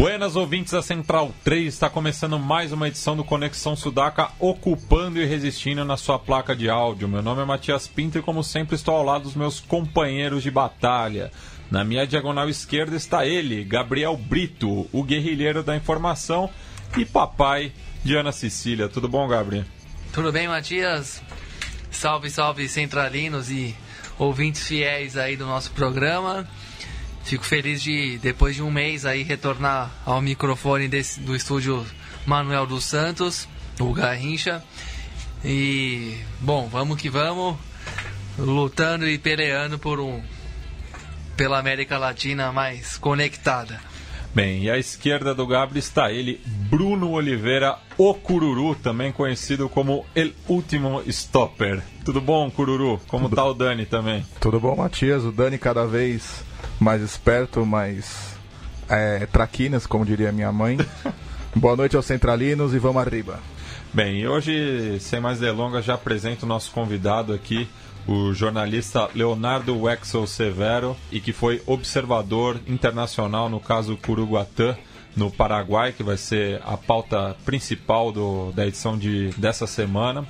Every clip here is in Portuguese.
Buenas ouvintes da Central 3, está começando mais uma edição do Conexão Sudaca, ocupando e resistindo na sua placa de áudio. Meu nome é Matias Pinto e, como sempre, estou ao lado dos meus companheiros de batalha. Na minha diagonal esquerda está ele, Gabriel Brito, o guerrilheiro da informação e papai de Ana Cecília. Tudo bom, Gabriel? Tudo bem, Matias? Salve, salve, centralinos e ouvintes fiéis aí do nosso programa. Fico feliz de, depois de um mês aí, retornar ao microfone desse, do estúdio Manuel dos Santos, o Garrincha. E, bom, vamos que vamos, lutando e peleando por um, pela América Latina mais conectada. Bem, e à esquerda do Gabriel está ele, Bruno Oliveira, o Cururu, também conhecido como El Último Stopper. Tudo bom, Cururu? Como Tudo... tá o Dani também? Tudo bom, Matias? O Dani cada vez mais esperto, mais é, traquinas, como diria minha mãe. Boa noite aos centralinos e vamos arriba. Bem, hoje, sem mais delongas, já apresento o nosso convidado aqui, o jornalista Leonardo Wexel Severo, e que foi observador internacional no caso Curuguatã, no Paraguai, que vai ser a pauta principal do, da edição de, dessa semana.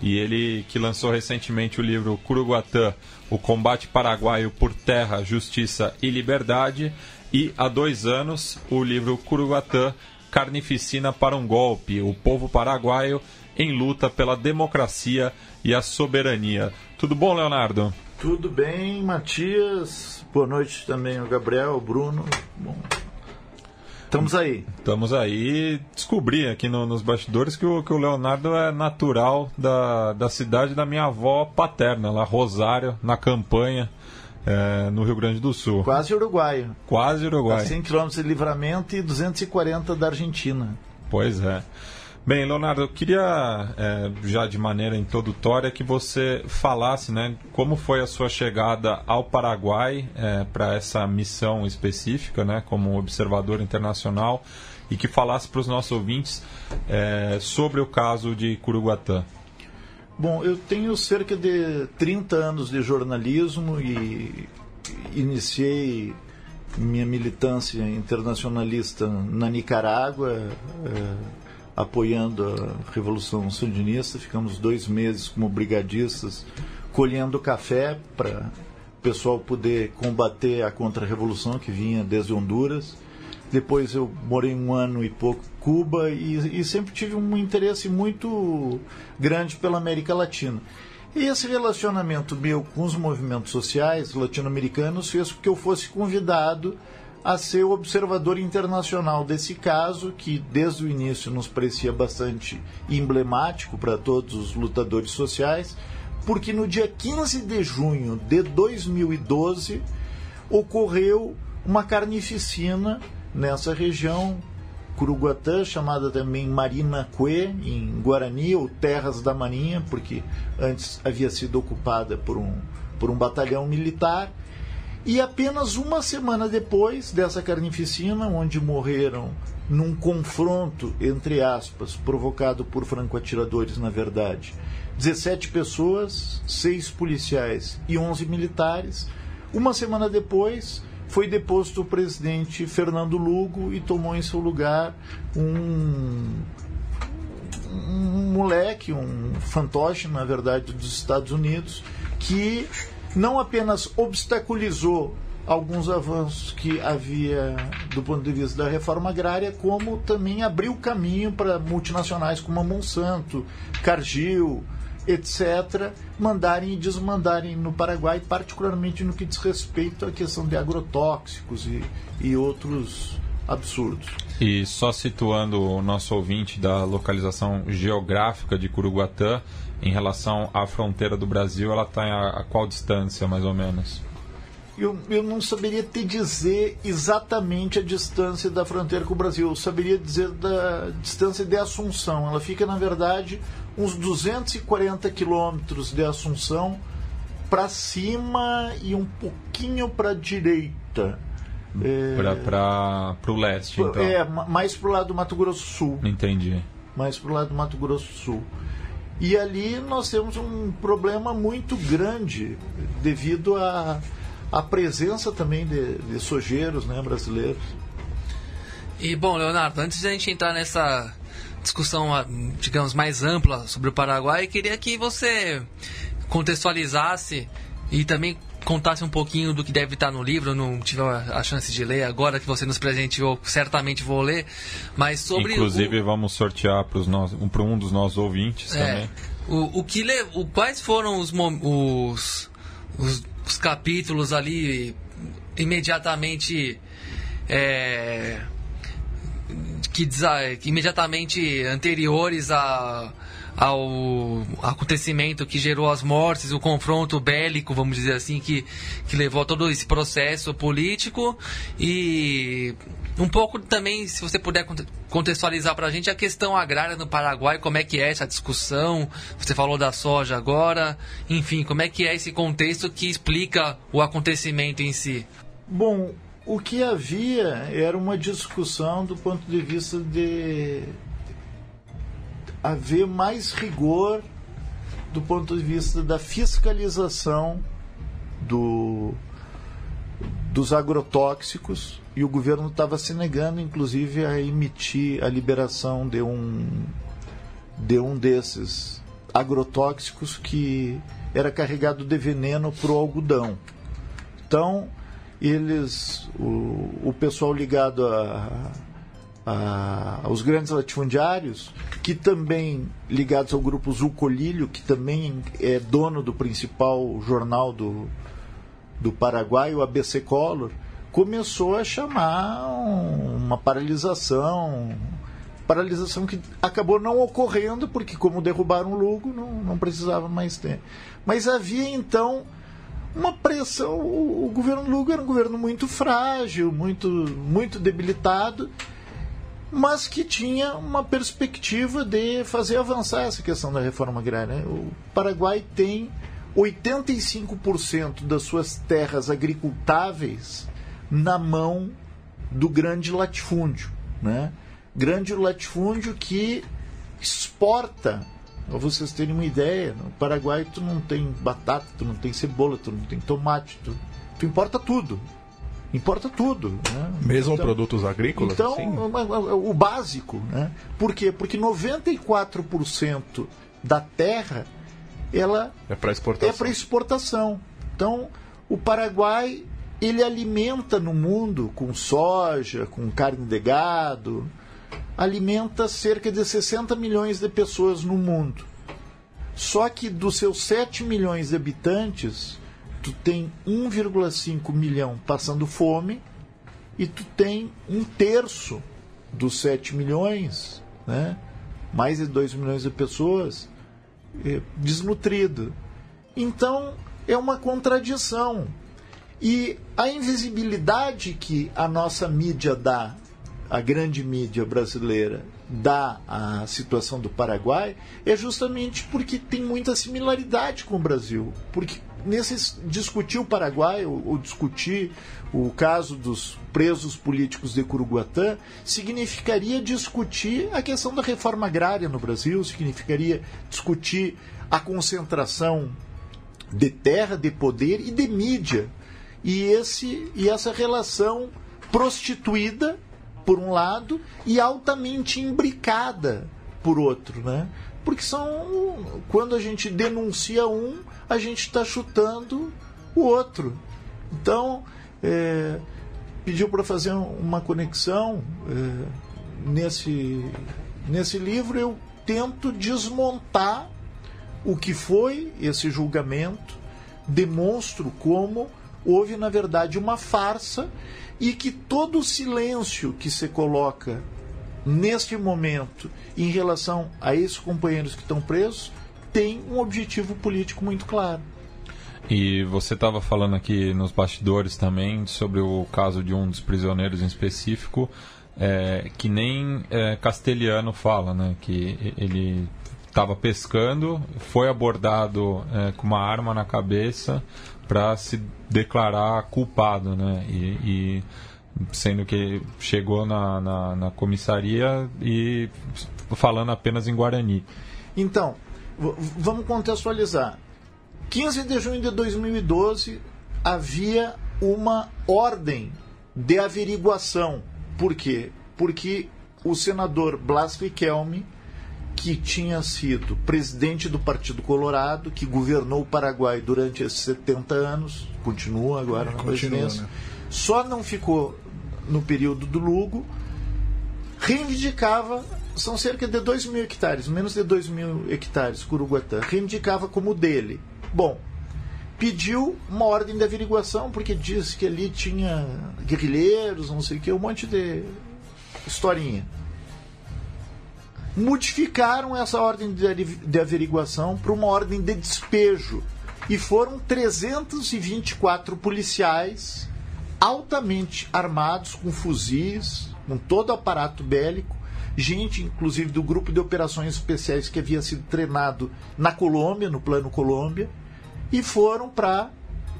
E ele que lançou recentemente o livro Curuguatã, o combate paraguaio por terra, justiça e liberdade. E há dois anos o livro Curuguatã, Carnificina para um Golpe, o povo paraguaio em luta pela democracia e a soberania. Tudo bom, Leonardo? Tudo bem, Matias. Boa noite também ao Gabriel, ao Bruno. Bom, Estamos aí. Estamos aí. Descobri aqui no, nos bastidores que o, que o Leonardo é natural da, da cidade da minha avó paterna, lá Rosário, na campanha. É, no Rio Grande do Sul. Quase uruguaio. Quase uruguaio. 100 km de livramento e 240 da Argentina. Pois é. Bem, Leonardo, eu queria, é, já de maneira introdutória, que você falasse né, como foi a sua chegada ao Paraguai é, para essa missão específica, né, como observador internacional, e que falasse para os nossos ouvintes é, sobre o caso de Curuguatã. Bom, eu tenho cerca de 30 anos de jornalismo e iniciei minha militância internacionalista na Nicarágua. Apoiando a Revolução Sandinista. Ficamos dois meses como brigadistas colhendo café para o pessoal poder combater a contra-revolução que vinha desde Honduras. Depois eu morei um ano e pouco em Cuba e, e sempre tive um interesse muito grande pela América Latina. E esse relacionamento meu com os movimentos sociais latino-americanos fez com que eu fosse convidado a ser o observador internacional desse caso, que desde o início nos parecia bastante emblemático para todos os lutadores sociais, porque no dia 15 de junho de 2012 ocorreu uma carnificina nessa região, Curuguatã, chamada também Marina Cue, em Guarani, ou Terras da Marinha, porque antes havia sido ocupada por um, por um batalhão militar e apenas uma semana depois dessa carnificina, onde morreram num confronto, entre aspas, provocado por franco-atiradores, na verdade, 17 pessoas, 6 policiais e 11 militares. Uma semana depois, foi deposto o presidente Fernando Lugo e tomou em seu lugar um, um moleque, um fantoche, na verdade, dos Estados Unidos, que não apenas obstaculizou alguns avanços que havia do ponto de vista da reforma agrária, como também abriu caminho para multinacionais como a Monsanto, Cargill, etc., mandarem e desmandarem no Paraguai, particularmente no que diz respeito à questão de agrotóxicos e, e outros absurdos. E só situando o nosso ouvinte da localização geográfica de Curuguatã, em relação à fronteira do Brasil, ela está a, qual distância, mais ou menos? eu, eu não saberia te dizer exatamente a distância da fronteira com o Brasil. Eu saberia dizer da distância de Assunção. Ela fica, na verdade, uns 240 quilômetros de Assunção para cima e um pouquinho para a direita. É, para o leste, então. É, mais para o lado do Mato Grosso do Sul. Entendi. Mais para o lado do Mato Grosso do Sul. E ali nós temos um problema muito grande devido à a, presença também de, de sojeiros né, brasileiros. E bom, Leonardo, antes de a gente entrar nessa discussão, digamos, mais ampla sobre o Paraguai, queria que você contextualizasse e também contasse um pouquinho do que deve estar no livro. Eu não tive a chance de ler agora que você nos presenteou, certamente vou ler. Mas sobre inclusive o... vamos sortear para um, um dos nossos ouvintes é, também. O, o que le... o, quais foram os, os, os, os capítulos ali imediatamente é, que, que imediatamente anteriores a ao acontecimento que gerou as mortes, o confronto bélico, vamos dizer assim, que, que levou a todo esse processo político e um pouco também, se você puder contextualizar para a gente a questão agrária no Paraguai, como é que é essa discussão? Você falou da soja agora, enfim, como é que é esse contexto que explica o acontecimento em si? Bom, o que havia era uma discussão do ponto de vista de haver mais rigor do ponto de vista da fiscalização do, dos agrotóxicos e o governo estava se negando, inclusive, a emitir a liberação de um, de um desses agrotóxicos que era carregado de veneno para o algodão. Então, eles, o, o pessoal ligado a, a, grandes latifundiários, que também ligados ao grupo Zucolilho, que também é dono do principal jornal do, do Paraguai, o ABC Color, começou a chamar uma paralisação, paralisação que acabou não ocorrendo, porque como derrubaram o Lugo, não, não precisava mais ter. Mas havia então uma pressão, o, o governo Lugo era um governo muito frágil, muito, muito debilitado, mas que tinha uma perspectiva de fazer avançar essa questão da reforma agrária. O Paraguai tem 85% das suas terras agricultáveis na mão do grande latifúndio, né? Grande latifúndio que exporta, para vocês terem uma ideia, no Paraguai tu não tem batata, tu não tem cebola, tu não tem tomate, tu, tu importa tudo. Importa tudo. Né? Mesmo então, produtos agrícolas? Então, assim? o básico. Né? Por quê? Porque 94% da terra ela é para exportação. É para exportação. Então, o Paraguai ele alimenta no mundo com soja, com carne de gado, alimenta cerca de 60 milhões de pessoas no mundo. Só que dos seus 7 milhões de habitantes, tu tem 1,5 milhão passando fome e tu tem um terço dos 7 milhões, né? mais de 2 milhões de pessoas é, desnutrido. Então é uma contradição. E a invisibilidade que a nossa mídia dá, a grande mídia brasileira, dá à situação do Paraguai, é justamente porque tem muita similaridade com o Brasil. Porque nesse discutir o Paraguai, ou, ou, discutir o caso dos presos políticos de Curuguatã, significaria discutir a questão da reforma agrária no Brasil, significaria discutir a concentração de terra, de poder e de mídia. E, esse, e essa relação prostituída, por um lado, e altamente imbricada, por outro. Né? Porque são. Quando a gente denuncia um, a gente está chutando o outro. Então, é, pediu para fazer uma conexão. É, nesse, nesse livro eu tento desmontar o que foi esse julgamento, demonstro como houve, na verdade, uma farsa e que todo o silêncio que se coloca neste momento, em relação a esses companheiros que estão presos, tem um objetivo político muito claro. E você estava falando aqui nos bastidores também sobre o caso de um dos prisioneiros em específico, é, que nem é, castelhano fala, né? Que ele estava pescando, foi abordado é, com uma arma na cabeça para se declarar culpado, né? E, e sendo que chegou na, na, na, comissaria e falando apenas em Guarani. Então, vamos contextualizar. 15 de junho de 2012 havia uma ordem de averiguação. Por quê? Porque o senador Blas Riquelme, que tinha sido presidente do Partido Colorado, que governou o Paraguai durante esses 70 anos, continua agora é, na continua, né? só não ficou no período do Lugo, reivindicava, são cerca de 2 mil hectares, menos de 2 mil hectares, Curuguatã, reivindicava como dele. Bom, pediu uma ordem de averiguação, porque disse que ali tinha guerrilheiros, não sei o que, um monte de historinha. Modificaram essa ordem de averiguação para uma ordem de despejo. E foram 324 policiais altamente armados, com fuzis, com todo o aparato bélico, gente, inclusive, do grupo de operações especiais que havia sido treinado na Colômbia, no Plano Colômbia, e foram para,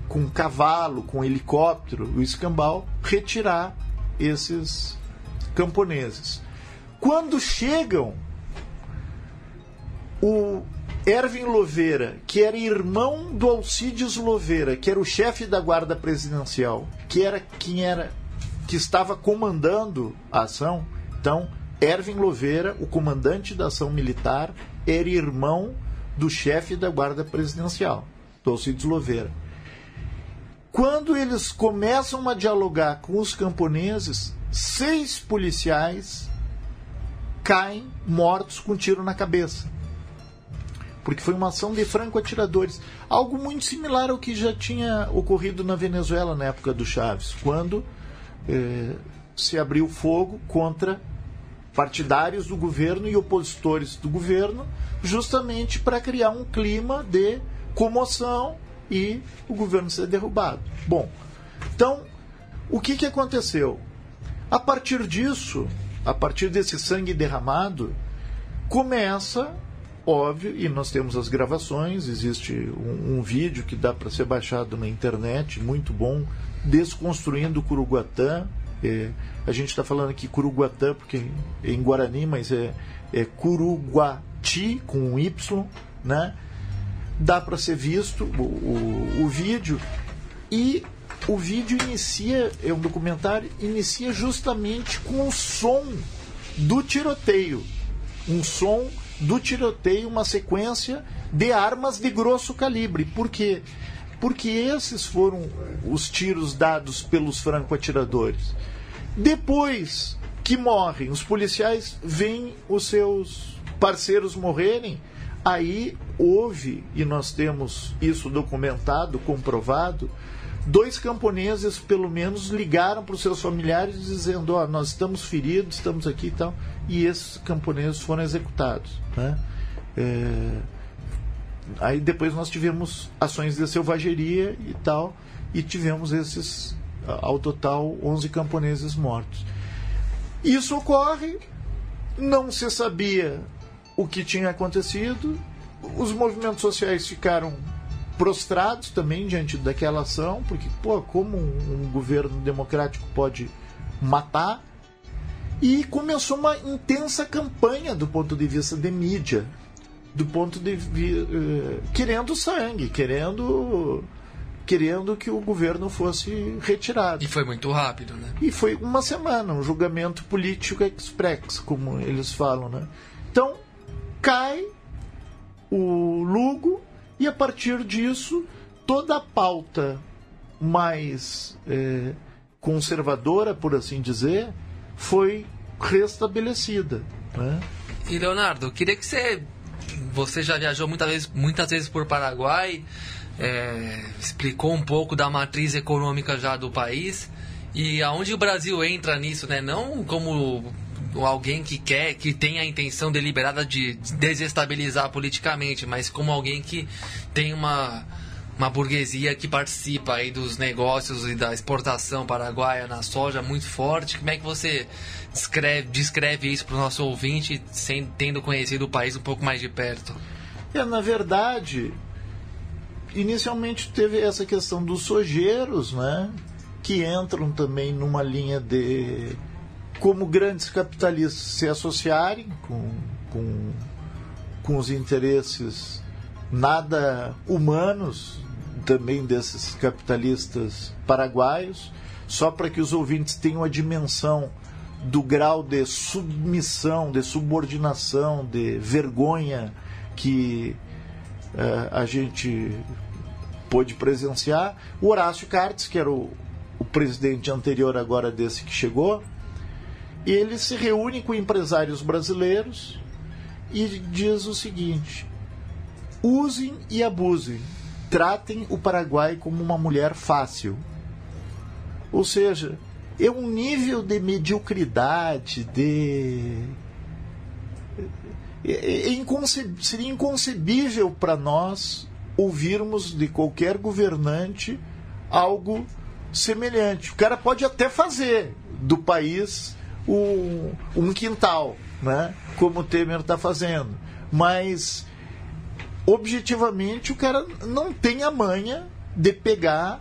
com cavalo, com helicóptero, o escambau, retirar esses camponeses. Quando chegam, o Erwin Loveira, que era irmão do Alcides Loveira, que era o chefe da guarda presidencial, que era quem era que estava comandando a ação. Então, Erwin Loveira, o comandante da ação militar, era irmão do chefe da guarda presidencial do Alcides Loveira. Quando eles começam a dialogar com os camponeses, seis policiais caem mortos com um tiro na cabeça. Porque foi uma ação de franco-atiradores. Algo muito similar ao que já tinha ocorrido na Venezuela na época do Chaves, quando eh, se abriu fogo contra partidários do governo e opositores do governo, justamente para criar um clima de comoção e o governo ser derrubado. Bom, então, o que, que aconteceu? A partir disso, a partir desse sangue derramado, começa, óbvio, e nós temos as gravações, existe um, um vídeo que dá para ser baixado na internet, muito bom, desconstruindo o Curuguatã. É, a gente está falando aqui Curuguatã, porque é em Guarani, mas é, é Curuguati, com um Y, né? dá para ser visto o, o, o, vídeo e o vídeo inicia, é um documentário, inicia justamente com o som do tiroteio. Um som do tiroteio, uma sequência de armas de grosso calibre. Por quê? Porque esses foram os tiros dados pelos franco-atiradores. Depois que morrem, os policiais veem os seus parceiros morrerem Aí houve, e nós temos isso documentado, comprovado, dois camponeses, pelo menos, ligaram para os seus familiares dizendo: Ó, oh, nós estamos feridos, estamos aqui e tal. E esses camponeses foram executados. Né? É... Aí depois nós tivemos ações de selvageria e tal, e tivemos esses, ao total, 11 camponeses mortos. Isso ocorre, não se sabia o que tinha acontecido. Os movimentos sociais ficaram prostrados também diante daquela ação, porque, pô, como um, governo democrático pode matar? E começou uma intensa campanha do ponto de vista de mídia, do ponto de uh, querendo sangue, querendo querendo que o governo fosse retirado. E foi muito rápido, né? E foi uma semana, um julgamento político express, como eles falam, né? Então, cai o Lugo e a partir disso toda a pauta mais é, conservadora, por assim dizer, foi restabelecida. Né? E Leonardo, queria que você você já viajou muitas vezes, muitas vezes por Paraguai, é, explicou um pouco da matriz econômica já do país e aonde o Brasil entra nisso, né? Não como alguém que quer, que tem a intenção deliberada de desestabilizar politicamente, mas como alguém que tem uma uma burguesia que participa aí dos negócios e da exportação paraguaia na soja muito forte. Como é que você descreve, descreve isso para o nosso ouvinte, sem, tendo conhecido o país um pouco mais de perto? É, na verdade, inicialmente teve essa questão dos sojeiros, né? Que entram também numa linha de como grandes capitalistas se associarem com, com, com os interesses nada humanos também desses capitalistas paraguaios, só para que os ouvintes tenham a dimensão do grau de submissão, de subordinação, de vergonha que uh, a gente pôde presenciar. O Horácio Cartes, que era o, o presidente anterior agora desse que chegou, ele se reúne com empresários brasileiros e diz o seguinte: usem e abusem, tratem o Paraguai como uma mulher fácil. Ou seja, é um nível de mediocridade, de é, é inconceb... seria inconcebível para nós ouvirmos de qualquer governante algo semelhante. O cara pode até fazer do país um, um quintal, né? como o Temer está fazendo, mas objetivamente o cara não tem a manha de pegar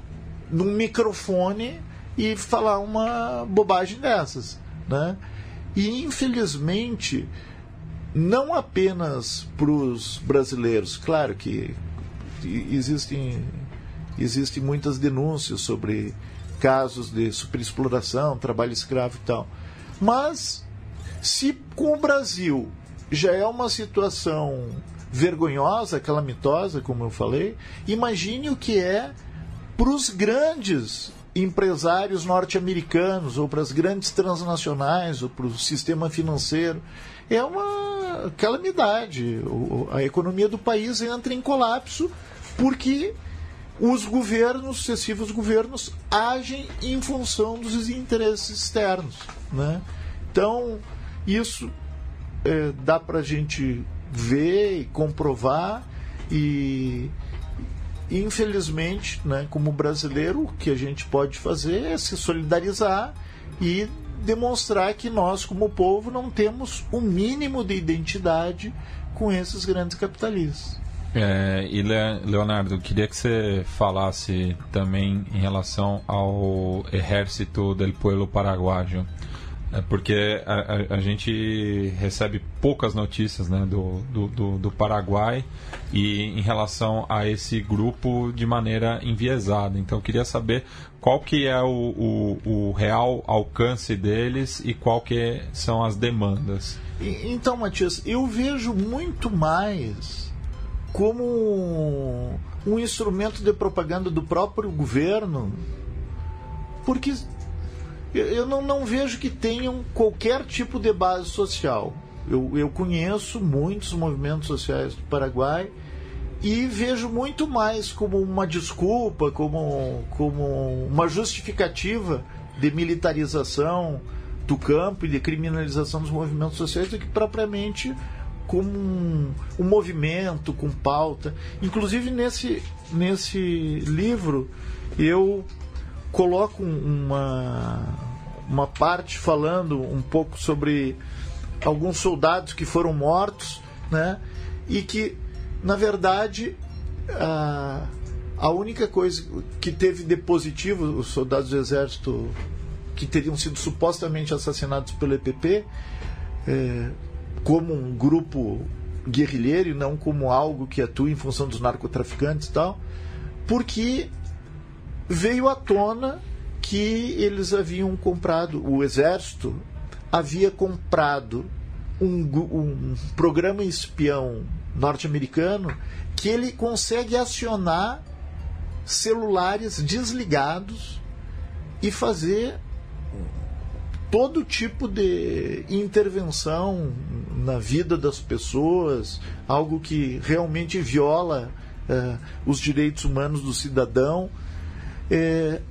num microfone e falar uma bobagem dessas. Né? E infelizmente não apenas para os brasileiros. Claro que existem, existem muitas denúncias sobre casos de superexploração, trabalho escravo e tal. Mas, se com o Brasil já é uma situação vergonhosa, calamitosa, como eu falei, imagine o que é para os grandes empresários norte-americanos, ou para as grandes transnacionais, ou para o sistema financeiro. É uma calamidade. A economia do país entra em colapso porque os governos, sucessivos governos, agem em função dos interesses externos. Né? Então, isso é, dá para a gente ver e comprovar e infelizmente, né, como brasileiro, o que a gente pode fazer é se solidarizar e demonstrar que nós, como povo, não temos o mínimo de identidade com esses grandes capitalistas. É, e Leonardo, queria que você falasse também em relação ao Exército del Pueblo Paraguaio. É porque a, a, a, gente recebe poucas notícias né, do, do, do, do, Paraguai e em relação a esse grupo de maneira enviesada. Então eu queria saber qual que é o, o, o real alcance deles e qual que são as demandas. Então, Matias, eu vejo muito mais como um instrumento de propaganda do próprio governo, porque eu não, não vejo que tenham qualquer tipo de base social. Eu, eu conheço muitos movimentos sociais do Paraguai e vejo muito mais como uma desculpa, como, como uma justificativa de militarização do campo e de criminalização dos movimentos sociais do que propriamente como um, um movimento com pauta. Inclusive nesse, nesse livro eu coloco uma, uma parte falando um pouco sobre alguns soldados que foram mortos, né? E que, na verdade, a, a única coisa que teve de positivo os soldados do exército que teriam sido supostamente assassinados pelo EPP, é, como um grupo guerrilheiro e não como algo que atua em função dos narcotraficantes e tal, porque veio à tona que eles haviam comprado, o exército havia comprado um, um programa espião norte-americano que ele consegue acionar celulares desligados e fazer todo tipo de intervenção na vida das pessoas, algo que realmente viola uh, os direitos humanos do cidadão. É,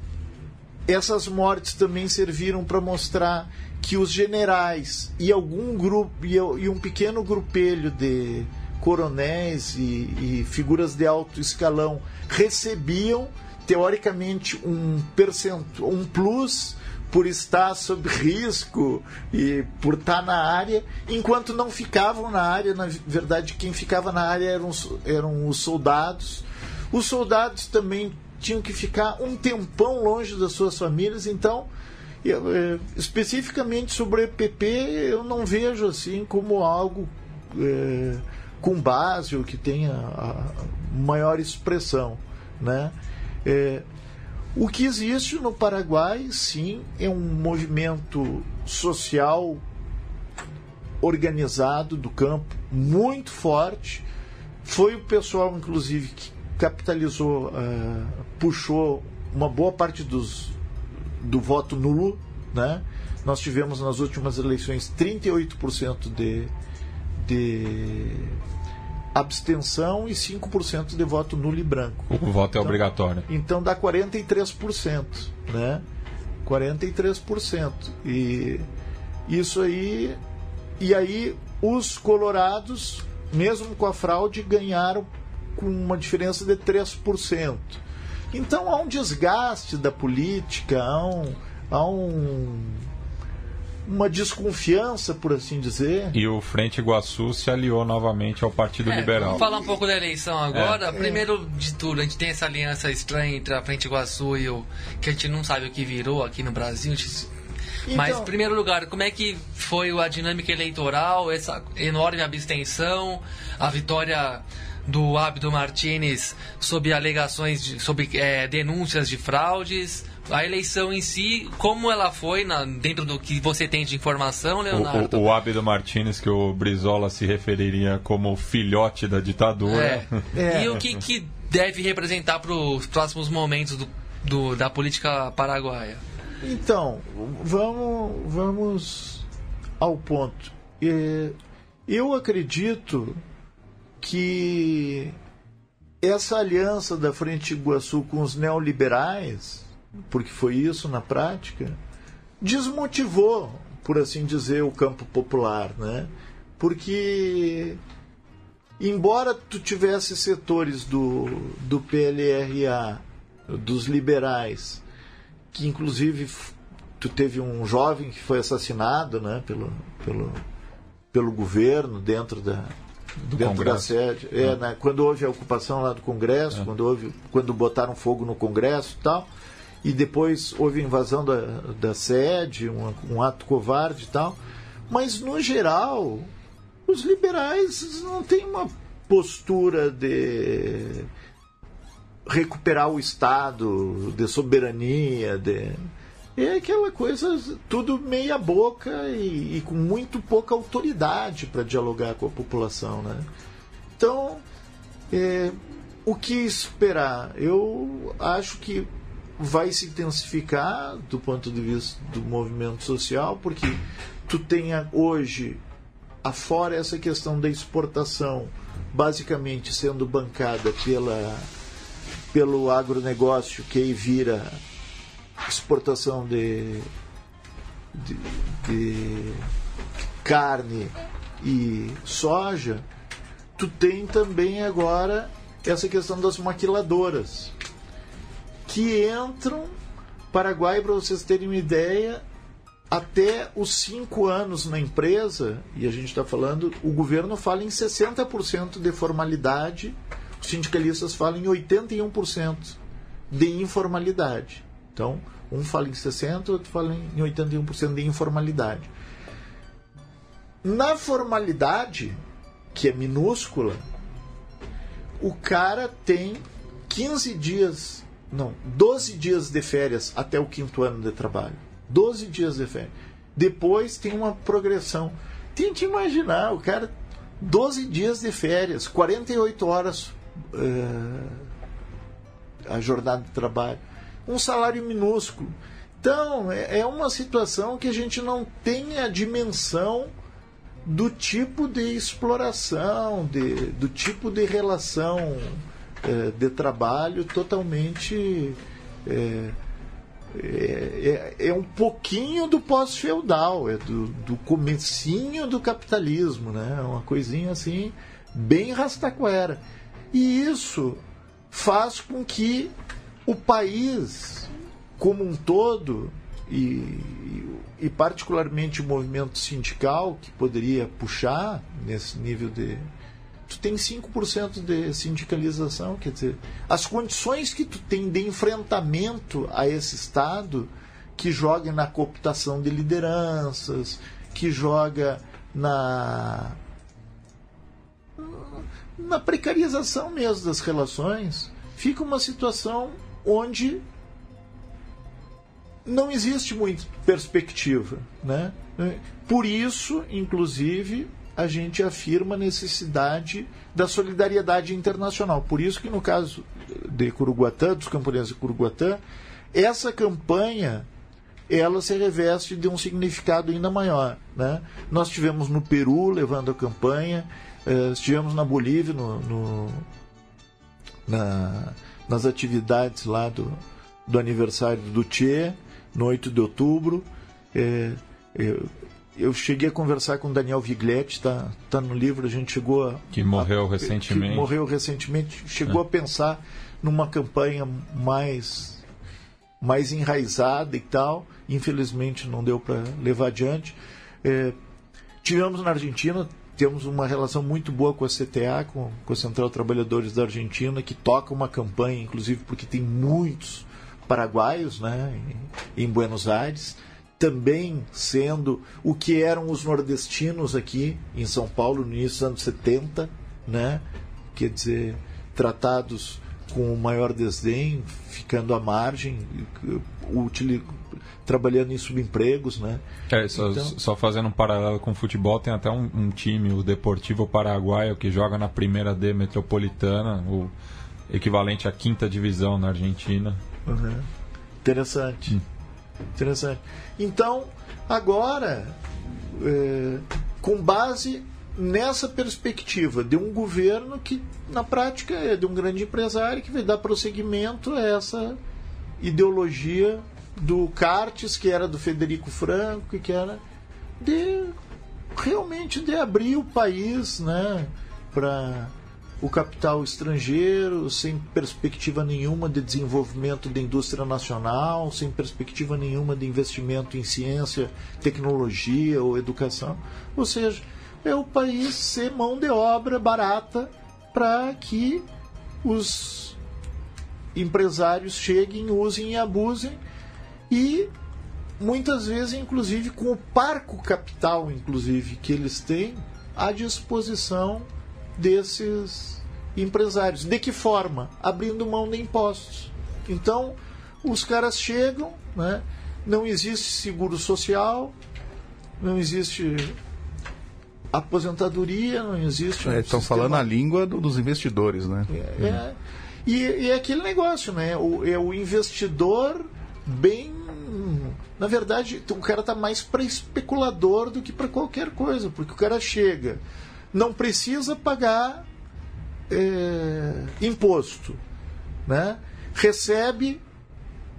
essas mortes também serviram para mostrar que os generais e algum grupo e um pequeno grupelho de coronéis e, e figuras de alto escalão recebiam teoricamente um percentual, um plus por estar sob risco e por estar na área, enquanto não ficavam na área, na verdade quem ficava na área eram, eram os soldados. Os soldados também tinham que ficar um tempão longe das suas famílias, então é, especificamente sobre o EPP eu não vejo assim como algo é, com base ou que tenha maior expressão, né? É, o que existe no Paraguai, sim, é um movimento social organizado do campo muito forte. Foi o pessoal, inclusive, que capitalizou, uh, puxou uma boa parte dos, do voto nulo. Né? Nós tivemos nas últimas eleições 38% de, de abstenção e 5% de voto nulo e branco. O voto é então, obrigatório. Então dá 43%, né? 43%. E isso aí e aí os colorados, mesmo com a fraude, ganharam com uma diferença de 3%. Então há um desgaste da política, há um, há um uma desconfiança, por assim dizer. E o Frente Iguaçu se aliou novamente ao Partido é, Liberal. Vamos falar um pouco da eleição agora. É. Primeiro de tudo, a gente tem essa aliança estranha entre a Frente Iguaçu e o. que a gente não sabe o que virou aqui no Brasil. Então, Mas, em primeiro lugar, como é que foi a dinâmica eleitoral, essa enorme abstenção, a vitória do Abdo Martinez sob alegações, de, sob é, denúncias de fraudes? A eleição em si, como ela foi na, dentro do que você tem de informação, Leonardo? O, o, o Abdo Martinez, que o Brizola se referiria como filhote da ditadura. É. É. E o que, que deve representar para os próximos momentos do, do, da política paraguaia? Então, vamos, vamos ao ponto. É, eu acredito que essa aliança da Frente Iguaçu com os neoliberais porque foi isso na prática, desmotivou, por assim dizer, o campo popular, né? Porque embora tu tivesse setores do, do PLRA, dos liberais, que inclusive tu teve um jovem que foi assassinado, né, pelo, pelo, pelo governo dentro da do dentro Congresso. da sede, é, é. Né, quando houve a ocupação lá do Congresso, é. quando houve, quando botaram fogo no Congresso, e tal, e depois houve invasão da, da sede, um, um ato covarde e tal. Mas, no geral, os liberais não têm uma postura de recuperar o Estado, de soberania, de... é aquela coisa tudo meia boca e, e com muito pouca autoridade para dialogar com a população, né? Então, é, o que esperar? Eu acho que vai se intensificar do ponto de vista do movimento social, porque tu tenha hoje, afora essa questão da exportação, basicamente sendo bancada pela, pelo agronegócio, que aí vira exportação de, de, de carne e soja, tu tem também agora essa questão das maquiladoras que entram Paraguai, para vocês terem uma ideia, até os cinco anos na empresa, e a gente está falando, o governo fala em 60% de formalidade, os sindicalistas falam em 81% de informalidade. Então, um fala em 60%, outro fala em 81% de informalidade. Na formalidade, que é minúscula, o cara tem 15 dias não, 12 dias de férias até o quinto ano de trabalho. 12 dias de férias. Depois tem uma progressão. Tente imaginar, o cara, 12 dias de férias, 48 horas uh, a jornada de trabalho. Um salário minúsculo. Então, é, é uma situação que a gente não tem a dimensão do tipo de exploração, de, do tipo de relação é, de trabalho totalmente. É, é, é, é um pouquinho do pós-feudal, é do, do comecinho do capitalismo, né? É uma coisinha assim bem rastaquera. E isso faz com que o país como um todo e, e particularmente o movimento sindical que poderia puxar nesse nível de tu tem 5% de sindicalização, quer dizer, as condições que tu tem de enfrentamento a esse Estado que joga na cooptação de lideranças, que joga na na precarização mesmo das relações, fica uma situação onde não existe muita perspectiva, né? Por isso, inclusive, a gente afirma a necessidade da solidariedade internacional. Por isso que no caso de Curuguatã, dos camponeses de Curuguatã, essa campanha ela se reveste de um significado ainda maior. Né? Nós tivemos no Peru levando a campanha, eh, estivemos na Bolívia no, no na, nas atividades lá do, do aniversário do Che, no 8 de outubro. Eh, eu, eu cheguei a conversar com Daniel Vigletti, está tá no livro, a gente chegou a. Que morreu recentemente. Que morreu recentemente, chegou é. a pensar numa campanha mais, mais enraizada e tal. Infelizmente não deu para levar adiante. É, tivemos na Argentina, temos uma relação muito boa com a CTA, com, com a Central Trabalhadores da Argentina, que toca uma campanha, inclusive porque tem muitos paraguaios né, em, em Buenos Aires também sendo o que eram os nordestinos aqui em São Paulo no início dos anos 70, né? quer dizer, tratados com o maior desdém, ficando à margem, util, trabalhando em subempregos. Né? É, só, então, só, fazendo um paralelo com o futebol, tem até um, um, time, o Deportivo Paraguaio, que joga na primeira D metropolitana, o equivalente à quinta divisão na Argentina. Uhum. Interessante. Hum. Interessante. Então, agora, é, com base nessa perspectiva de um governo que, na prática, é de um grande empresário que vai dar prosseguimento a essa ideologia do Cartes, que era do Federico Franco, que era de realmente de abrir o país né, para o capital estrangeiro, sem perspectiva nenhuma de desenvolvimento da indústria nacional, sem perspectiva nenhuma de investimento em ciência, tecnologia ou educação. Ou seja, é o país ser mão de obra barata para que os empresários cheguem, usem e abusem e muitas vezes inclusive com o parco capital inclusive que eles têm à disposição desses empresários. De que forma? Abrindo mão de impostos. Então, os caras chegam, né? não existe seguro social, não existe aposentadoria, não existe. É, estão falando a língua do, dos investidores, né? É, é, e, e é aquele negócio, né? O, é o investidor bem. Na verdade, o cara está mais para especulador do que para qualquer coisa, porque o cara chega não precisa pagar é, imposto. Né? Recebe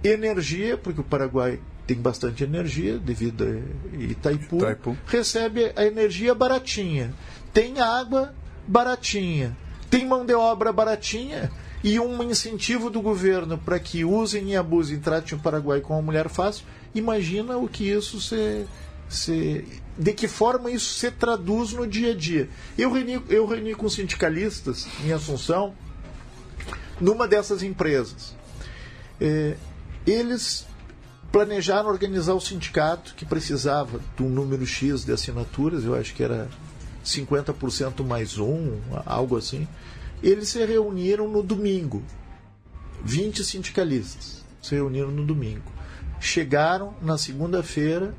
energia, porque o Paraguai tem bastante energia devido a Itaipu, Itaipu. recebe a energia baratinha. Tem água baratinha. Tem mão de obra baratinha e um incentivo do governo para que usem e abusem, tratem o Paraguai como uma mulher fácil. Imagina o que isso se, se de que forma isso se traduz no dia a dia. Eu reuni, eu reuni com sindicalistas em Assunção, numa dessas empresas. É, eles planejaram organizar o sindicato que precisava de um número X de assinaturas, eu acho que era 50% mais um, algo assim. Eles se reuniram no domingo. 20 sindicalistas se reuniram no domingo. Chegaram na segunda-feira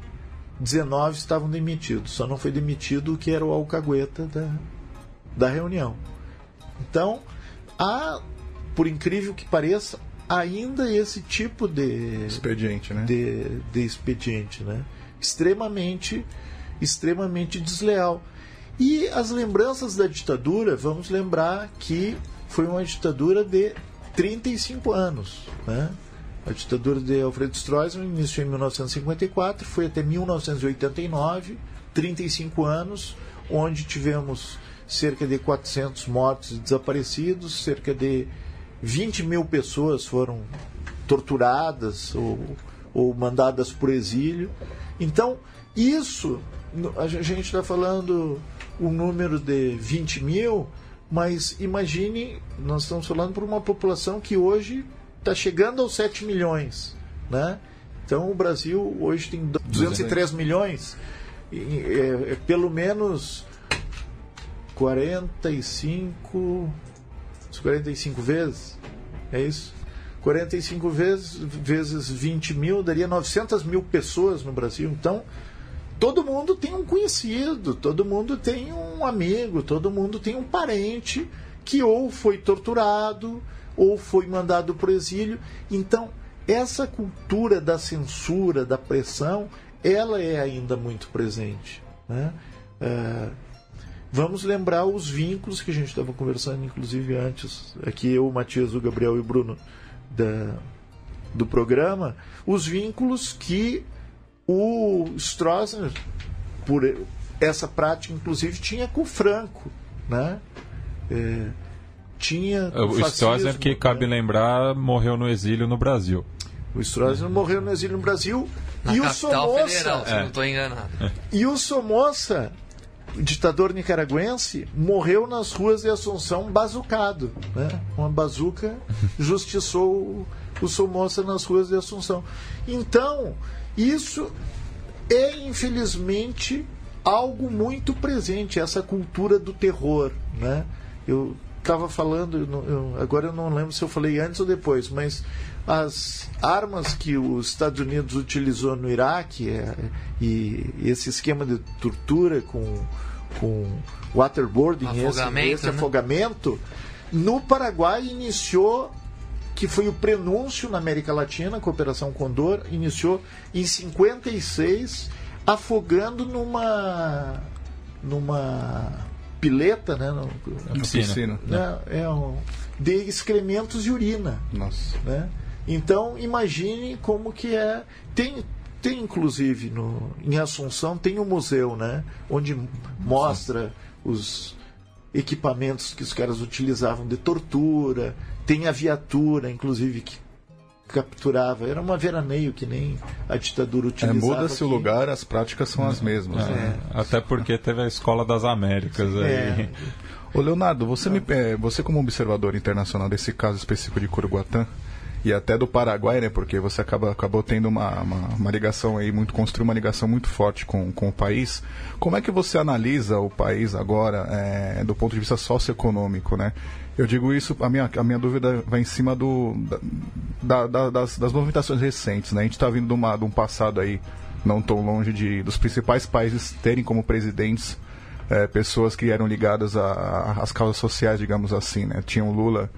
19 estavam demitidos, só não foi demitido o que era o alcagueta da, da reunião. Então, há, por incrível que pareça, ainda esse tipo de expediente, né? De, de expediente, né? Extremamente, extremamente desleal. E as lembranças da ditadura, vamos lembrar que foi uma ditadura de 35 anos, né? A ditadura de Alfredo Stroessner iniciou em 1954, foi até 1989, 35 anos, onde tivemos cerca de 400 mortos e desaparecidos, cerca de 20 mil pessoas foram torturadas ou, ou mandadas por exílio. Então, isso, a gente está falando um número de 20 mil, mas imagine, nós estamos falando por uma população que hoje está chegando aos 7 milhões. Né? Então o Brasil hoje tem 203 milhões, e, é, é pelo menos 45, 45 vezes, é isso? 45 vezes, vezes 20 mil daria 900 mil pessoas no Brasil. Então, todo mundo tem um conhecido, todo mundo tem um amigo, todo mundo tem um parente que ou foi torturado ou foi mandado para o exílio. Então, essa cultura da censura, da pressão, ela é ainda muito presente. Né? É, vamos lembrar os vínculos que a gente estava conversando, inclusive antes, aqui eu, o Matias, o Gabriel e o Bruno da, do programa, os vínculos que o Stroessner, por essa prática, inclusive, tinha com o Franco. Né? É, tinha o Stroessner, que cabe né? lembrar, morreu no exílio no Brasil. O Stroessner morreu no exílio no Brasil. Na e o Somoza. Federal, é. não estou enganado. E o Somoza, ditador nicaragüense, morreu nas ruas de Assunção bazucado. Né? Uma bazuca justiçou o Somoza nas ruas de Assunção. Então, isso é, infelizmente, algo muito presente, essa cultura do terror. Né? Eu estava falando, eu, agora eu não lembro se eu falei antes ou depois, mas as armas que os Estados Unidos utilizou no Iraque é, e esse esquema de tortura com, com waterboarding, afogamento, esse, esse né? afogamento, no Paraguai iniciou que foi o prenúncio na América Latina, com a Operação Condor, iniciou em 56, afogando numa numa pileta, né? No, piscina. Né? É um, de excrementos e urina. Nossa. Né? Então, imagine como que é. Tem, tem inclusive no, em Assunção tem um museu, né? Onde mostra os equipamentos que os caras utilizavam de tortura. Tem a viatura, inclusive, que capturava. Era uma veraneio que nem a ditadura é, utilizava. É, Muda-se o lugar, as práticas são as mesmas. É. Né? Até porque teve a Escola das Américas aí. É. Ô Leonardo, você, me, é, você como observador internacional desse caso específico de Curuguatã, e até do Paraguai, né? Porque você acaba, acabou tendo uma, uma, uma, ligação aí, muito construiu uma ligação muito forte com, com o país. Como é que você analisa o país agora é, do ponto de vista socioeconômico, né? Eu digo isso, a minha, a minha dúvida vai em cima do, da, da, das, das movimentações recentes, né? A gente está vindo de, uma, de um passado aí não tão longe de dos principais países terem como presidentes é, pessoas que eram ligadas às causas sociais, digamos assim, né? Tinha o Lula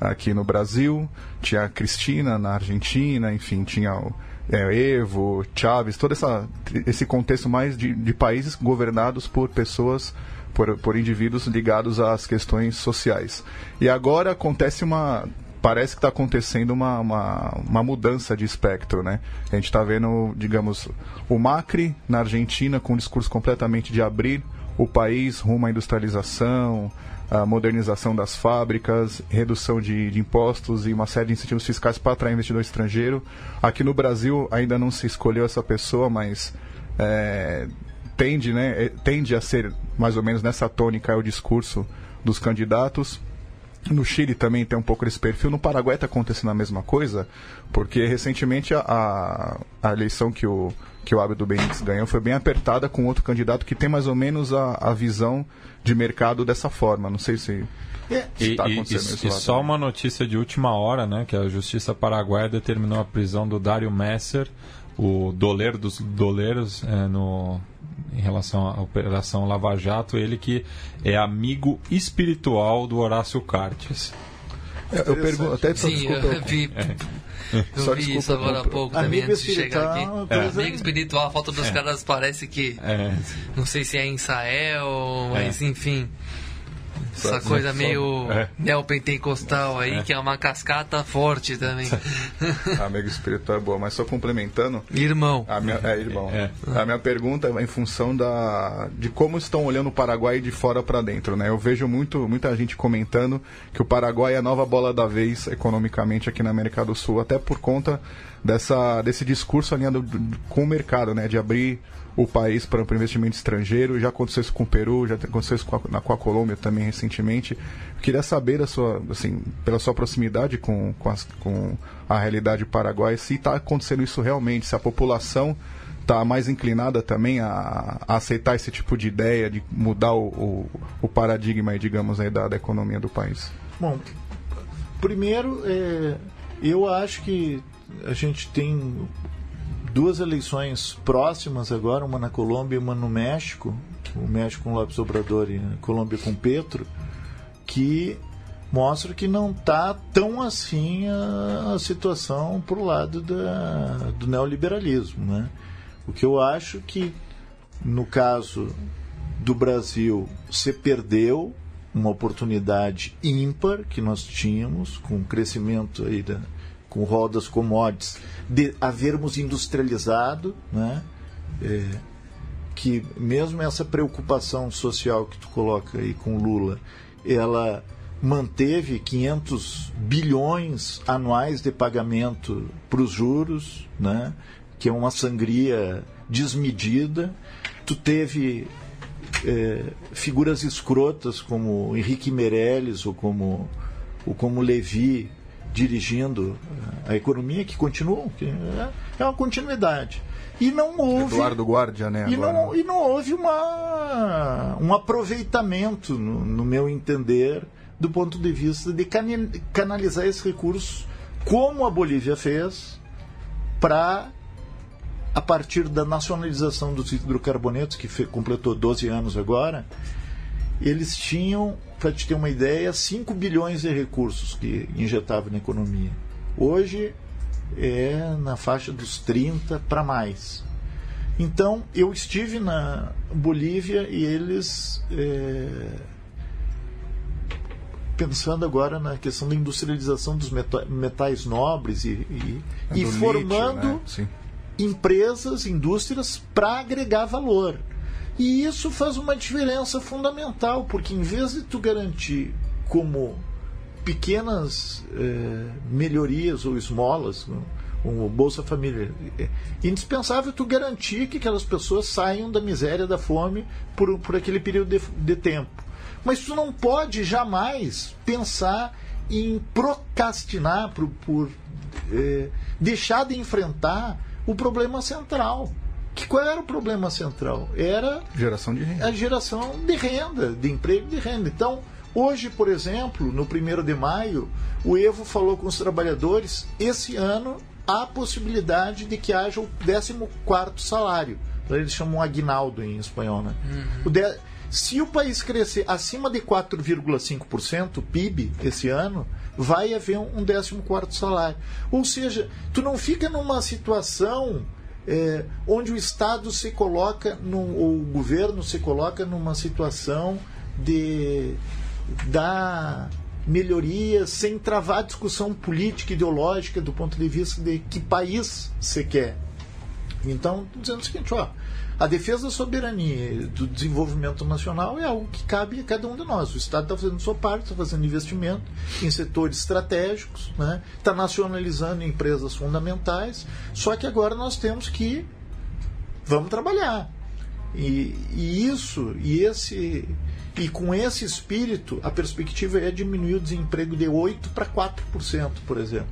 aqui no Brasil, tinha a Cristina na Argentina, enfim, tinha o é, Evo, Chávez, todo essa, esse contexto mais de, de países governados por pessoas, por, por indivíduos ligados às questões sociais. E agora acontece uma parece que está acontecendo uma, uma, uma, mudança de espectro, né? A gente está vendo, digamos, o Macri na Argentina com um discurso completamente de abrir o país rumo à industrialização, a modernização das fábricas, redução de, de, impostos e uma série de incentivos fiscais para atrair investidor estrangeiro. Aqui no Brasil ainda não se escolheu essa pessoa, mas é, tende, né, é, tende a ser mais ou menos nessa tônica é o discurso dos candidatos. No Chile também tem um pouco desse perfil. No Paraguai está acontecendo a mesma coisa, porque recentemente a, a eleição que o, que o Abdo Benítez ganhou foi bem apertada com outro candidato que tem mais ou menos a, a visão de mercado dessa forma. Não sei se. É. E, tá e, e só uma notícia de última hora, né? Que a Justiça Paraguaia determinou a prisão do Dário Messer, o doleiro dos doleiros, é, no, em relação à Operação Lava Jato, ele que é amigo espiritual do Horácio Cartes. Eu, eu pergunto, até Sim, desculpa, eu vi, é. eu Só vi desculpa, isso agora há pouco também, antes de chegar aqui. É. Amigo espiritual, a falta dos é. caras parece que. É. Não sei se é em Israel, mas é. enfim. Essa coisa meio é. neopentecostal aí, é. que é uma cascata forte também. Amigo espiritual é boa, mas só complementando. Irmão. A minha, é, irmão. É. A minha pergunta é em função da, de como estão olhando o Paraguai de fora para dentro, né? Eu vejo muito, muita gente comentando que o Paraguai é a nova bola da vez economicamente aqui na América do Sul, até por conta dessa, desse discurso alinhado com o mercado, né? De abrir o país para o investimento estrangeiro. Já aconteceu isso com o Peru, já aconteceu isso com a, com a Colômbia também recentemente. Eu queria saber, da sua, assim, pela sua proximidade com, com, as, com a realidade paraguaia, se está acontecendo isso realmente, se a população está mais inclinada também a, a, aceitar esse tipo de ideia, de mudar o, o, o paradigma, digamos, aí, da, da economia do país. Bom, primeiro, é, eu acho que a gente tem duas eleições próximas agora, uma na Colômbia e uma no México, o México com López Obrador e a Colômbia com Petro, que mostra que não está tão assim a, a situação para o lado da, do neoliberalismo. Né? O que eu acho que, no caso do Brasil, se perdeu uma oportunidade ímpar que nós tínhamos com o crescimento aí da, com rodas commodities, de havermos industrializado, né? É, que mesmo essa preocupação social que tu coloca aí com Lula, ela manteve 500 bilhões anuais de pagamento para os juros, né? que é uma sangria desmedida. Tu teve é, figuras escrotas como Henrique Meirelles ou como, ou como Levi dirigindo a economia que continuam, que é, é uma continuidade. E não houve. Eduardo Guardia, né? E não, e não houve uma, um aproveitamento, no, no meu entender, do ponto de vista de canalizar esse recurso, como a Bolívia fez, para, a partir da nacionalização dos hidrocarbonetos, que completou 12 anos agora, eles tinham, para te ter uma ideia, 5 bilhões de recursos que injetavam na economia. Hoje é na faixa dos 30 para mais. Então, eu estive na Bolívia e eles. É, pensando agora na questão da industrialização dos metais nobres e, e, é e formando lítio, né? empresas, indústrias para agregar valor. E isso faz uma diferença fundamental, porque em vez de tu garantir como pequenas eh, melhorias ou esmolas, como Bolsa Família, é indispensável tu garantir que aquelas pessoas saiam da miséria, da fome por, por aquele período de, de tempo. Mas tu não pode jamais pensar em procrastinar por, por eh, deixar de enfrentar o problema central que qual era o problema central? Era geração de renda. a geração de renda, de emprego de renda. Então, hoje, por exemplo, no 1 de maio, o Evo falou com os trabalhadores, esse ano há possibilidade de que haja o 14 salário. Eles chamam aguinaldo em espanhol, né? Uhum. O de... Se o país crescer acima de 4,5% PIB esse ano, vai haver um 14 salário. Ou seja, tu não fica numa situação é, onde o Estado se coloca, no, o governo se coloca numa situação de dar melhorias sem travar discussão política ideológica do ponto de vista de que país você quer. Então, dizendo o seguinte, ó, a defesa da soberania do desenvolvimento nacional é algo que cabe a cada um de nós. O Estado está fazendo sua parte, está fazendo investimento em setores estratégicos, né? está nacionalizando empresas fundamentais, só que agora nós temos que vamos trabalhar. E, e isso, e esse e com esse espírito, a perspectiva é diminuir o desemprego de 8 para 4%, por exemplo.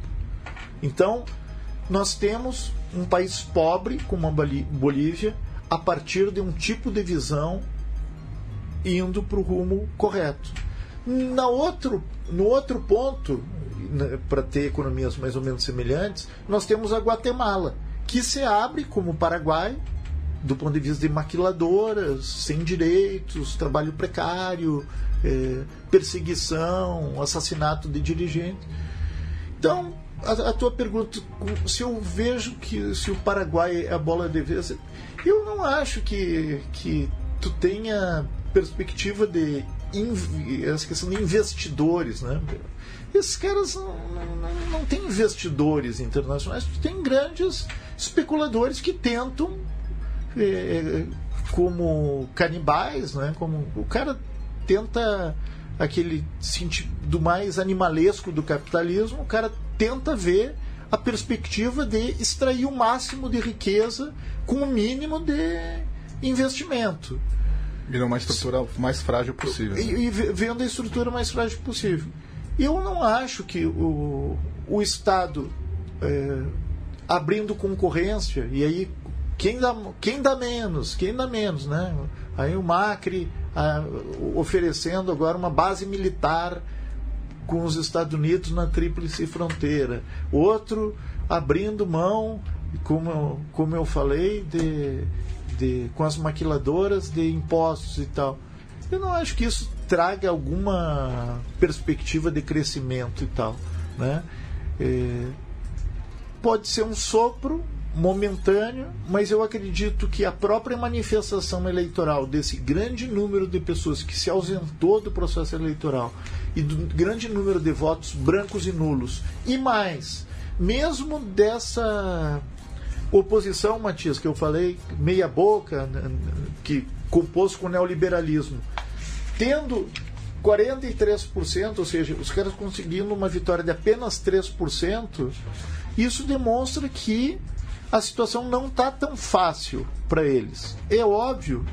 Então, nós temos um país pobre, como a Bolívia, a partir de um tipo de visão indo para o rumo correto. Na outro, no outro ponto, né, para ter economias mais ou menos semelhantes, nós temos a Guatemala, que se abre como o Paraguai, do ponto de vista de maquiladoras, sem direitos, trabalho precário, é, perseguição, assassinato de dirigentes. Então, a, a, tua pergunta, se eu vejo que se o Paraguai é a bola de vez, eu não acho que, que tu tenha perspectiva de essa questão de investidores, né? Esses caras não, não, não têm investidores internacionais, tem grandes especuladores que tentam, é, como canibais, né? Como o cara tenta aquele sentido mais animalesco do capitalismo, o cara tenta ver a perspectiva de extrair o máximo de riqueza com o mínimo de investimento. Vira uma estrutura mais frágil possível. E, e vendo a estrutura mais frágil possível. Eu não acho que o, o Estado é, abrindo concorrência, e aí quem dá, quem dá menos, quem dá menos, né? Aí o Macri a, oferecendo agora uma base militar com os Estados Unidos na tríplice fronteira. Outro abrindo mão, como eu, como eu falei, de, de, com as maquiladoras de impostos e tal. Eu não acho que isso traga alguma perspectiva de crescimento e tal. Né? É, pode ser um sopro momentâneo, mas eu acredito que a própria manifestação eleitoral desse grande número de pessoas que se ausentou do processo eleitoral e do grande número de votos brancos e nulos, e mais, mesmo dessa oposição, Matias, que eu falei, meia boca, né, que compôs com o neoliberalismo, tendo 43%, ou seja, os caras conseguindo uma vitória de apenas 3%, isso demonstra que a situação não está tão fácil para eles. É óbvio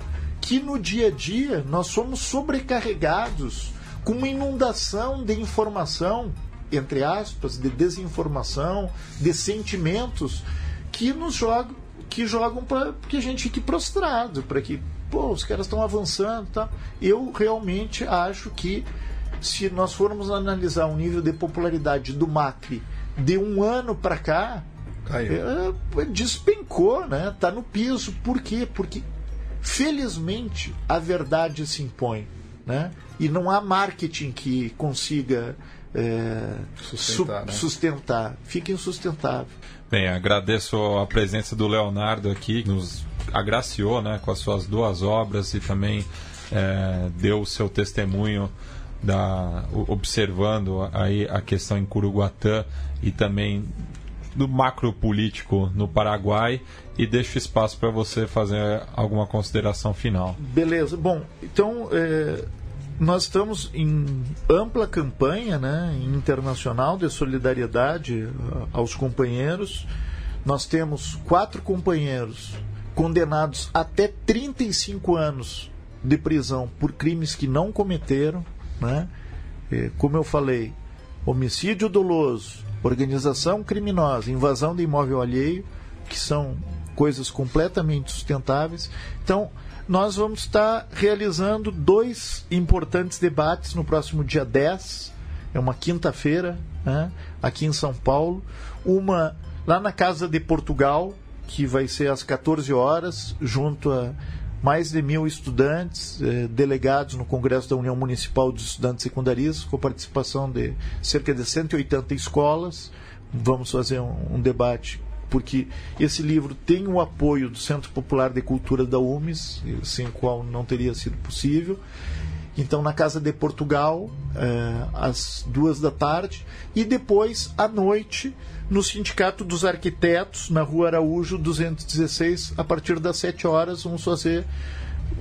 que no dia a dia nós somos sobrecarregados com uma inundação de informação, entre aspas, de desinformação, de sentimentos que nos jogam, que jogam para que a gente fique prostrado, para que pô, os caras estão avançando, tá? Eu realmente acho que se nós formos analisar o nível de popularidade do Macri de um ano para cá, é, despencou, né? Tá no piso. Por quê? Porque felizmente a verdade se impõe, né? E não há marketing que consiga é, sustentar, su né? sustentar. Fica insustentável. Bem, agradeço a presença do Leonardo aqui, que nos agraciou né, com as suas duas obras e também é, deu o seu testemunho da, observando aí a questão em Curuguatã e também do macro político no Paraguai e deixo espaço para você fazer alguma consideração final. Beleza. Bom, então é, nós estamos em ampla campanha né, internacional de solidariedade aos companheiros. Nós temos quatro companheiros condenados até 35 anos de prisão por crimes que não cometeram. Né? É, como eu falei, homicídio doloso, organização criminosa, invasão de imóvel alheio, que são coisas completamente sustentáveis. Então, nós vamos estar realizando dois importantes debates no próximo dia 10, é uma quinta-feira, né, aqui em São Paulo. Uma lá na Casa de Portugal, que vai ser às 14 horas, junto a mais de mil estudantes eh, delegados no Congresso da União Municipal dos Estudantes Secundaristas, com participação de cerca de 180 escolas. Vamos fazer um, um debate, porque esse livro tem o apoio do Centro Popular de Cultura da UMES, sem o qual não teria sido possível. Então, na Casa de Portugal, eh, às duas da tarde, e depois, à noite, no Sindicato dos Arquitetos, na Rua Araújo 216, a partir das 7 horas, vamos fazer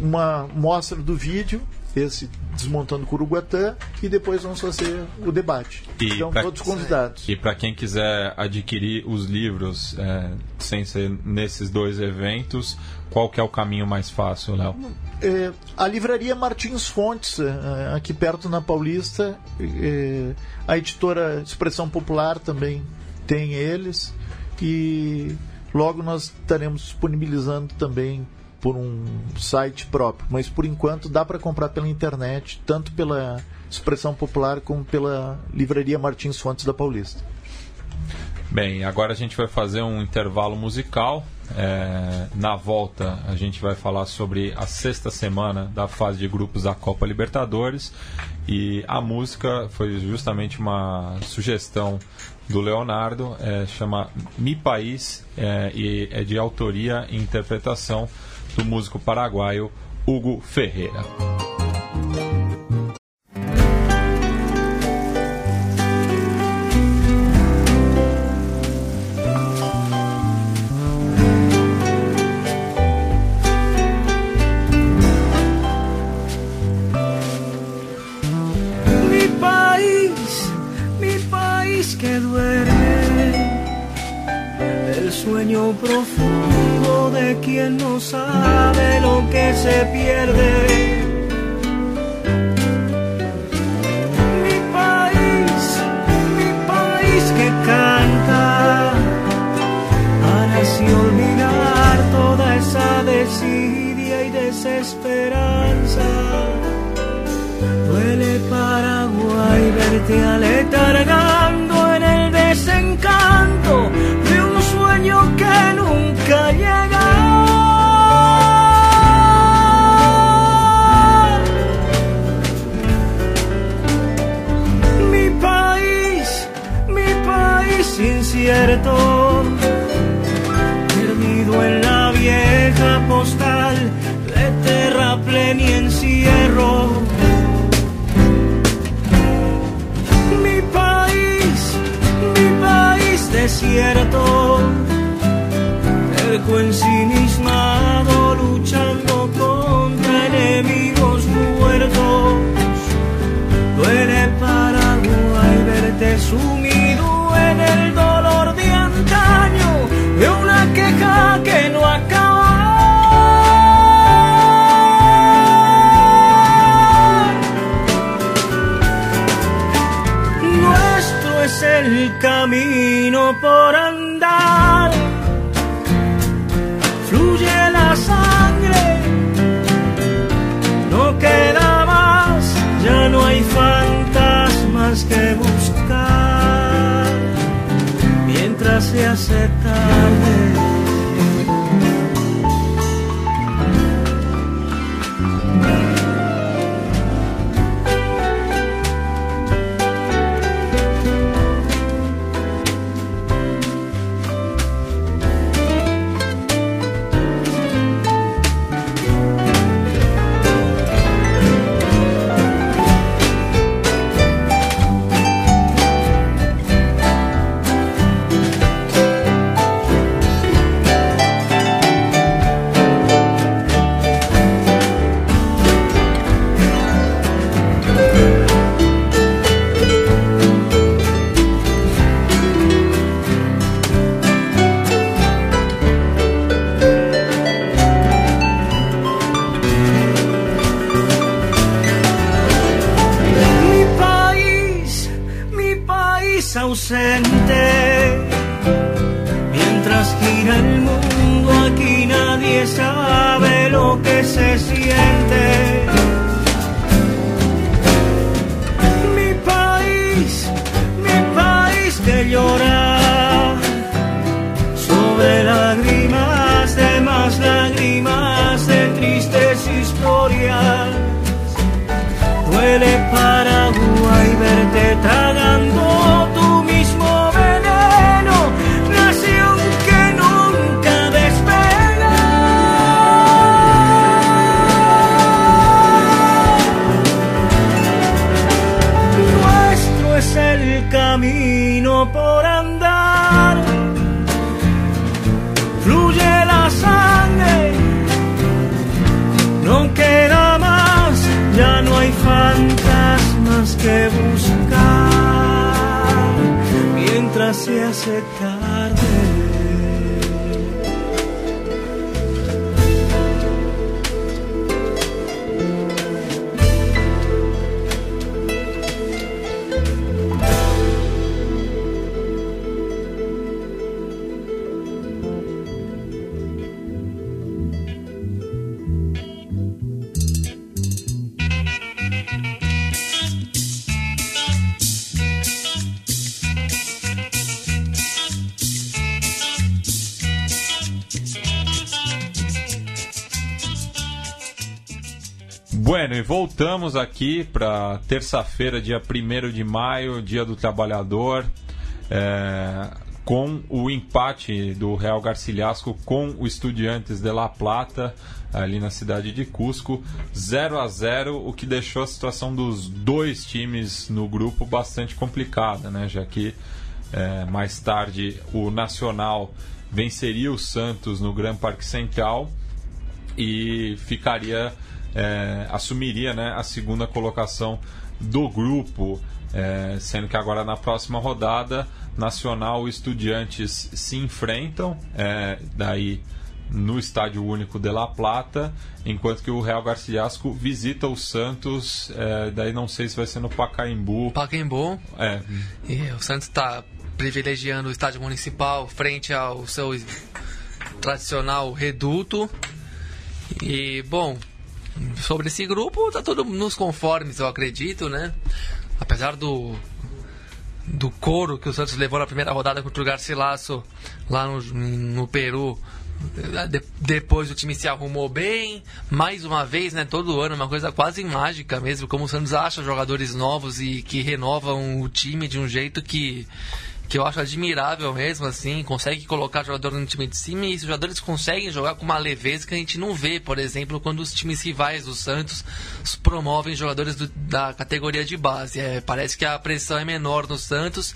uma mostra do vídeo, esse Desmontando Curuguatã, e depois vamos fazer o debate. E então, pra, todos convidados. E para quem quiser adquirir os livros, é, sem ser nesses dois eventos, qual que é o caminho mais fácil, Léo? É, a livraria Martins Fontes, é, aqui perto na Paulista, é, a editora Expressão Popular também tem eles e logo nós estaremos disponibilizando também por um site próprio, mas por enquanto dá para comprar pela internet, tanto pela Expressão Popular como pela Livraria Martins Fontes da Paulista. Bem, agora a gente vai fazer um intervalo musical. É, na volta, a gente vai falar sobre a sexta semana da fase de grupos da Copa Libertadores. E a música foi justamente uma sugestão do Leonardo, é, chama Mi País, é, e é de autoria e interpretação do músico paraguaio Hugo Ferreira. El sueño profundo de quien no sabe lo que se pierde. Mi país, mi país que canta, para así olvidar toda esa desidia y desesperanza. Duele Paraguay verte aletargando y encierro. Mi país, mi país desierto, terco ensimismado luchando por andar. Fluye la sangre, no queda más, ya no hay fantasmas que buscar. Mientras se hace tarde. Ausente. Mientras gira el mundo, aquí nadie sabe lo que se siente. Mi país, mi país que llora sobre lágrimas de más lágrimas de tristes historias. Duele Paraguay verte tragando E voltamos aqui para terça-feira, dia 1 de maio, dia do trabalhador, é, com o empate do Real Garcilasco com o Estudiantes de La Plata, ali na cidade de Cusco, 0 a 0 o que deixou a situação dos dois times no grupo bastante complicada, né? já que é, mais tarde o Nacional venceria o Santos no Gran Parque Central e ficaria é, assumiria né, a segunda colocação do grupo. É, sendo que agora na próxima rodada, Nacional e Estudiantes se enfrentam, é, daí no Estádio Único de La Plata, enquanto que o Real Garciasco visita o Santos, é, daí não sei se vai ser no Pacaembu. Pacaembu. É, E o Santos está privilegiando o estádio municipal frente ao seu tradicional reduto. E, bom, sobre esse grupo, tá tudo nos conformes, eu acredito, né? Apesar do do couro que o Santos levou na primeira rodada contra o Garcilaso lá no, no Peru. De- depois o time se arrumou bem, mais uma vez, né? Todo ano, uma coisa quase mágica mesmo, como o Santos acha jogadores novos e que renovam o time de um jeito que que eu acho admirável mesmo, assim, consegue colocar jogador no time de cima e esses jogadores conseguem jogar com uma leveza que a gente não vê, por exemplo, quando os times rivais do Santos promovem jogadores do- da categoria de base. É, parece que a pressão é menor no Santos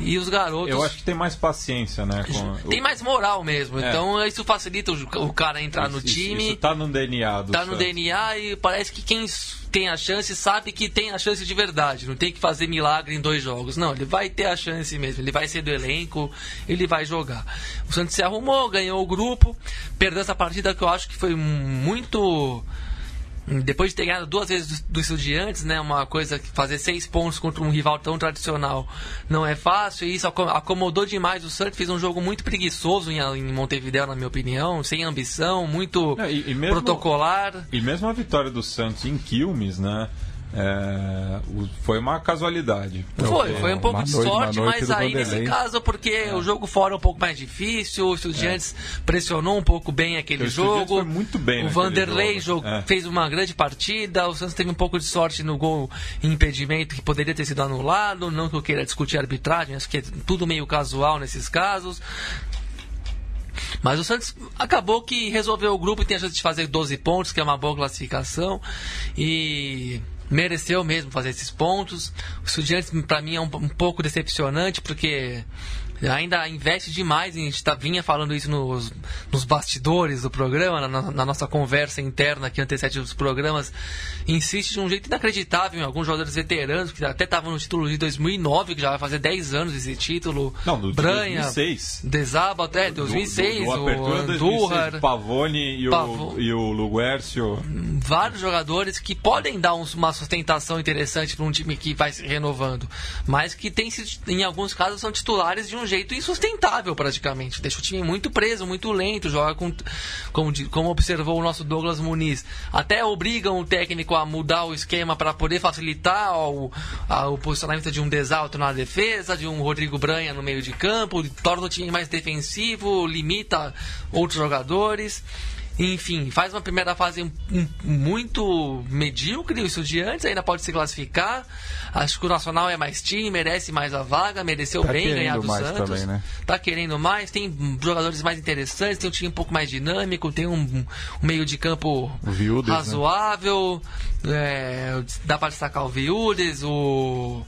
e os garotos eu acho que tem mais paciência, né? com- tem mais moral mesmo. É. Então isso facilita o, cara entrar no isso- time. Isso tá no DNA do Tá no. DNA e parece que quem tem a chance sabe que tem a chance de verdade. Não tem que fazer milagre em dois jogos. Não, ele vai ter a chance mesmo. Ele vai ser do elenco, ele vai jogar. O Santos se arrumou, ganhou o grupo, perdeu essa partida que eu acho que foi muito. Depois de ter ganhado duas vezes do, do Estudiantes, né, uma coisa que fazer seis pontos contra um rival tão tradicional não é fácil, e isso aco- acomodou demais o Santos, fez um jogo muito preguiçoso em, em Montevideo, na minha opinião, sem ambição, muito Não, e- e mesmo- protocolar. E mesmo a vitória do Santos em Quilmes, né? É, foi uma casualidade. Foi, foi um pouco uma de noite- sorte, mas aí Vanderlei. nesse caso, porque o jogo fora é um pouco mais difícil, o Estudiantes pressionou um pouco bem aquele O jogo. foi muito bem O Vanderlei jogo, é. fez uma grande partida, o Santos teve um pouco de sorte no gol em impedimento que poderia ter sido anulado, não que eu queira discutir arbitragem, acho que é tudo meio casual nesses casos. Mas o Santos acabou que resolveu o grupo e tem a chance de fazer 12 pontos, que é uma boa classificação. E mereceu mesmo fazer esses pontos. O Estudiantes, para mim, é um, um pouco decepcionante, porque ainda investe demais. A gente tá, vinha falando isso nos, nos bastidores do programa, na, na nossa conversa interna que antecede os programas. Insiste de um jeito inacreditável em alguns jogadores veteranos, que até estavam no título de 2009, que já vai fazer 10 anos esse título. Não, do Branha, 2006. Desaba até 2006, do, do, do o 2006, Andújar, Pavone e, Pavo- o, e o Luguércio. vários jogadores que podem dar uma sustentação interessante para um time que vai se renovando, mas que tem em alguns casos são titulares de um jeito insustentável praticamente. Deixa o time muito preso, muito lento, joga com como, como observou o nosso Douglas Muniz, até obrigam o técnico a mudar o esquema para poder facilitar o, a- o posicionamento de um Desalto na defesa, de um Rodrigo Branha no meio de campo, torna o time mais defensivo, limita outros jogadores. Enfim, faz uma primeira fase um- um- muito medíocre, o Estudiantes ainda pode se classificar. Acho que o Nacional é mais time, merece mais a vaga, mereceu Tá bem ganhar do mais Santos. também, né? Tá querendo mais, tem jogadores mais interessantes, tem um time um pouco mais dinâmico, tem um, um meio de campo O Viudes, né? razoável. é, dá para destacar o Viudes, o.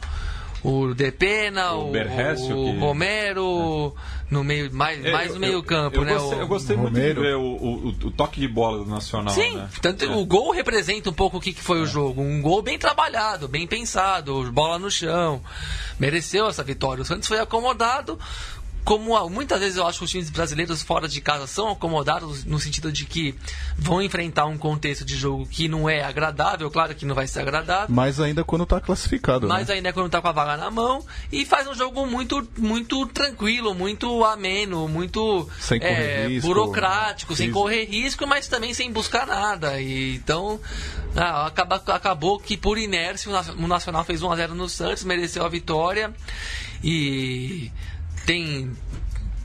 O Depena, O o, o que- Romero, no meio, mais, É, mais eu- no meio eu- campo, eu né? Gostei, o- eu gostei muito de Romero. ver o, o- o toque de bola do Nacional. Sim, né? tanto É. o gol representa um pouco o que, que foi o jogo. Um gol bem trabalhado, bem pensado, bola no chão. Mereceu essa vitória. O Santos foi acomodado. Como muitas vezes eu acho que os times brasileiros fora de casa são acomodados no sentido de que vão enfrentar um contexto de jogo que não é agradável, claro que não vai ser agradável. Mas ainda quando tá classificado, Mas né? ainda é quando tá com a vaga na mão e faz um jogo muito, muito tranquilo, muito ameno, muito Sem é, risco, burocrático, sem correr risco, mas também sem buscar nada. E, então, ah, acaba, acabou que por inércia o Nacional fez 1 a 0 no Santos, mereceu a vitória e tem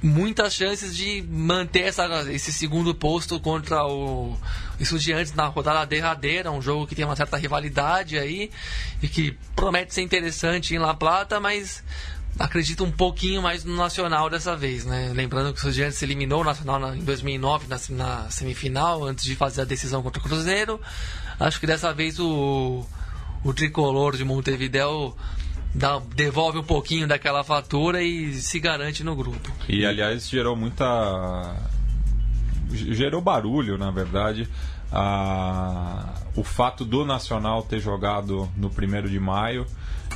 muitas chances de manter essa, esse segundo posto contra o Estudiantes na rodada derradeira, um jogo que tem uma certa rivalidade aí e que promete ser interessante em La Plata, mas acredito um pouquinho mais no Nacional dessa vez, né? Lembrando que o Estudiantes eliminou o Nacional na- em 2009 na, na semifinal, antes de fazer a decisão contra o Cruzeiro. Acho que dessa vez o, o tricolor de Montevideo dá, devolve um pouquinho daquela fatura e se garante no grupo. E aliás gerou muita. gerou barulho, na verdade, a, o fato do Nacional ter jogado no primeiro de maio,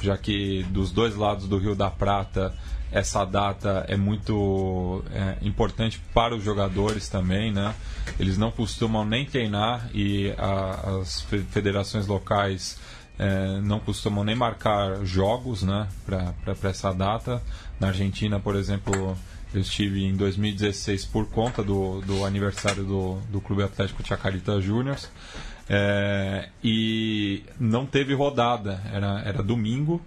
já que dos dois lados do Rio da Prata essa data é muito é, importante para os jogadores também, né? Eles não costumam nem treinar e a, as federações locais é, não costumam nem marcar jogos, né? Para essa data. Na Argentina, por exemplo, eu estive em 2016 por conta do, do aniversário do, do Clube Atlético Chacarita Júnior. É, e não teve rodada, era, era domingo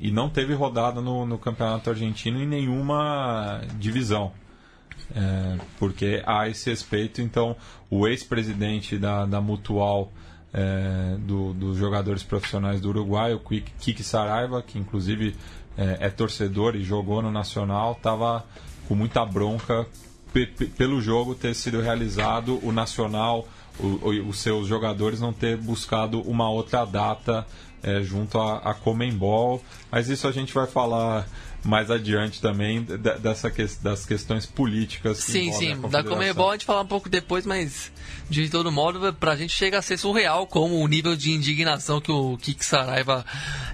e não teve rodada no, no campeonato argentino em nenhuma divisão. É, porque há esse respeito, então o ex-presidente da, da Mutual é, do, dos jogadores profissionais do Uruguai, o Kiki Saraiva, que inclusive é, é torcedor e jogou no Nacional, estava com muita bronca pelo jogo ter sido realizado, o Nacional, os seus jogadores não ter buscado uma outra data é, junto a, a Comembol. Mas isso a gente vai falar mais adiante também dessa que, das questões políticas. Que sim, sim. Da Comebol a gente falar um pouco depois, mas de todo modo, pra gente chega a ser surreal como o nível de indignação que o Kik Saraiva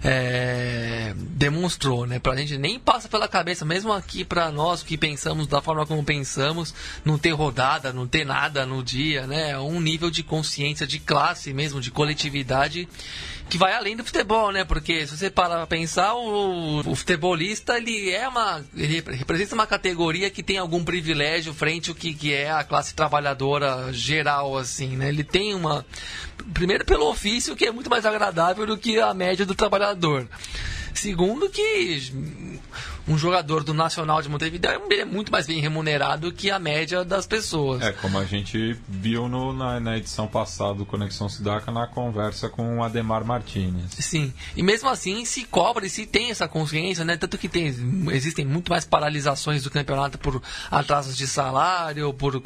é, demonstrou, né? Pra gente nem passa pela cabeça, mesmo aqui pra nós que pensamos da forma como pensamos, não ter rodada, não ter nada no dia, né? Um nível de consciência, de classe mesmo, de coletividade que vai além do futebol, né? Porque se você parar pra pensar, o, o futebolista ele é uma. ele representa uma categoria que tem algum privilégio frente ao que, que é a classe trabalhadora geral, assim, né? Ele tem uma. Primeiro pelo ofício, que é muito mais agradável do que a média do trabalhador. Segundo que um jogador do Nacional de Montevideo é muito mais bem remunerado que a média das pessoas. É, como a gente viu no, na, na, edição passada do Conexão Sidaca na conversa com o Ademar Martinez. Sim, e mesmo assim se cobra e se tem essa consciência, né? Tanto que tem, existem muito mais paralisações do campeonato por atrasos de salário, por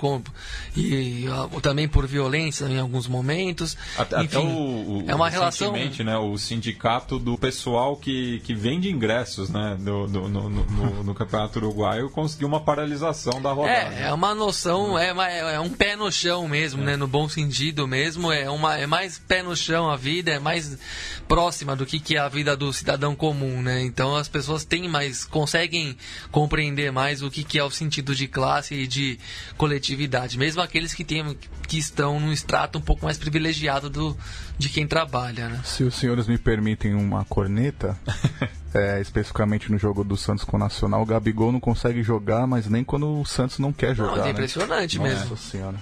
e, e também por violência em alguns momentos. Até, Enfim, até o, o, é uma relação. Né, o sindicato do pessoal que, que vende ingressos, né? Do, do, no, no, no, no, Campeonato Uruguaio conseguiu uma paralisação da rodada. É, é uma noção, é, é um pé no chão mesmo, é. né? No bom sentido mesmo. É, uma, é mais pé no chão a vida, é mais próxima do que, que é a vida do cidadão comum, né? Então as pessoas têm mais, conseguem compreender mais o que, que é o sentido de classe e de coletividade. Mesmo aqueles que, têm, que estão num extrato um pouco mais privilegiado do, de quem trabalha, né? Se os senhores me permitem uma corneta, é, especificamente no jogo do Santos com o Nacional, o Gabigol não consegue jogar, mas nem quando o Santos não quer jogar. Não, é impressionante né? mesmo. Nossa senhora.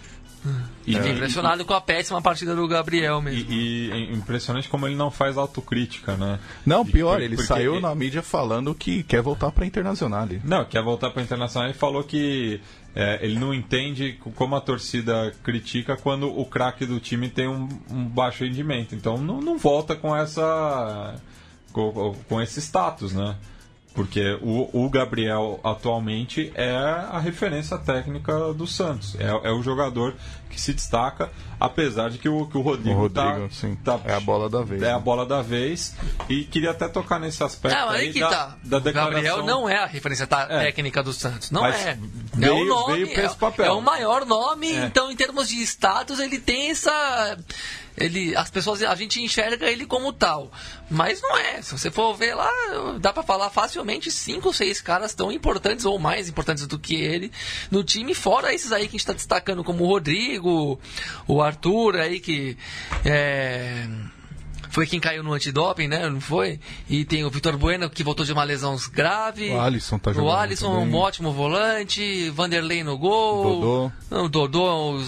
E é, impressionado e, com a péssima partida do Gabriel mesmo. E, e, impressionante como ele não faz autocrítica, né? Não, pior, ele saiu ele... na mídia falando que quer voltar para Internacional. Não, quer voltar para Internacional e falou que é, ele não entende como a torcida critica quando o craque do time tem um, um, baixo rendimento. Então não, não volta com essa com, com esse status, né? Porque o, o, Gabriel atualmente é a referência técnica do Santos. É, é, o jogador que se destaca, apesar de que o, que o Rodrigo, o Rodrigo tá, sim. Tá, é a bola da vez. É né? a bola da vez. E queria até tocar nesse aspecto não, aí, aí da, tá. da declaração. O Gabriel não é a referência é. técnica do Santos. Não Mas é. Veio, é o nome, veio pra esse papel. É, é o maior nome, é. então em termos de status ele tem essa ele, as pessoas, a gente enxerga ele como tal, mas não é. Se você for ver lá, dá para falar facilmente cinco ou seis caras tão importantes ou mais importantes do que ele no time, fora esses aí que a gente está destacando como o Rodrigo, o Arthur aí que é, foi quem caiu no antidoping, né? Não foi? E tem o Vitor Bueno, que voltou de uma lesão grave. O Alisson tá jogando. O Alisson, um ótimo volante. Vanderlei no gol. Dodô. O Dodô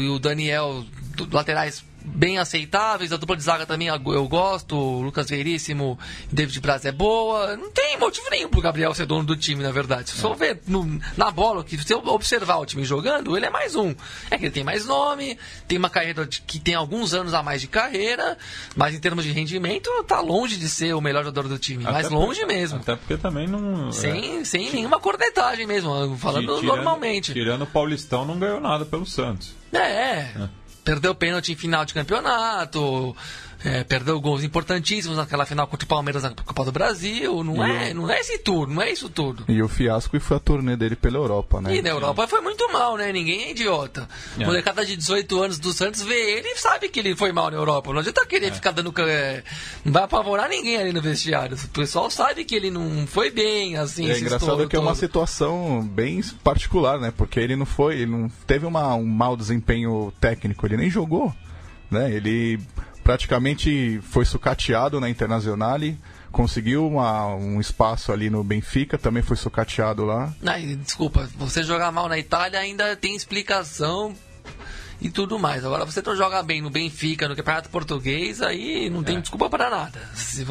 e o Daniel, laterais bem aceitáveis. A dupla de zaga também eu gosto. O Lucas Veríssimo e David Braz é boa. Não tem motivo nenhum pro Gabriel ser dono do time, na verdade. Se você é. ver no, na bola, que se observar o time jogando, ele é mais um. É que ele tem mais nome, tem uma carreira de, que tem alguns anos a mais de carreira, mas em termos de rendimento, tá longe de ser o melhor jogador do time. Até mais longe mesmo. Até porque também não. Sem, é, sem nenhuma cornetagem mesmo, falando tirando, normalmente. Tirando o Paulistão, não ganhou nada pelo Santos. É, é. Perdeu pênalti em final de campeonato. É, perdeu gols importantíssimos naquela final contra o Palmeiras na Copa do Brasil. Não, é, não é esse tudo, não é isso tudo. E o fiasco foi a turnê dele pela Europa, né? E na Europa foi muito mal, né? Ninguém é idiota. É. Molecada de 18 anos do Santos vê ele e sabe que ele foi mal na Europa. Não adianta querer ficar dando. é, Não vai apavorar ninguém ali no vestiário. O pessoal sabe que ele não foi bem, assim. É esse engraçado que é uma todo. situação bem particular, né? Porque ele não foi, ele não teve uma, um mau desempenho técnico, ele nem jogou, né? Ele praticamente foi sucateado na Internazionale, conseguiu uma- um espaço ali no Benfica, também foi sucateado lá. Ai, desculpa, você jogar mal na Itália ainda tem explicação e tudo mais. Agora, você não joga bem no Benfica, no Campeonato Português, aí não tem desculpa para nada. Se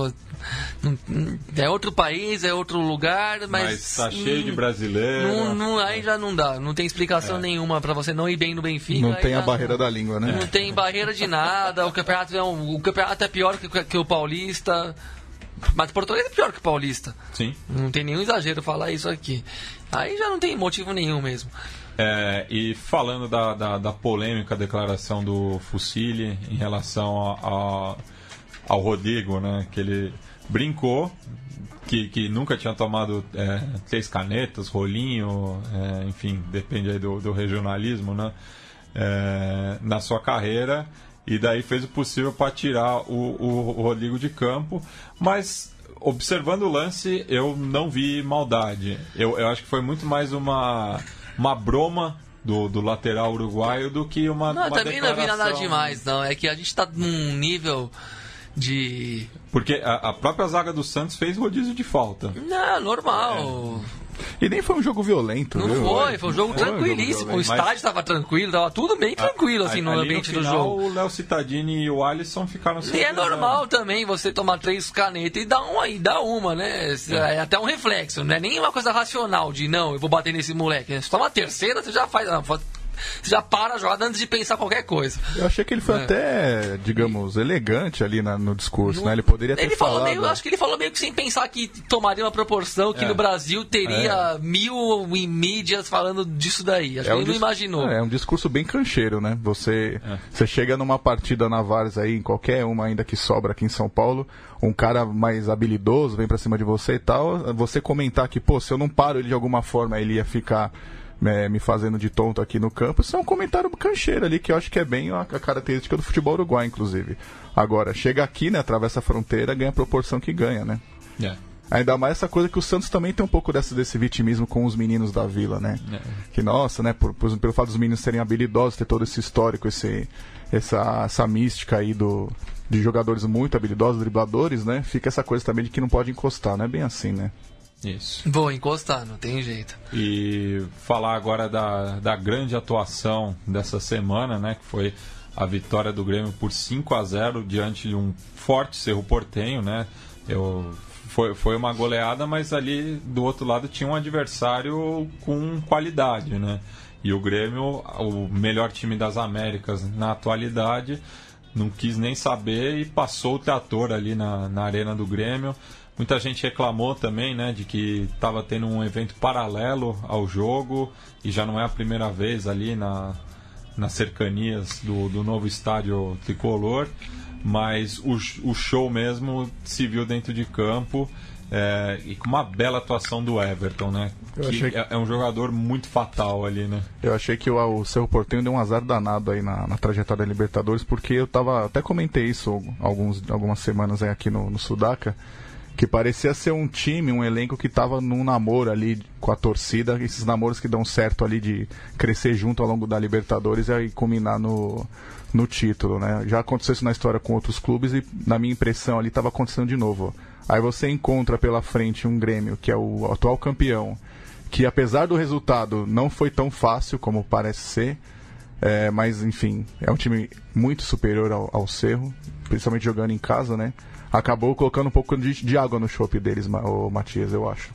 é outro país, é outro lugar, mas. Mas tá cheio de hum, brasileiro. Não, não- aí já não dá. Não tem explicação nenhuma para você não ir bem no Benfica. Não tem a barreira não- da língua, né? Não tem barreira de nada. O campeonato é, um- o campeonato é pior que, que o paulista. Mas o português é pior que o paulista. Sim. Não tem nenhum exagero falar isso aqui. Aí já não tem motivo nenhum mesmo. É, e falando da, da, da polêmica declaração do Fusilli em relação a- a- ao Rodrigo, né? Que ele brincou que, que nunca tinha tomado é, três canetas, rolinho, é, enfim, depende aí do, do regionalismo, né? É, na sua carreira e daí fez o possível para tirar o, o, o Rodrigo de campo, mas observando o lance eu não vi maldade. Eu, eu acho que foi muito mais uma, uma broma do, do lateral uruguaio do que uma. Não, uma também não vi nada declaração. demais, não. É que a gente tá num nível de. Porque a, a própria zaga do Santos fez rodízio de falta. Não, normal. E nem foi um jogo violento, Não viu? foi, foi um jogo Foi um jogo tranquilíssimo. o mas- estádio tava tranquilo, tava tudo bem tranquilo, assim, no ambiente do final, jogo. O Léo Cittadini e o Alisson ficaram E é normal também você tomar três canetas e dar uma e dar uma, né? É. até um reflexo, não é nem uma coisa racional de não, eu vou bater nesse moleque. né? Você toma a terceira, você já faz. não, você já para a jogada antes de pensar qualquer coisa. Eu achei que ele foi É. até, digamos, elegante ali na- no discurso, Não- né? Ele poderia ter ele falou falado... meio, acho que ele falou meio que sem pensar que tomaria uma proporção que É. no Brasil teria mil em mídias falando disso daí. Acho que ele não imaginou. É, é um discurso bem cancheiro, né? Você, É. você chega numa partida na Vars aí, em qualquer uma ainda que sobra aqui em São Paulo, um cara mais habilidoso vem pra cima de você e tal, você comentar que, pô, se eu não paro ele de alguma forma, ele ia ficar é, me fazendo de tonto aqui no campo, isso é um comentário cancheiro ali, que eu acho que é bem a, a característica do futebol uruguai, inclusive. Agora, chega aqui, né, atravessa a fronteira, ganha a proporção que ganha, né? É. Ainda mais essa coisa que o Santos também tem um pouco dessa, desse vitimismo com os meninos da vila, né? É. Que, nossa, né? Por, por- pelo fato dos meninos serem habilidosos, ter todo esse histórico, esse, essa, essa mística aí do, de jogadores muito habilidosos, dribladores, né? Fica essa coisa também de que não pode encostar, não é bem assim, né? Isso. Vou encostar, não tem jeito. E falar agora da, da grande atuação dessa semana, né? Que foi a vitória do Grêmio por 5 a 0 diante de um forte Cerro Portenho, né? Eu, foi, foi uma goleada, mas ali do outro lado tinha um adversário com qualidade, né? E o Grêmio, o melhor time das Américas na atualidade, não quis nem saber e passou o trator ali na, na arena do Grêmio. Muita gente reclamou também, né, de que estava tendo um evento paralelo ao jogo e já não é a primeira vez ali na, nas cercanias do, do novo estádio tricolor, mas o, o show mesmo se viu dentro de campo é, e com uma bela atuação do Everton, né? Eu Que é, é um jogador muito fatal ali, né? Eu achei que o, o Portenho deu um azar danado aí na, na trajetória da Libertadores, porque eu tava. Até comentei isso alguns, algumas semanas aí aqui no, no Sudaca, que parecia ser um time, um elenco que tava num namoro ali com a torcida, esses namoros que dão certo ali de crescer junto ao longo da Libertadores e aí culminar no, no título, né? Já aconteceu isso na história com outros clubes e, na minha impressão, ali estava acontecendo de novo. Aí você encontra pela frente um Grêmio, que é o atual campeão, que apesar do resultado não foi tão fácil como parece ser, é, mas enfim, é um time muito superior ao, ao Cerro, principalmente jogando em casa, né? Acabou colocando um pouco de, de água no chope deles, o Matias, eu acho.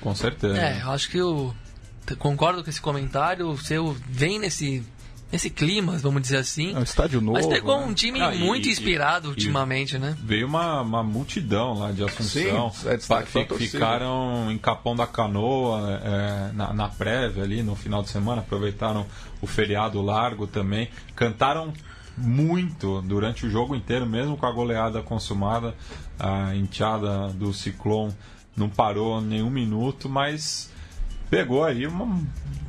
Com certeza. É, eu acho que eu concordo com esse comentário. O seu vem nesse, nesse clima, vamos dizer assim. É um estádio novo. Mas pegou né? um time Ah, e- muito e- inspirado e- ultimamente, né? Veio uma, uma multidão lá de Assunção. Sim, é destaque ficaram em Capão da Canoa é, na, na prévia ali no final de semana, aproveitaram o feriado largo também. Cantaram muito durante o jogo inteiro, mesmo com a goleada consumada, a enteada do Ciclone não parou nenhum minuto, mas pegou aí uma,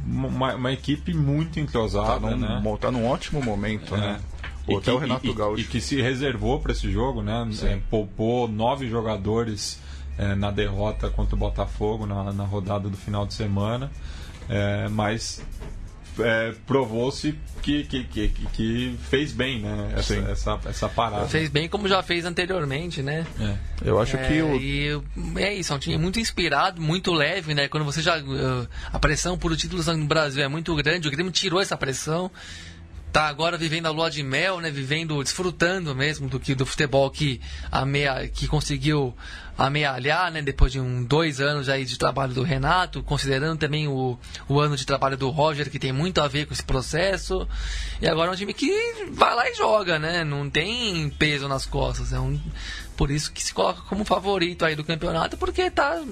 uma, uma equipe muito entrosada, tá num, né? Tá num ótimo momento, É. né? E Até que, o Renato e- Gaúcho. E que se reservou para esse jogo, né? É, poupou nove jogadores é, na derrota contra o Botafogo na, na rodada do final de semana. É, mas é, provou-se que, que, que, que- fez bem, né? Essa, Sim. essa, essa parada. Fez bem como já fez anteriormente, né? É. Eu acho É, que o, E é isso, é um time muito inspirado, muito leve, né? Quando você já. uh, a pressão por títulos no Brasil é muito grande, o Grêmio tirou essa pressão. Tá agora vivendo a lua de mel, né? Vivendo, desfrutando mesmo do que do futebol que, amea, que conseguiu amealhar, né? Depois de um, dois anos aí de trabalho do Renato, considerando também o, o ano de trabalho do Roger, que tem muito a ver com esse processo. E agora é um time que vai lá e joga, né? Não tem peso nas costas. É um, por isso que se coloca como favorito aí do campeonato, porque tá,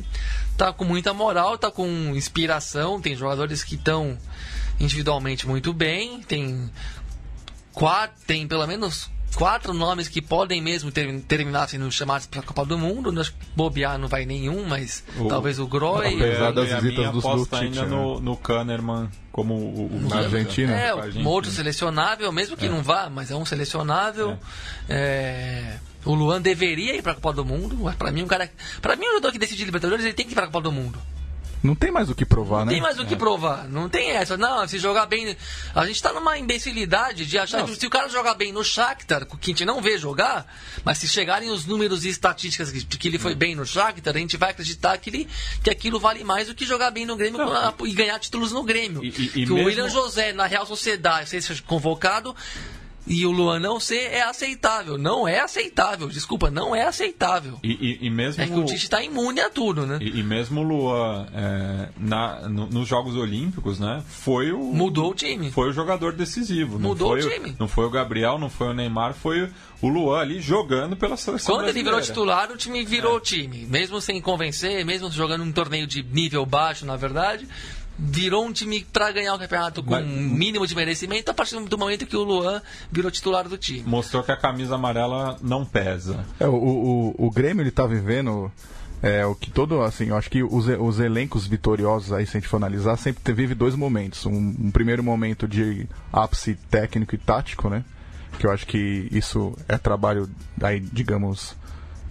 tá com muita moral, tá com inspiração, tem jogadores que estão individualmente muito bem, tem quatro, tem pelo menos quatro nomes que podem mesmo ter, terminar sendo chamados para a Copa do Mundo. Acho que bobear não vai nenhum, mas O- talvez o Groy. Apesar das visitas dos Lucic, ainda né? no, no Kahneman como o, o Na Argentina? É, um outro selecionável, mesmo que não vá, mas é um selecionável. É, O Luan deveria ir para a Copa do Mundo. Para mim, um cara, para mim, um jogador que decide Libertadores, ele tem que ir para a Copa do Mundo. Não tem mais o que provar, né? Tem mais o que provar. Não tem essa. Não, se jogar bem. A gente tá numa imbecilidade de achar que se o cara jogar bem no Shakhtar, que a gente não vê jogar, mas se chegarem os números e estatísticas de que ele foi bem no Shakhtar, a gente vai acreditar que, ele, que aquilo vale mais do que jogar bem no Grêmio e ganhar títulos no Grêmio. E- e- e que o mesmo- William José na Real Sociedade seja convocado. E o Luan não ser é aceitável. Não é aceitável. Desculpa, não é aceitável. E, e, e mesmo É que o Tite tá imune a tudo, né? E, e mesmo o Luan, é, na, no- nos Jogos Olímpicos, né? Foi o. Mudou o time. Foi o jogador decisivo. não Mudou foi o time. Não foi o Gabriel, não foi o Neymar, foi o Luan ali jogando pela seleção Quando ele virou brasileira. titular, o time virou time. Mesmo sem convencer, mesmo jogando um torneio de nível baixo, na verdade, virou um time para ganhar o campeonato com Mas- um mínimo de merecimento a partir do momento que o Luan virou titular do time. Mostrou que a camisa amarela não pesa. É, o, o, o Grêmio ele tá vivendo é, o que todo, assim, eu acho que os, os elencos vitoriosos aí, se a gente for analisar, sempre te- vive dois momentos. Um, um primeiro momento de ápice técnico e tático, né? Que eu acho que isso é trabalho aí, digamos,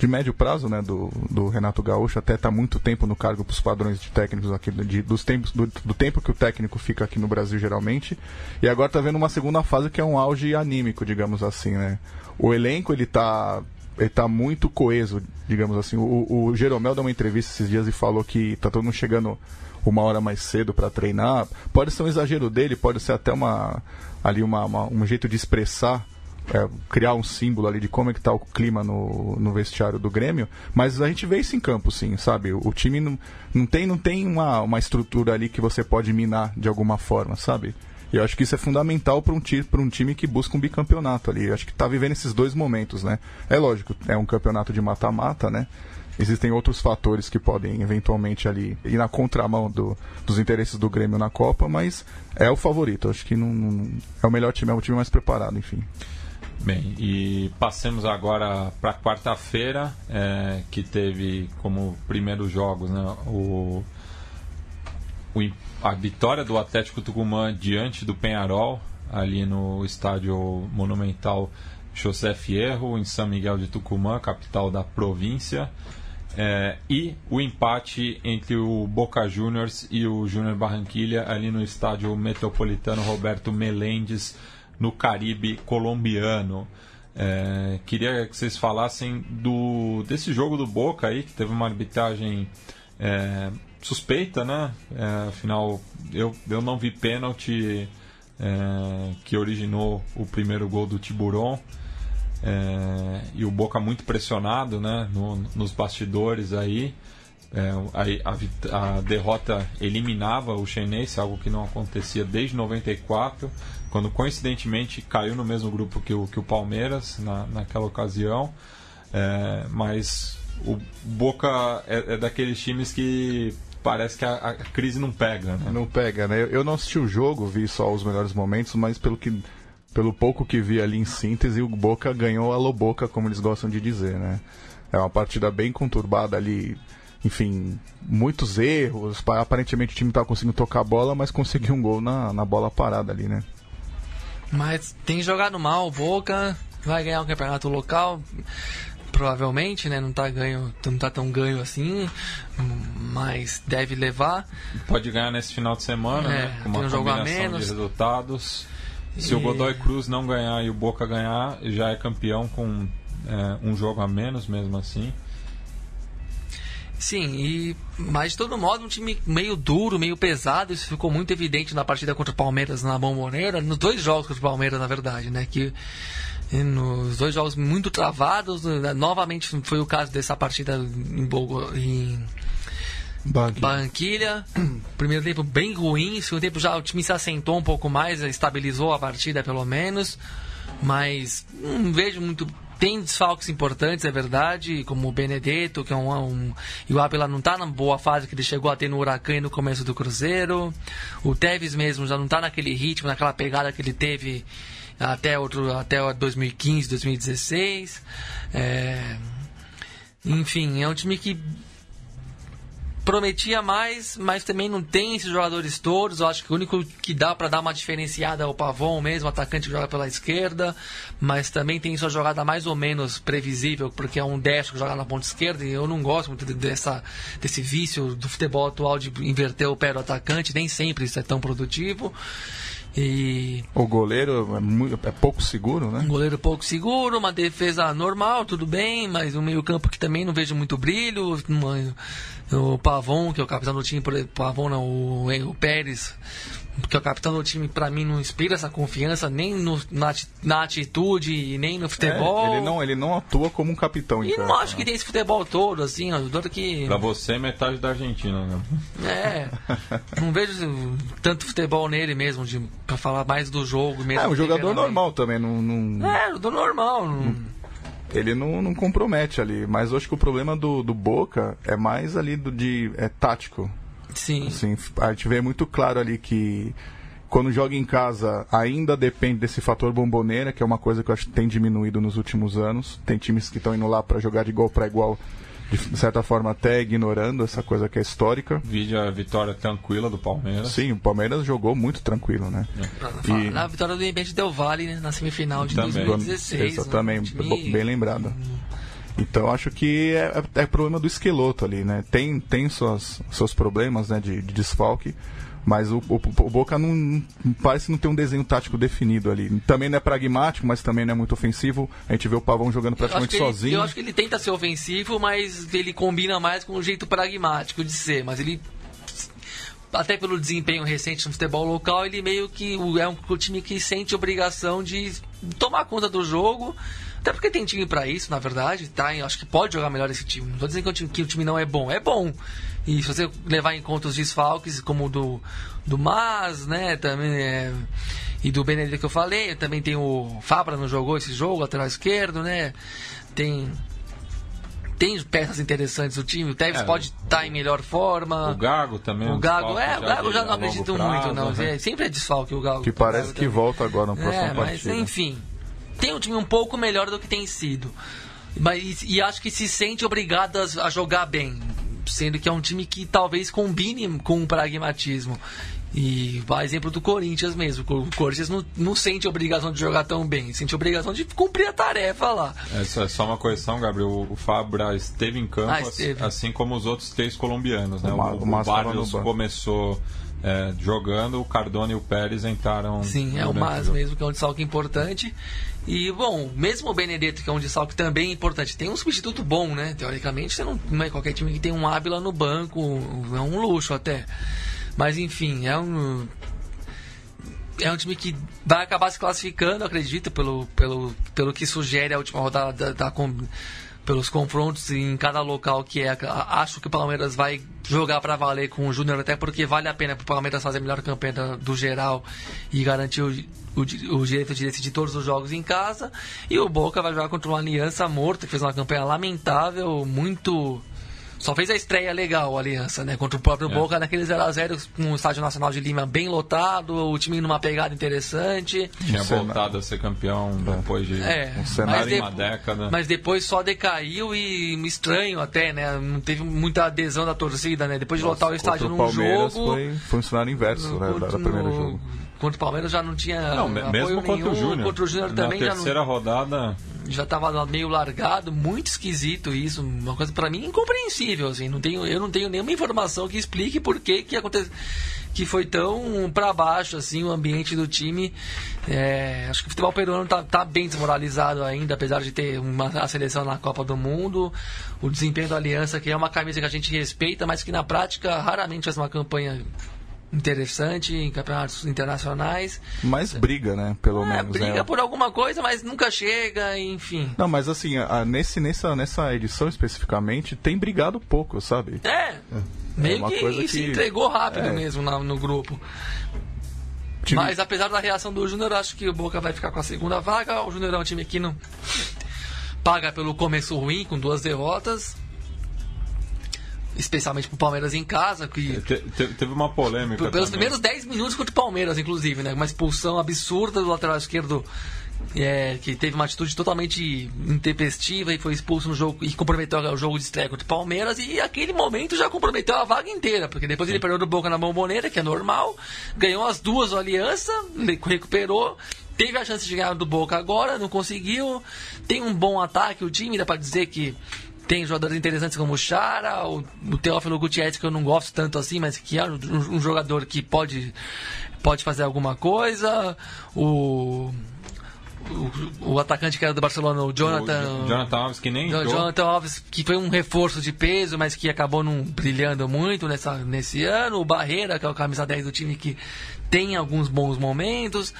de médio prazo, né, do, do Renato Gaúcho, até tá muito tempo no cargo para os padrões de técnicos aqui, de, dos tempos, do, do tempo que o técnico fica aqui no Brasil geralmente, e agora tá vendo uma segunda fase que é um auge anímico, digamos assim, né. O elenco, ele tá, ele tá muito coeso, digamos assim. O, o Jeromel deu uma entrevista esses dias e falou que tá todo mundo chegando uma hora mais cedo para treinar. Pode ser um exagero dele, pode ser até uma ali uma, uma- um jeito de expressar é, criar um símbolo ali de como é que tá o clima no, no vestiário do Grêmio, mas a gente vê isso em campo, sim, sabe? O, time não, não tem, não tem uma, uma estrutura ali que você pode minar de alguma forma, sabe? E eu acho que isso é fundamental para um, um time que busca um bicampeonato ali. Eu acho que tá vivendo esses dois momentos, né? É lógico, é um campeonato de mata-mata, né? Existem outros fatores que podem eventualmente ali ir na contramão do- dos interesses do Grêmio na Copa, mas é o favorito. Eu acho que não, não- é o melhor time, é o time mais preparado, enfim. Bem, e passemos agora para quarta-feira, é, que teve como primeiros jogos né, o, o a vitória do Atlético Tucumã diante do Penharol, ali no estádio monumental José Fierro, em São Miguel de Tucumã, capital da província. É, e o empate entre o Boca Juniors e o Júnior Barranquilha ali no estádio metropolitano Roberto Melendes, no Caribe colombiano. É, queria que vocês falassem do desse jogo do Boca aí, que teve uma arbitragem é, suspeita, né? É, afinal, eu, eu não vi pênalti é, que originou o primeiro gol do Tiburon. É, e o Boca muito pressionado né, no- nos bastidores aí. É, a, vit- a derrota eliminava o Chenense, algo que não acontecia desde 94, quando coincidentemente caiu no mesmo grupo que o, que o Palmeiras na, naquela ocasião. É, mas o Boca é, é daqueles times que parece que a, a crise não pega. Né? Não pega, né? Eu- Eu não assisti o jogo, vi só os melhores momentos, mas pelo que pelo pouco que vi ali em síntese, o Boca ganhou a Loboca, como eles gostam de dizer, né? É uma partida bem conturbada ali, enfim, muitos erros. Aparentemente o time estava conseguindo tocar a bola, mas conseguiu um gol na, na bola parada ali, né? Mas tem jogado mal o Boca, vai ganhar o campeonato local provavelmente, né? Não tá ganho, não tá tão ganho assim, mas deve levar. Pode ganhar nesse final de semana, É, né? Com uma um jogo a combinação menos. de resultados. Se E- o Godoy Cruz não ganhar e o Boca ganhar, já é campeão com é, um jogo a menos, mesmo assim. Sim, e mas de todo modo um time meio duro, meio pesado, isso ficou muito evidente na partida contra o Palmeiras na Bomboneira, nos dois jogos contra o Palmeiras, na verdade, né, que nos dois jogos muito travados, né, novamente foi o caso dessa partida em, Bogo, em. Barranquilha. Primeiro tempo bem ruim, segundo tempo já o time se assentou um pouco mais, estabilizou a partida pelo menos, mas não vejo muito. Tem desfalques importantes, é verdade, como o Benedetto, que é um. um e o Abela não está na boa fase que ele chegou a ter no Huracan e no começo do Cruzeiro. O Tevez mesmo já não está naquele ritmo, naquela pegada que ele teve até, outro, até 2015, 2016. É, enfim, é um time que prometia mais, mas também não tem esses jogadores todos. Eu acho que o único que dá para dar uma diferenciada é o Pavon mesmo, atacante que joga pela esquerda, mas também tem sua jogada mais ou menos previsível, porque é um destro que joga na ponta esquerda e eu não gosto muito de- dessa, desse vício do futebol atual de inverter o pé do atacante, nem sempre isso é tão produtivo. E O goleiro é, muito, é pouco seguro, né? um goleiro pouco seguro, uma defesa normal, tudo bem, mas um meio-campo que também não vejo muito brilho. uma- o Pavon, que é o capitão do time, por exemplo, Pavon não, o, o Pérez, que é o capitão do time, pra mim não inspira essa confiança nem no- na, na atitude e nem no futebol. É, ele, não, ele não atua como um capitão. E então, não acho que tem esse futebol todo, assim, ó, tanto que. Pra você, metade da Argentina, né? É. Não vejo tanto futebol nele mesmo, de, pra falar mais do jogo mesmo. É um jogador normal também, não, não- É, do normal. não- ele não, não compromete ali. Mas eu acho que o problema do, do Boca é mais ali do, de é tático. Sim. Assim, a gente vê muito claro ali que quando joga em casa ainda depende desse fator bomboneira, que é uma coisa que eu acho que tem diminuído nos últimos anos. Tem times que estão indo lá para jogar de igual para igual, de certa forma até ignorando essa coisa que é histórica. Vide a vitória tranquila do Palmeiras. Sim, o Palmeiras jogou muito tranquilo, né? E- Na vitória do Independente Del Vale né, na semifinal de Também. 2016. Isso né, também, time- bem lembrado. Então acho que é, é problema do esqueloto ali, né? Tem, tem suas, seus problemas né, de, de desfalque, mas o, o, o Boca não, parece não ter um desenho tático definido ali. Também não é pragmático, mas também não é muito ofensivo. A gente vê o Pavão jogando Eu praticamente ele, sozinho. eu acho que ele tenta ser ofensivo, mas ele combina mais com o jeito pragmático de ser. Mas ele, até pelo desempenho recente no futebol local, ele meio que é um time que sente obrigação de tomar conta do jogo. Até porque tem time pra isso, na verdade, tá? Eu acho que pode jogar melhor esse time. Não tô dizendo que o time, que o time não é bom, é bom. E se você levar em conta os desfalques, como o do, do Mas, né, também é, e do Benedito que eu falei, também tem o Fabra não jogou esse jogo, lateral esquerdo, né? Tem tem peças interessantes no time, o Tevez É, pode estar em melhor forma. O Gago também. O um Gago, é, o Gago já não acredito prazo, muito, não. né? É, sempre é desfalque o Gago. Que o parece Gago que também. volta agora na próxima É, mas partida. enfim, tem um time um pouco melhor do que tem sido. Mas, e acho que se sente obrigado a, a jogar bem. Sendo que é um time que talvez combine com o pragmatismo. E a exemplo do Corinthians mesmo. O Corinthians não, não sente obrigação de jogar tão bem, sente obrigação de cumprir a tarefa lá. Essa é só uma correção, Gabriel. O Fabra esteve em campo, Ah, assim- esteve. assim como os outros três colombianos. Né? O O, o, o Barrios começou é, jogando, o Cardone e o Pérez entraram. Sim, é o Mas mesmo, que é um desfalque importante. E, bom, mesmo o Benedetto, que é um desfalque também importante, tem um substituto bom, né? Teoricamente, você não, não é qualquer time que tem um Ábila no banco, é um luxo até. Mas, enfim, é um. É um time que vai acabar se classificando, acredito, pelo, pelo, pelo que sugere a última rodada da, da com- pelos confrontos em cada local que é. Acho que o Palmeiras vai jogar para valer com o Júnior, até porque vale a pena para o Palmeiras fazer a melhor campanha do geral e garantir o, o, o direito de decidir todos os jogos em casa. E o Boca vai jogar contra uma aliança morta, que fez uma campanha lamentável, muito só fez a estreia legal, a Aliança, né? Contra o próprio É. Boca, naquele 0x0 com o Estádio Nacional de Lima bem lotado, o time numa pegada interessante. Tinha voltado a ser campeão depois de É, Um cenário em uma década. mas depois só decaiu e estranho até, né? Não teve muita adesão da torcida, né? Depois de lotar o estádio num Palmeiras jogo. foi, foi um cenário inverso, né? Da, da no- primeiro jogo. Contra o Palmeiras já não tinha Não, mesmo contra nenhum, o Júnior. Contra o Júnior Na também já não, terceira rodada, já tava meio largado, muito esquisito isso, uma coisa pra mim incompreensível, assim, não tenho, eu não tenho nenhuma informação que explique por que que aconteceu que foi tão pra baixo assim o ambiente do time. É, acho que o futebol peruano tá, tá bem desmoralizado ainda, apesar de ter uma a seleção na Copa do Mundo, o desempenho da Aliança que é uma camisa que a gente respeita, mas que na prática raramente faz uma campanha interessante em campeonatos internacionais. Mas briga, né? Pelo É, menos. briga né? por alguma coisa, mas nunca chega, enfim. Não, mas assim, a- nesse, nessa, nessa edição especificamente, tem brigado pouco, sabe? É. Meio uma que, coisa se que- entregou rápido é. mesmo na- no grupo. Time- Mas apesar da reação do Júnior, acho que o Boca vai ficar com a segunda vaga. O Júnior é um time que não paga pelo começo ruim, com duas derrotas. Especialmente pro Palmeiras em casa, que te- te- teve uma polêmica. pelos também. primeiros 10 minutos contra o Palmeiras, inclusive, né? Uma expulsão absurda do lateral esquerdo, é, que teve uma atitude totalmente intempestiva e foi expulso no jogo e comprometeu o jogo de estreia contra o Palmeiras. E aquele momento já comprometeu a vaga inteira, porque depois ele perdeu do Boca na bomboneira, que é normal, ganhou as duas Aliança, recuperou. Teve a chance de ganhar do Boca agora, não conseguiu. Tem um bom ataque o time, dá pra dizer que tem jogadores interessantes como o Chara, o, o Teófilo Gutierrez, que eu não gosto tanto assim, mas que é um, um jogador que pode, pode fazer alguma coisa. O, o, o atacante que era do Barcelona, o Jonathan. O Jonathan Alves, que nem entrou. Jonathan Alves, que foi um reforço de peso, mas que acabou não brilhando muito nessa, nesse ano. O Barreira, que é o camisa 10 do time, que tem alguns bons momentos.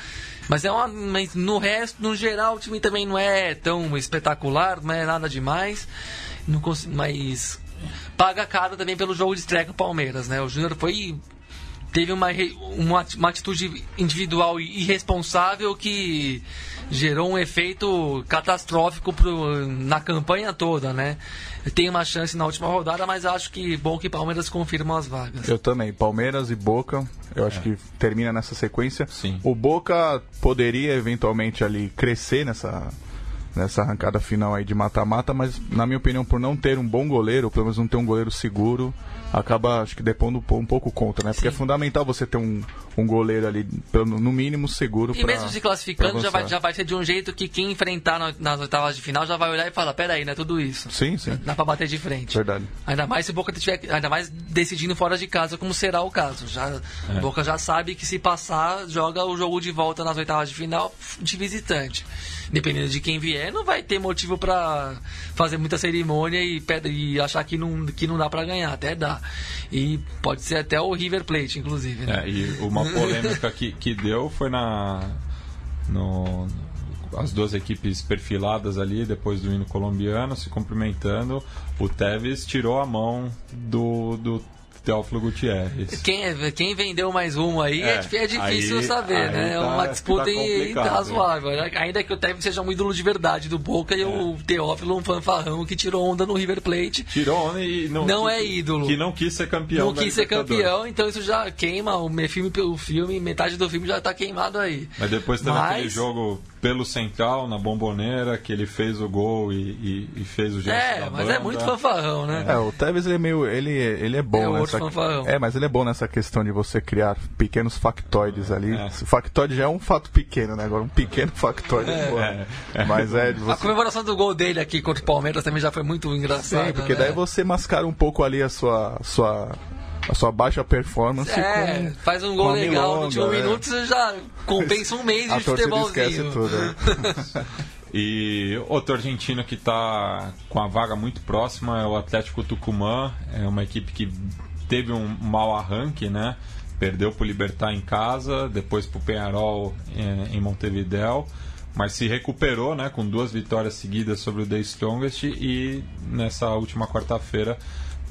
Mas é uma. Mas no resto, no geral, o time também não é tão espetacular, não é nada demais. Não cons- mas paga caro também pelo jogo de estreia com o Palmeiras, né? O Júnior foi teve uma, uma, uma atitude individual e irresponsável que gerou um efeito catastrófico pro, na campanha toda, né? Tem uma chance na última rodada, mas acho que bom que Palmeiras confirma as vagas. Eu também. Palmeiras e Boca, eu acho que termina nessa sequência. Sim. O Boca poderia eventualmente ali crescer nessa, nessa arrancada final aí de mata-mata, mas na minha opinião, por não ter um bom goleiro, pelo menos não ter um goleiro seguro, acaba, acho que depondo um po- pouco contra, né? Porque é fundamental você ter um, um goleiro ali, pelo- no mínimo, seguro E pra- mesmo se classificando, já vai, já vai ser de um jeito que quem enfrentar na- nas oitavas de final já vai olhar e falar: peraí, não é tudo isso. Sim, sim. Dá pra bater de frente. Verdade. Ainda mais se o Boca tiver, ainda mais decidindo fora de casa, como será o caso. Já, O Boca já sabe que se passar, joga o jogo de volta nas oitavas de final de visitante. Dependendo de quem vier, não vai ter motivo pra fazer muita cerimônia e, e achar que não, que não dá pra ganhar. Até dá. E pode ser até o River Plate, inclusive. Né? É, e uma polêmica que, que deu foi na. No, as duas equipes perfiladas ali, depois do hino colombiano, se cumprimentando. O Tevez tirou a mão do, do Teófilo Gutierrez. Quem, é- quem vendeu mais um aí é, É, é difícil aí- saber, né? É tá- uma disputa tá razoável. né? Ainda que o Tevez seja um ídolo de verdade do Boca e o Teófilo um fanfarrão que tirou onda no River Plate. Tirou e não, Não que- é ídolo. Que não quis ser campeão. Não quis ser campeão, então isso já queima o me- filme pelo filme, metade do filme já tá queimado aí. Mas depois teve Mas- aquele jogo pelo Central, na Bomboneira, que ele fez o gol e, e- e fez o gesto É, da mas banda. é muito fanfarrão, né? É, o Tevez ele é meio. Ele, ele é bom É nessa. fanfarrão. É, mas ele é bom nessa questão de você criar pequenos factoides ali. É. Factoide já é um fato pequeno, né? Agora um pequeno factoide. É, bom. é, é. Mas é de A você. comemoração do gol dele aqui contra o Palmeiras também já foi muito engraçada. Sim, porque né? daí você mascara um pouco ali a sua. sua a sua baixa performance É, com, faz um gol legal no último é. minuto, você já compensa um mês A de futebolzinho. esquece tudo. né? E outro argentino que está com a vaga muito próxima é o Atlético Tucumã. É uma equipe que teve um mau arranque, né? Perdeu para o Libertar em casa, depois para o Penharol eh, em Montevideo, mas se recuperou, né? Com duas vitórias seguidas sobre o The Strongest e nessa última quarta-feira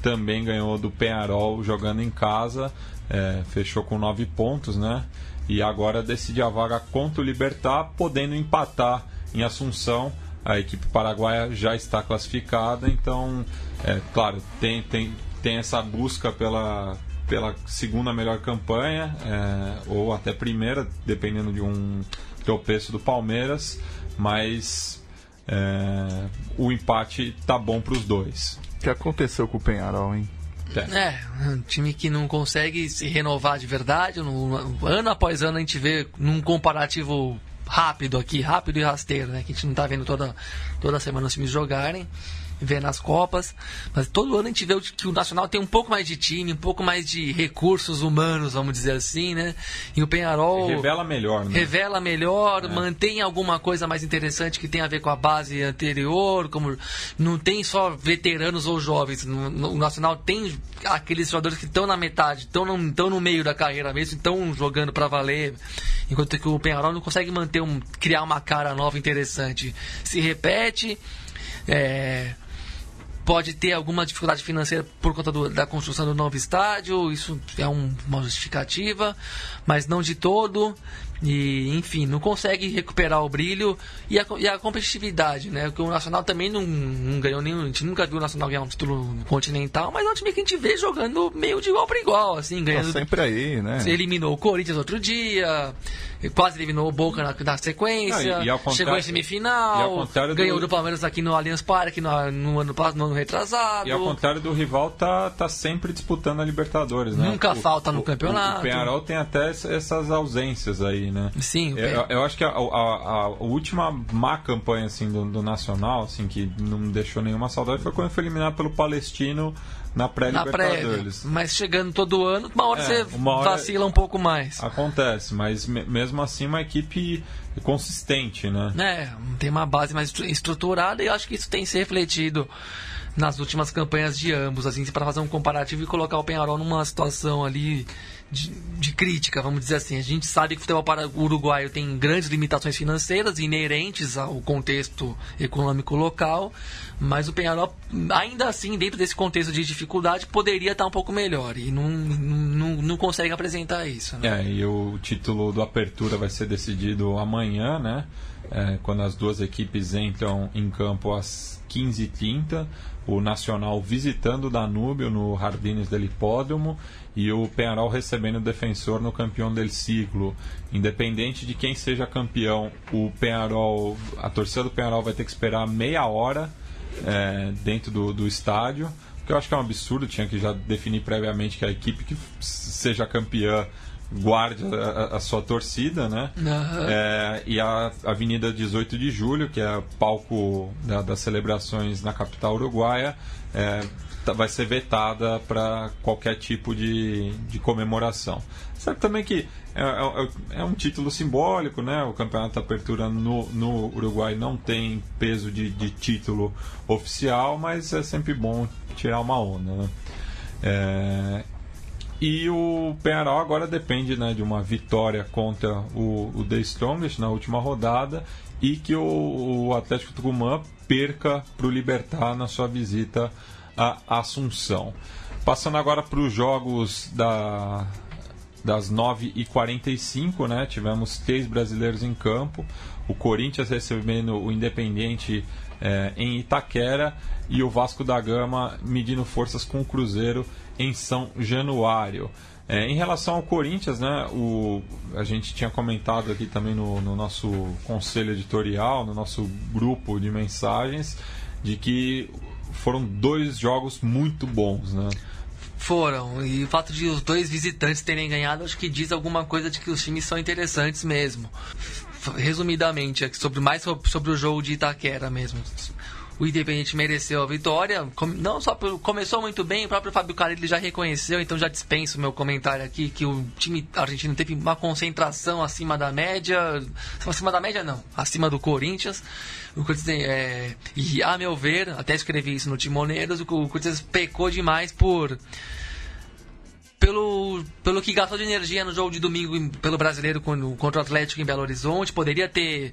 também ganhou do Penharol jogando em casa, eh, fechou com nove pontos, né? E agora decide a vaga contra o Libertar, podendo empatar em Assunção a equipe paraguaia já está classificada, então, é, claro, tem, tem, tem essa busca pela, pela segunda melhor campanha, é, ou até primeira, dependendo de um tropeço do Palmeiras, mas é, o empate tá bom para os dois. O que aconteceu com o Penharol, hein? É, um time que não consegue se renovar de verdade. No, ano após ano a gente vê num comparativo rápido aqui, rápido e rasteiro, né? Que a gente não tá vendo toda, toda semana os times jogarem vê nas Copas. Mas todo ano a gente vê que o Nacional tem um pouco mais de time, um pouco mais de recursos humanos, vamos dizer assim, né? E o Penharol. Revela melhor, né? Revela melhor, é. mantém alguma coisa mais interessante que tem a ver com a base anterior, como não tem só veteranos ou jovens. O Nacional tem aqueles jogadores que estão na metade, estão no, no meio da carreira mesmo, estão jogando para valer. Enquanto que o Penharol não consegue manter um, criar uma cara nova interessante. Se repete. É, pode ter alguma dificuldade financeira por conta do, da construção do novo estádio, isso é um, uma justificativa, mas não de todo. E, enfim, não consegue recuperar o brilho e a, e a competitividade, né? Porque o Nacional também não, não, ganhou nenhum. A gente nunca viu o Nacional ganhar um título continental, mas é um time que a gente vê jogando meio de igual para igual, assim, ganhando. Tá sempre aí, né? Eliminou o Corinthians outro dia, quase eliminou o Boca na, na sequência, ah, e, e chegou em semifinal, ganhou do... do Palmeiras aqui no Allianz Parque no, no ano no ano retrasado. E ao contrário do rival, tá, tá sempre disputando a Libertadores, né? Nunca o, falta no o, campeonato. O, o Penharol tem até essas ausências aí né? Sim. Eu, eu, acho que a, a, a, última má campanha assim do, do, Nacional, assim que não deixou nenhuma saudade, foi quando foi eliminado pelo Palestino na pré-Libertadores. Pré, mas chegando todo ano, uma hora é, você uma hora vacila um pouco mais. Acontece, mas me, mesmo assim uma equipe consistente, né? É, tem uma base mais estruturada e eu acho que isso tem se refletido nas últimas campanhas de ambos, assim, para fazer um comparativo e colocar o Penharol numa situação ali de, de, crítica, vamos dizer assim. A gente sabe que o futebol para o uruguaio tem grandes limitações financeiras inerentes ao contexto econômico local, mas o Penharol, ainda assim, dentro desse contexto de dificuldade, poderia estar um pouco melhor e não, não, não consegue apresentar isso. Né? É, e o título do Apertura vai ser decidido amanhã, né? É, quando as duas equipes entram em campo às 15h30 o Nacional visitando o Danúbio no Jardines del Hipódromo e o Penarol recebendo o defensor no campeão del siglo. Independente de quem seja campeão, o Penarol, a torcida do Penarol vai ter que esperar meia hora é, dentro do, do estádio, que eu acho que é um absurdo, tinha que já definir previamente que a equipe que seja campeã guarde a, a, sua torcida, né? Uhum. É, e a Avenida 18 de Julho, que é palco da, das celebrações na capital uruguaia, é, tá, vai ser vetada para qualquer tipo de, de comemoração. Sabe também que é, é, é, um título simbólico, né? O Campeonato Apertura no, no Uruguai não tem peso de, de título oficial, mas é sempre bom tirar uma onda, né? É, e o Penharol agora depende né, de uma vitória contra o, o The Strongest na última rodada e que o, o Atlético Tucumã perca para o Libertar na sua visita à Assunção. Passando agora para os jogos da, das 9h45, né? Tivemos três brasileiros em campo. O Corinthians recebendo o Independiente é, em Itaquera e o Vasco da Gama medindo forças com o Cruzeiro em São Januário. É, em relação ao Corinthians, né, o, a gente tinha comentado aqui também no, no, nosso conselho editorial, no nosso grupo de mensagens, de que foram dois jogos muito bons, né? Foram, e o fato de os dois visitantes terem ganhado, acho que diz alguma coisa de que os times são interessantes mesmo resumidamente, sobre mais sobre o jogo de Itaquera mesmo. O Independente mereceu a vitória, não só por, começou muito bem, o próprio Fábio Carilli já reconheceu, então já dispenso o meu comentário aqui que o time argentino teve uma concentração acima da média, acima da média não, acima do Corinthians. O Corinthians é, e a meu ver, até escrevi isso no Timoneiros, o Corinthians pecou demais por pelo, pelo que gastou de energia no jogo de domingo pelo brasileiro contra o Atlético em Belo Horizonte. Poderia ter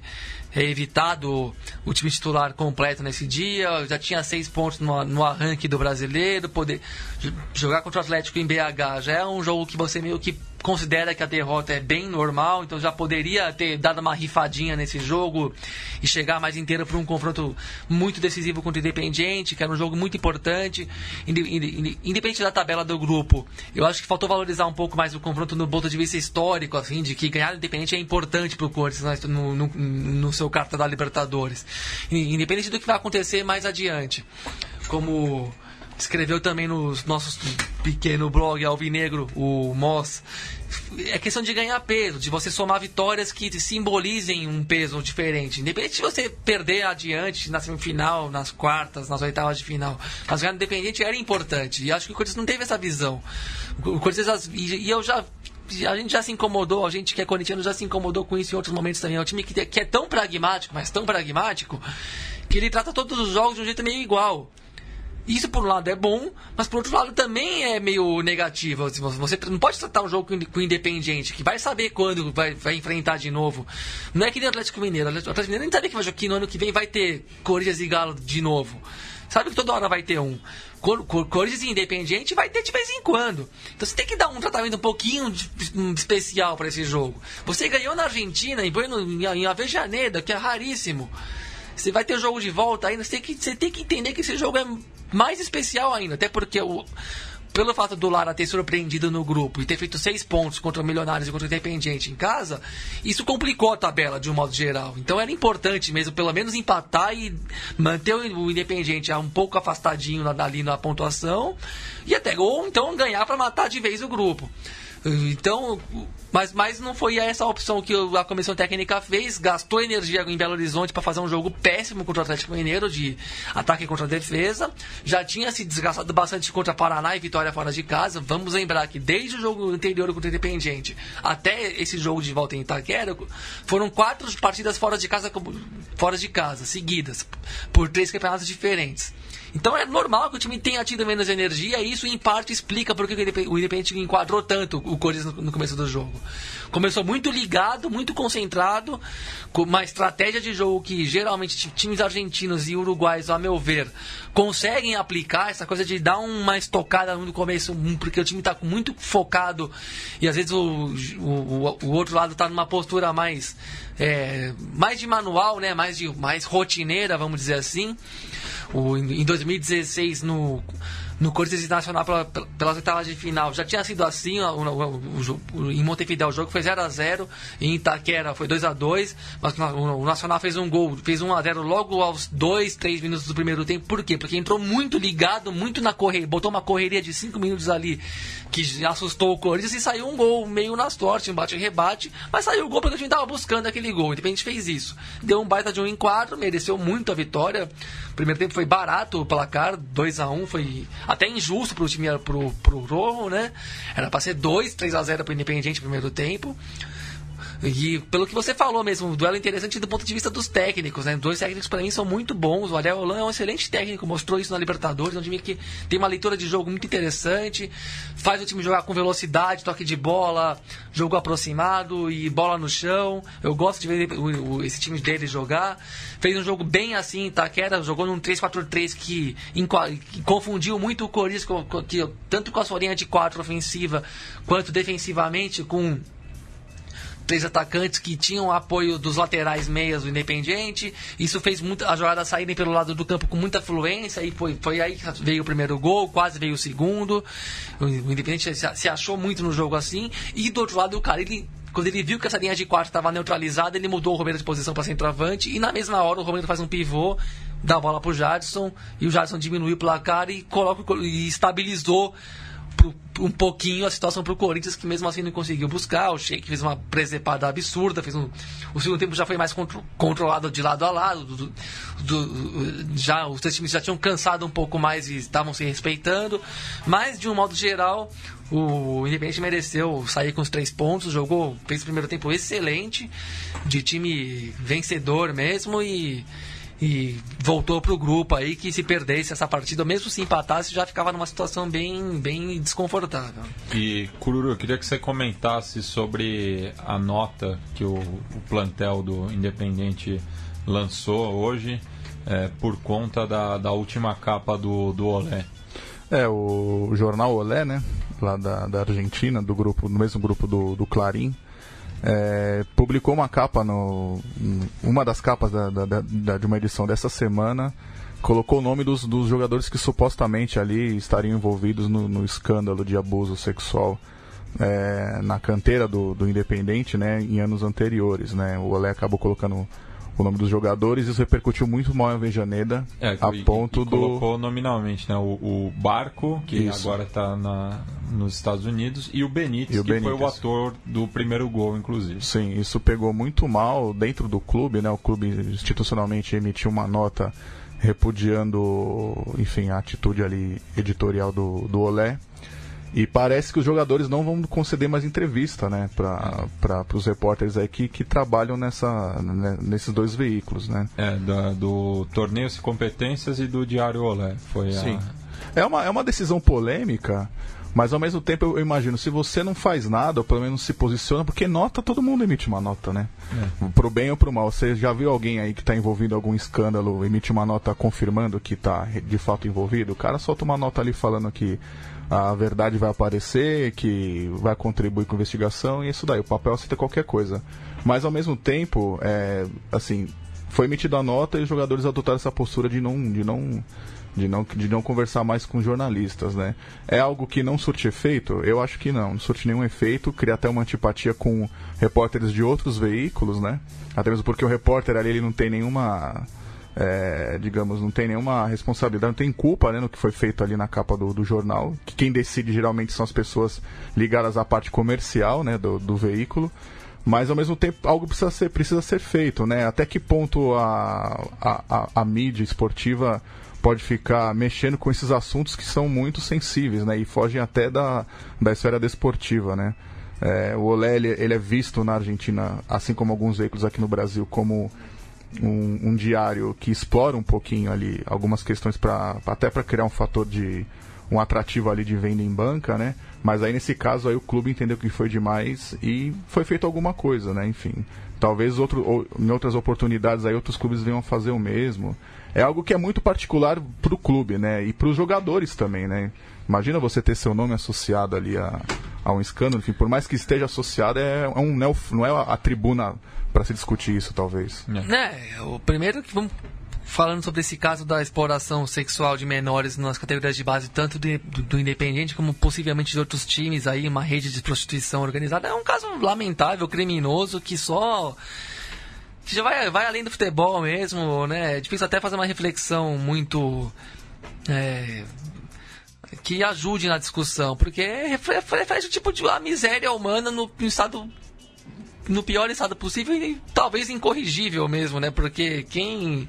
evitado o time titular completo nesse dia. Já tinha seis pontos no, no arranque do brasileiro. Poder jogar contra o Atlético em BH já é um jogo que você meio que considera que a derrota é bem normal, então já poderia ter dado uma rifadinha nesse jogo e chegar mais inteiro para um confronto muito decisivo contra o Independiente, que era um jogo muito importante, independente da tabela do grupo. Eu acho que faltou valorizar um pouco mais o confronto no ponto de vista histórico, assim, de que ganhar o Independente é importante para o Corinthians no, no, no seu carta da Libertadores, independente do que vai acontecer mais adiante. Como escreveu também no nosso pequeno blog Alvinegro, o Moss. É questão de ganhar peso, de você somar vitórias que simbolizem um peso diferente. Independente de você perder adiante na semifinal, nas quartas, nas oitavas de final. Mas ganhar independente era importante. E acho que o Corinthians não teve essa visão. O Corinthians, e eu já a gente já se incomodou, a gente que é corintiano já se incomodou com isso em outros momentos também. É um time que, que é tão pragmático, mas tão pragmático, que ele trata todos os jogos de um jeito meio igual. Isso, por um lado, é bom, mas por outro lado também é meio negativo. Assim, você não pode tratar um jogo com o Independiente, que vai saber quando vai, vai enfrentar de novo. Não é que nem o Atlético Mineiro. O Atlético Mineiro nem sabe que, vai, que no ano que vem vai ter Corinthians e Galo de novo. Sabe que toda hora vai ter um. Corinthians e Independiente vai ter de vez em quando. Então você tem que dar um tratamento um pouquinho especial para esse jogo. Você ganhou na Argentina, em, em Avejaneda, que é raríssimo. Você vai ter jogo de volta ainda, você tem que, você tem que entender que esse jogo é mais especial ainda, até porque o, pelo fato do Lara ter surpreendido no grupo e ter feito seis pontos contra o Milionários e contra o Independiente em casa, isso complicou a tabela de um modo geral. Então era importante mesmo, pelo menos empatar e manter o Independiente um pouco afastadinho ali na pontuação e até ou então ganhar para matar de vez o grupo. Então, mas, mas não foi essa a opção que a comissão técnica fez. Gastou energia em Belo Horizonte para fazer um jogo péssimo contra o Atlético Mineiro, de ataque contra a defesa. Já tinha se desgastado bastante contra Paraná e Vitória fora de casa. Vamos lembrar que desde o jogo anterior contra o Independiente até esse jogo de volta em Itaquera, foram quatro partidas fora de casa, fora de casa seguidas, por três campeonatos diferentes. Então é normal que o time tenha tido menos energia e isso em parte explica porque o Independente enquadrou tanto o Corinthians no começo do jogo. Começou muito ligado, muito concentrado, com uma estratégia de jogo que geralmente times argentinos e uruguais, a meu ver, conseguem aplicar essa coisa de dar uma estocada no começo, porque o time está muito focado e às vezes o, o, o outro lado está numa postura mais, é, mais de manual, né? mais, de, mais rotineira, vamos dizer assim. O, em 2016, no, no Corinthians Internacional pela, pelas oitavas de final, já tinha sido assim. O, o, o, em Montevideo o jogo foi 0 a 0 em Itaquera foi 2 a 2 mas o, Nacional fez um gol, fez 1 a 0 logo aos 2, 3 minutos do primeiro tempo. Por quê? Porque entrou muito ligado, muito na correria, botou uma correria de 5 minutos ali que assustou o Corinthians e saiu um gol meio na sorte, um bate-rebate, mas saiu o gol porque a gente estava buscando aquele gol. Independente fez isso. Deu um baita de um em 4, mereceu muito a vitória. O primeiro tempo foi barato o placar, 2 a 1 foi até injusto pro time pro, pro Rojo, né? Era para ser 2, 3 a 0 pro Independiente no primeiro tempo. E pelo que você falou mesmo, um duelo interessante do ponto de vista dos técnicos, né? Dois técnicos para mim são muito bons. O Ariel Holan é um excelente técnico, mostrou isso na Libertadores, é um time que tem uma leitura de jogo muito interessante, faz o time jogar com velocidade, toque de bola, jogo aproximado e bola no chão. Eu gosto de ver esse time dele jogar. Fez um jogo bem assim, Taquera jogou num 3-4-3 que, que, confundiu muito o Corinthians, que, tanto com a sua linha de 4 ofensiva quanto defensivamente com três atacantes que tinham apoio dos laterais meias do Independiente. Isso fez muito, a jogada saírem pelo lado do campo com muita fluência e foi, foi aí que veio o primeiro gol, quase veio o segundo. O Independiente se, achou muito no jogo assim. E do outro lado, o cara, quando ele viu que essa linha de quatro estava neutralizada, ele mudou o Romero de posição para centroavante e na mesma hora o Romero faz um pivô, dá a bola para o Jadson e o Jadson diminuiu o placar e, coloca, e estabilizou pro, um pouquinho a situação para o Corinthians, que mesmo assim não conseguiu buscar. O Sheik fez uma presepada absurda. Fez um, o segundo tempo já foi mais contro, controlado de lado a lado. Do, do, já, os três times já tinham cansado um pouco mais e estavam se respeitando. Mas, de um modo geral, o Independente mereceu sair com os três pontos. Jogou, fez o primeiro tempo excelente, de time vencedor mesmo. E e voltou para o grupo aí que se perdesse essa partida, mesmo se empatasse, já ficava numa situação bem, bem desconfortável. E Cururu, eu queria que você comentasse sobre a nota que o, o plantel do Independente lançou hoje é, por conta da, da última capa do, do Olé. É, o jornal Olé, né? lá da, da Argentina, do grupo, no mesmo grupo do, do Clarim, é, publicou uma capa no uma das capas da, da, da, de uma edição dessa semana colocou o nome dos, dos jogadores que supostamente ali estariam envolvidos no, no escândalo de abuso sexual é, na canteira do, do Independente né, em anos anteriores. Né? O Olé acabou colocando o nome dos jogadores, isso repercutiu muito mal em Avejaneda, é, a e, ponto e do... colocou nominalmente, né? O, o Barco, que isso. agora está nos Estados Unidos, e o Benítez, e o que Benítez. foi o ator do primeiro gol, inclusive. Sim, isso pegou muito mal dentro do clube, né? O clube institucionalmente emitiu uma nota repudiando, enfim, a atitude ali editorial do, do Olé. E parece que os jogadores não vão conceder mais entrevista, né, para os repórteres aí que, que trabalham nessa, né, nesses dois veículos, né? É, do, do Torneios e Competências e do Diário Olé. Foi Sim. A... É, uma, é uma decisão polêmica, mas ao mesmo tempo eu imagino, se você não faz nada, ou pelo menos se posiciona, porque nota, todo mundo emite uma nota, né? É. Pro bem ou pro mal. Você já viu alguém aí que está envolvido em algum escândalo, emite uma nota confirmando que está de fato envolvido? O cara solta uma nota ali falando que a verdade vai aparecer, que vai contribuir com a investigação e isso daí. O papel aceita qualquer coisa. Mas ao mesmo tempo, é, assim, foi emitida a nota e os jogadores adotaram essa postura de não, de não, de não, de não conversar mais com jornalistas, né? É algo que não surte efeito? Eu acho que não, não surte nenhum efeito, cria até uma antipatia com repórteres de outros veículos, né? Até mesmo porque o repórter ali ele não tem nenhuma é, digamos, não tem nenhuma responsabilidade, não tem culpa né, no que foi feito ali na capa do, do, jornal. Que quem decide geralmente são as pessoas ligadas à parte comercial né, do, do veículo. Mas ao mesmo tempo algo precisa ser, precisa ser feito, né? Até que ponto a, a, a, a mídia esportiva pode ficar mexendo com esses assuntos que são muito sensíveis, né? E fogem até da, da esfera desportiva, né? É, o Olé, ele, ele, é visto na Argentina, assim como alguns veículos aqui no Brasil, como um, um, diário que explora um pouquinho ali algumas questões para até para criar um fator de um atrativo ali de venda em banca, né? Mas aí nesse caso aí o clube entendeu que foi demais e foi feito alguma coisa, né? Enfim, talvez outro, ou, em outras oportunidades aí outros clubes venham fazer o mesmo. É algo que é muito particular para o clube, né? E para os jogadores também, né? Imagina você ter seu nome associado ali a, a um escândalo, enfim, por mais que esteja associado, é, é um, não, é, não é a tribuna para se discutir isso, talvez. É. é, o primeiro que vamos falando sobre esse caso da exploração sexual de menores nas categorias de base, tanto do, do, do Independente como possivelmente de outros times aí, uma rede de prostituição organizada, é um caso lamentável, criminoso, que só que já vai, vai além do futebol mesmo, né? É difícil até fazer uma reflexão muito é, que ajude na discussão, porque reflete o tipo de a miséria humana no, no estado no pior estado possível e talvez incorrigível mesmo, né? Porque quem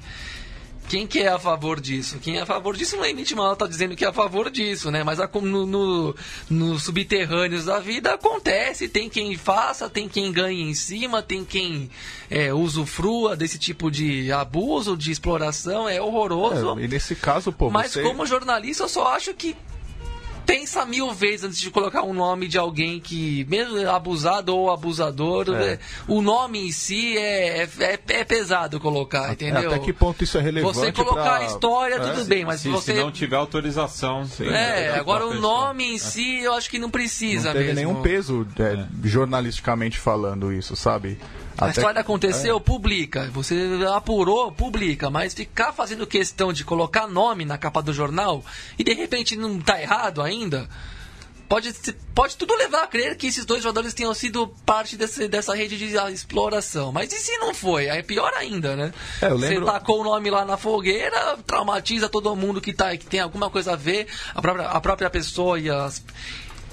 quem que é a favor disso? Quem é a favor disso não emite uma nota dizendo que é a favor disso, né? Mas no, no, no, subterrâneos da vida acontece, tem quem faça, tem quem ganhe em cima, tem quem é, usufrua desse tipo de abuso, de exploração, é horroroso. É, e nesse caso, pô, Mas você... como jornalista eu só acho que pensa mil vezes antes de colocar um nome de alguém que, mesmo abusado ou abusador, é. o nome em si é, é, é pesado colocar, entendeu? Até que ponto isso é relevante? Você colocar pra... a história, é, tudo bem, mas se, você. Se não tiver autorização. Sim, é, é agora o nome em si eu acho que não precisa não teve mesmo. nenhum peso é, jornalisticamente falando isso, sabe? A Até história aconteceu, é. publica. Você apurou, publica. Mas ficar fazendo questão de colocar nome na capa do jornal e de repente não está errado ainda, pode, pode tudo levar a crer que esses dois jogadores tenham sido parte desse, dessa rede de exploração. Mas e se não foi? Aí é pior ainda, né? É, lembro... Você tacou o nome lá na fogueira, traumatiza todo mundo que, tá, que tem alguma coisa a ver, a própria, a própria pessoa e as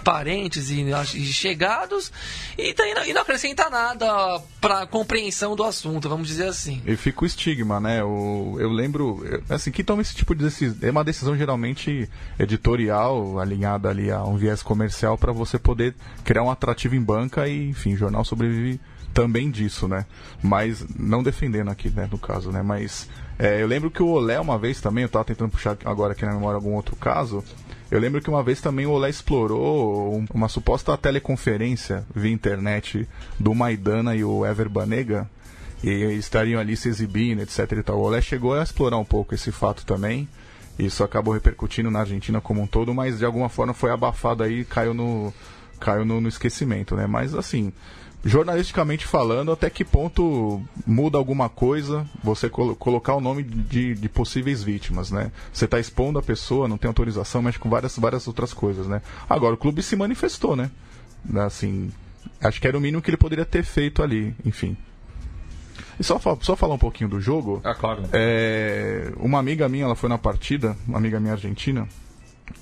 parentes e, e chegados e, tá, e, não, acrescenta nada para compreensão do assunto, vamos dizer assim. E fica o estigma, né? O, eu lembro, assim, que toma esse tipo de decisão, é uma decisão geralmente editorial, alinhada ali a um viés comercial para você poder criar um atrativo em banca e, enfim, o jornal sobrevive também disso, né? Mas não defendendo aqui, né, no caso, né? Mas é, eu lembro que o Olé uma vez também, eu estava tentando puxar agora aqui na memória algum outro caso, eu lembro que uma vez também o Olé explorou uma suposta teleconferência via internet do Maidana e o Ever Banega. E estariam ali se exibindo, etc. E tal. O Olé chegou a explorar um pouco esse fato também. Isso acabou repercutindo na Argentina como um todo, mas de alguma forma foi abafado aí, caiu no caiu no, no esquecimento, né? Mas assim, jornalisticamente falando, até que ponto muda alguma coisa você colo colocar o nome de, de, possíveis vítimas, né? Você está expondo a pessoa, não tem autorização, mexe com várias, várias outras coisas, né? Agora, o clube se manifestou, né? Assim, acho que era o mínimo que ele poderia ter feito ali, enfim. E só, só falar um pouquinho do jogo. É claro. É, uma amiga minha, ela foi na partida, uma amiga minha argentina,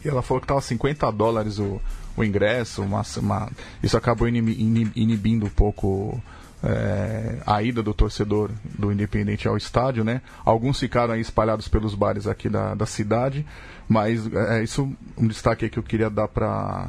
e ela falou que tava 50 dólares o, o ingresso, uma, uma, isso acabou inibindo um pouco é, a ida do torcedor do Independente ao estádio, né? Alguns ficaram aí espalhados pelos bares aqui da, da cidade, mas é isso um destaque que eu queria dar para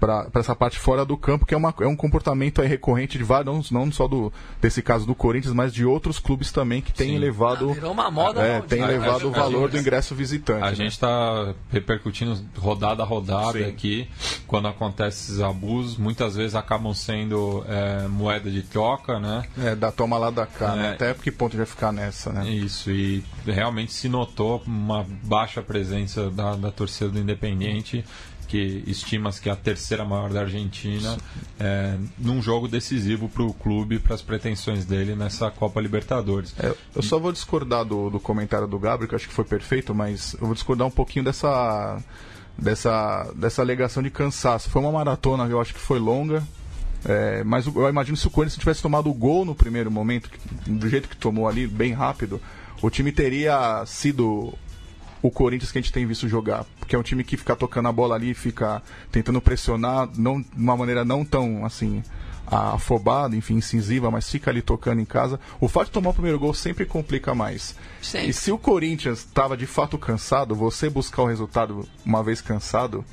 para essa parte fora do campo, que é, uma, é um comportamento recorrente de vários, não, não só do, desse caso do Corinthians, mas de outros clubes também que têm elevado. Ah, virou uma moda, é, tem elevado o valor gente, do ingresso visitante. A né? gente está repercutindo rodada a rodada Sim. aqui, quando acontecem esses abusos, muitas vezes acabam sendo é, moeda de troca, né? É, da toma lá da cá, né? é, né? Até que ponto vai ficar nessa, né? Isso, e realmente se notou uma baixa presença da, da torcida do Independente que estima-se que é a terceira maior da Argentina, é, num jogo decisivo para o clube, para as pretensões dele nessa Copa Libertadores. É, eu só vou discordar do, do comentário do Gabriel, que eu acho que foi perfeito, mas eu vou discordar um pouquinho dessa, dessa, dessa alegação de cansaço. Foi uma maratona, eu acho que foi longa, é, mas eu imagino se o Corinthians tivesse tomado o gol no primeiro momento, do jeito que tomou ali, bem rápido, o time teria sido o Corinthians que a gente tem visto jogar. Porque é um time que fica tocando a bola ali, fica tentando pressionar, não, de uma maneira não tão assim afobada, enfim, incisiva, mas fica ali tocando em casa. O fato de tomar o primeiro gol sempre complica mais. Sim. E se o Corinthians estava de fato cansado, você buscar o resultado uma vez cansado,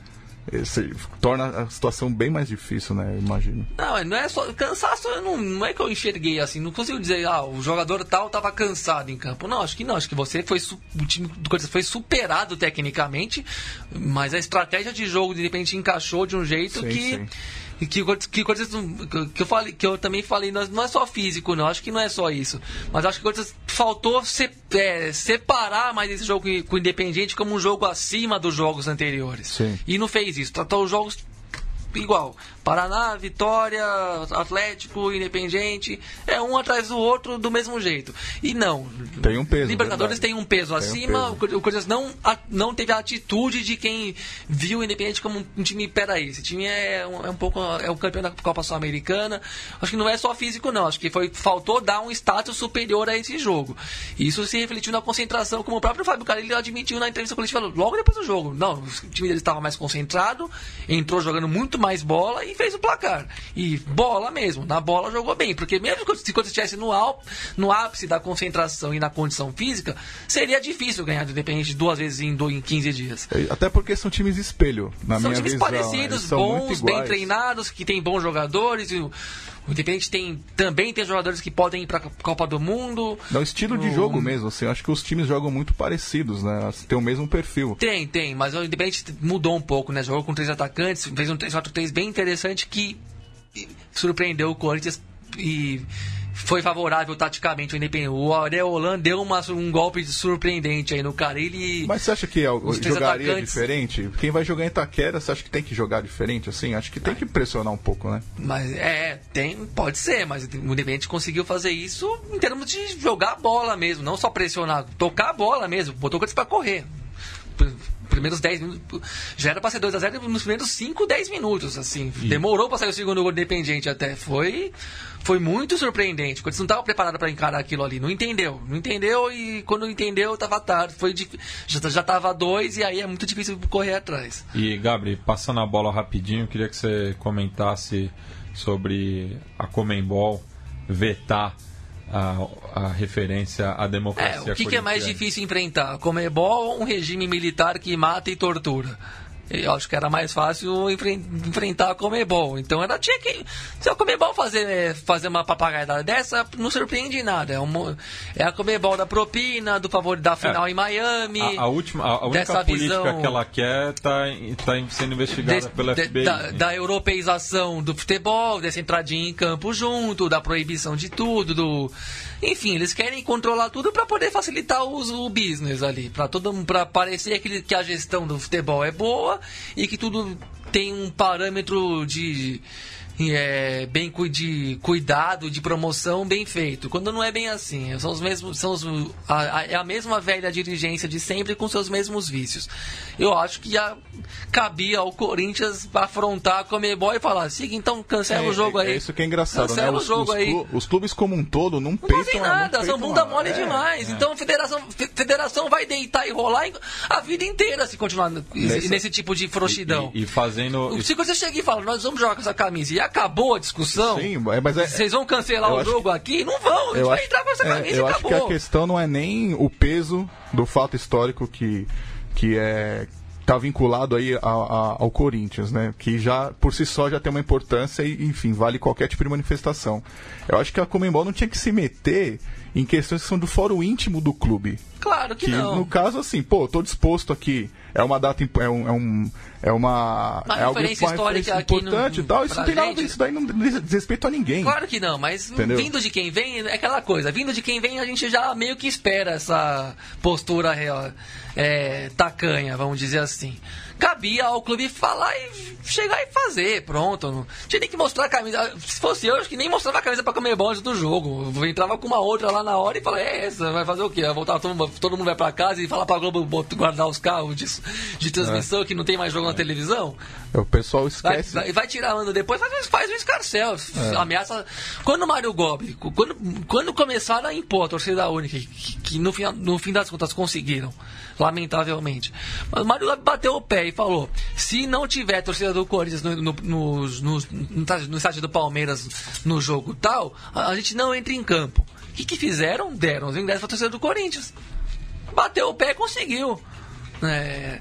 esse, torna a situação bem mais difícil, né? Eu imagino. Não, não é só. Cansaço não, não é que eu enxerguei assim. Não consigo dizer, ah, o jogador tal estava cansado em campo. Não, acho que não. Acho que você foi. O time do Corinthians foi superado tecnicamente, mas a estratégia de jogo de repente encaixou de um jeito sim, que. Sim que, que coisas que eu falei que eu também falei não é só físico não acho que não é só isso mas acho que coisas faltou se, é, separar mais esse jogo com o Independiente como um jogo acima dos jogos anteriores Sim. e não fez isso tratou os jogos igual. Paraná, Vitória, Atlético, Independente, é um atrás do outro do mesmo jeito. E não. Tem um peso. Libertadores tem um peso tem acima, um peso. o Corinthians não, não teve a atitude de quem viu o Independente como um time, peraí, esse time é um, é um pouco, é o campeão da Copa Sul-Americana. Acho que não é só físico não, acho que foi, faltou dar um status superior a esse jogo. Isso se refletiu na concentração, como o próprio Fábio Carilli admitiu na entrevista coletiva logo depois do jogo. Não, o time dele estava mais concentrado, entrou jogando muito mais bola e fez o placar. E bola mesmo, na bola jogou bem, porque mesmo se quando estivesse no, no ápice da concentração e na condição física, seria difícil ganhar do Independente duas vezes em, em 15 dias. É, até porque são times espelho, na são minha times visão. parecidos, bons, bem treinados, que têm bons jogadores. E, o Independente tem, também tem jogadores que podem ir para a Copa do Mundo. Não, estilo de jogo mesmo, assim, acho que os times jogam muito parecidos, né? Tem o mesmo perfil. Tem, tem, mas o Independente mudou um pouco, né? Jogou com três atacantes, fez um 3-4-3 bem interessante que surpreendeu o Corinthians e foi favorável taticamente o Independente. O Areolan deu uma, um golpe surpreendente aí no cara. Ele, Mas você acha que jogaria atacantes... diferente? Quem vai jogar em Itaquera, você acha que tem que jogar diferente? Assim, acho que tem que pressionar um pouco, né? Mas é, tem, pode ser, mas o Independente conseguiu fazer isso em termos de jogar a bola mesmo, não só pressionar, tocar a bola mesmo, botou coisas para correr primeiros 10 minutos. Já era pra ser 2x0 nos primeiros 5, 10 minutos, assim. Demorou pra sair o segundo gol independente até. Foi. Foi muito surpreendente. Quando você não estava preparado para encarar aquilo ali. Não entendeu. Não entendeu e quando entendeu, estava tarde. Foi já, já tava dois e aí é muito difícil correr atrás. E, Gabri, passando a bola rapidinho, queria que você comentasse sobre a Comembol vetar a, a referência à democracia. É, o que, que, é mais difícil enfrentar? Comebol ou um regime militar que mata e tortura? Eu acho que era mais fácil enfrentar a Comebol. Então era tinha que. Se a Comebol fazer, fazer uma papagaiada dessa, não surpreende nada. É, uma, é a Comebol da propina, do favor da final é, em Miami. A, a última, a, a única política visão, que ela quer está tá sendo investigada de, pela FBI. Da, da, europeização do futebol, dessa entradinha em campo junto, da proibição de tudo, do Enfim, eles querem controlar tudo para poder facilitar o, business ali, para todo para parecer que, que a gestão do futebol é boa e que tudo tem um parâmetro de é, bem de cuidado, de promoção bem feito. Quando não é bem assim, são os mesmos, são os, a, a, é a mesma velha dirigência de sempre com seus mesmos vícios. Eu acho que já cabia ao Corinthians afrontar a Comebol e falar, siga, então cancela é, o jogo aí. É isso que é engraçado, cancela né? Os, o jogo os, aí. os clubes como um todo não, não peitam fazem nada, não são bunda peitam, mole é, demais. Então a federação, federação vai deitar e rolar a vida inteira se continuar nesse, nesse tipo de frouxidão. E, e, e fazendo. Se você chega e fala, nós vamos jogar com essa camisa e acabou a discussão. Sim, mas é, vocês vão cancelar o jogo que, aqui? Não vão, a gente vai entrar com essa camisa é, e Eu acabou. acho que a questão não é nem o peso do fato histórico que, que é está vinculado aí a, a, ao Corinthians, né? Que já por si só já tem uma importância e, enfim, vale qualquer tipo de manifestação. Eu acho que a Comembol não tinha que se meter em questões que são do fórum íntimo do clube. Claro que, que não. No caso, assim, pô, tô disposto aqui. É uma data, é um, é, um, é uma, uma é algo referência uma histórica referência importante no, e tal. Isso não tem nada, isso daí não diz respeito a ninguém. Claro que não, mas Entendeu? vindo de quem vem é aquela coisa. Vindo de quem vem a gente já meio que espera essa postura real, é, tacanha, vamos dizer assim cabia ao clube falar e chegar e fazer, pronto. Não tinha nem que mostrar a camisa. Se fosse eu, acho que nem mostrava a camisa pra comer antes do jogo. Eu entrava com uma outra lá na hora e falava, é essa, vai fazer o quê? Vai voltar, todo mundo, todo mundo vai pra casa e falar pra Globo guardar os carros de, transmissão é. que não tem mais jogo é. na televisão? O pessoal esquece. Vai, vai, vai tirar ano depois, faz, faz um escarcel. É. Ameaça. Quando o Mário Gobi, quando, quando começaram a impor a torcida única, que, que no, fim, no fim das contas conseguiram, lamentavelmente. Mas o Mário Gobi bateu o pé e falou: se não tiver torcida do Corinthians no, no, no, no, no estádio do Palmeiras no jogo tal, a, a gente não entra em campo. O que, que fizeram? Deram os ingressos para a torcida do Corinthians. Bateu o pé e conseguiu. É.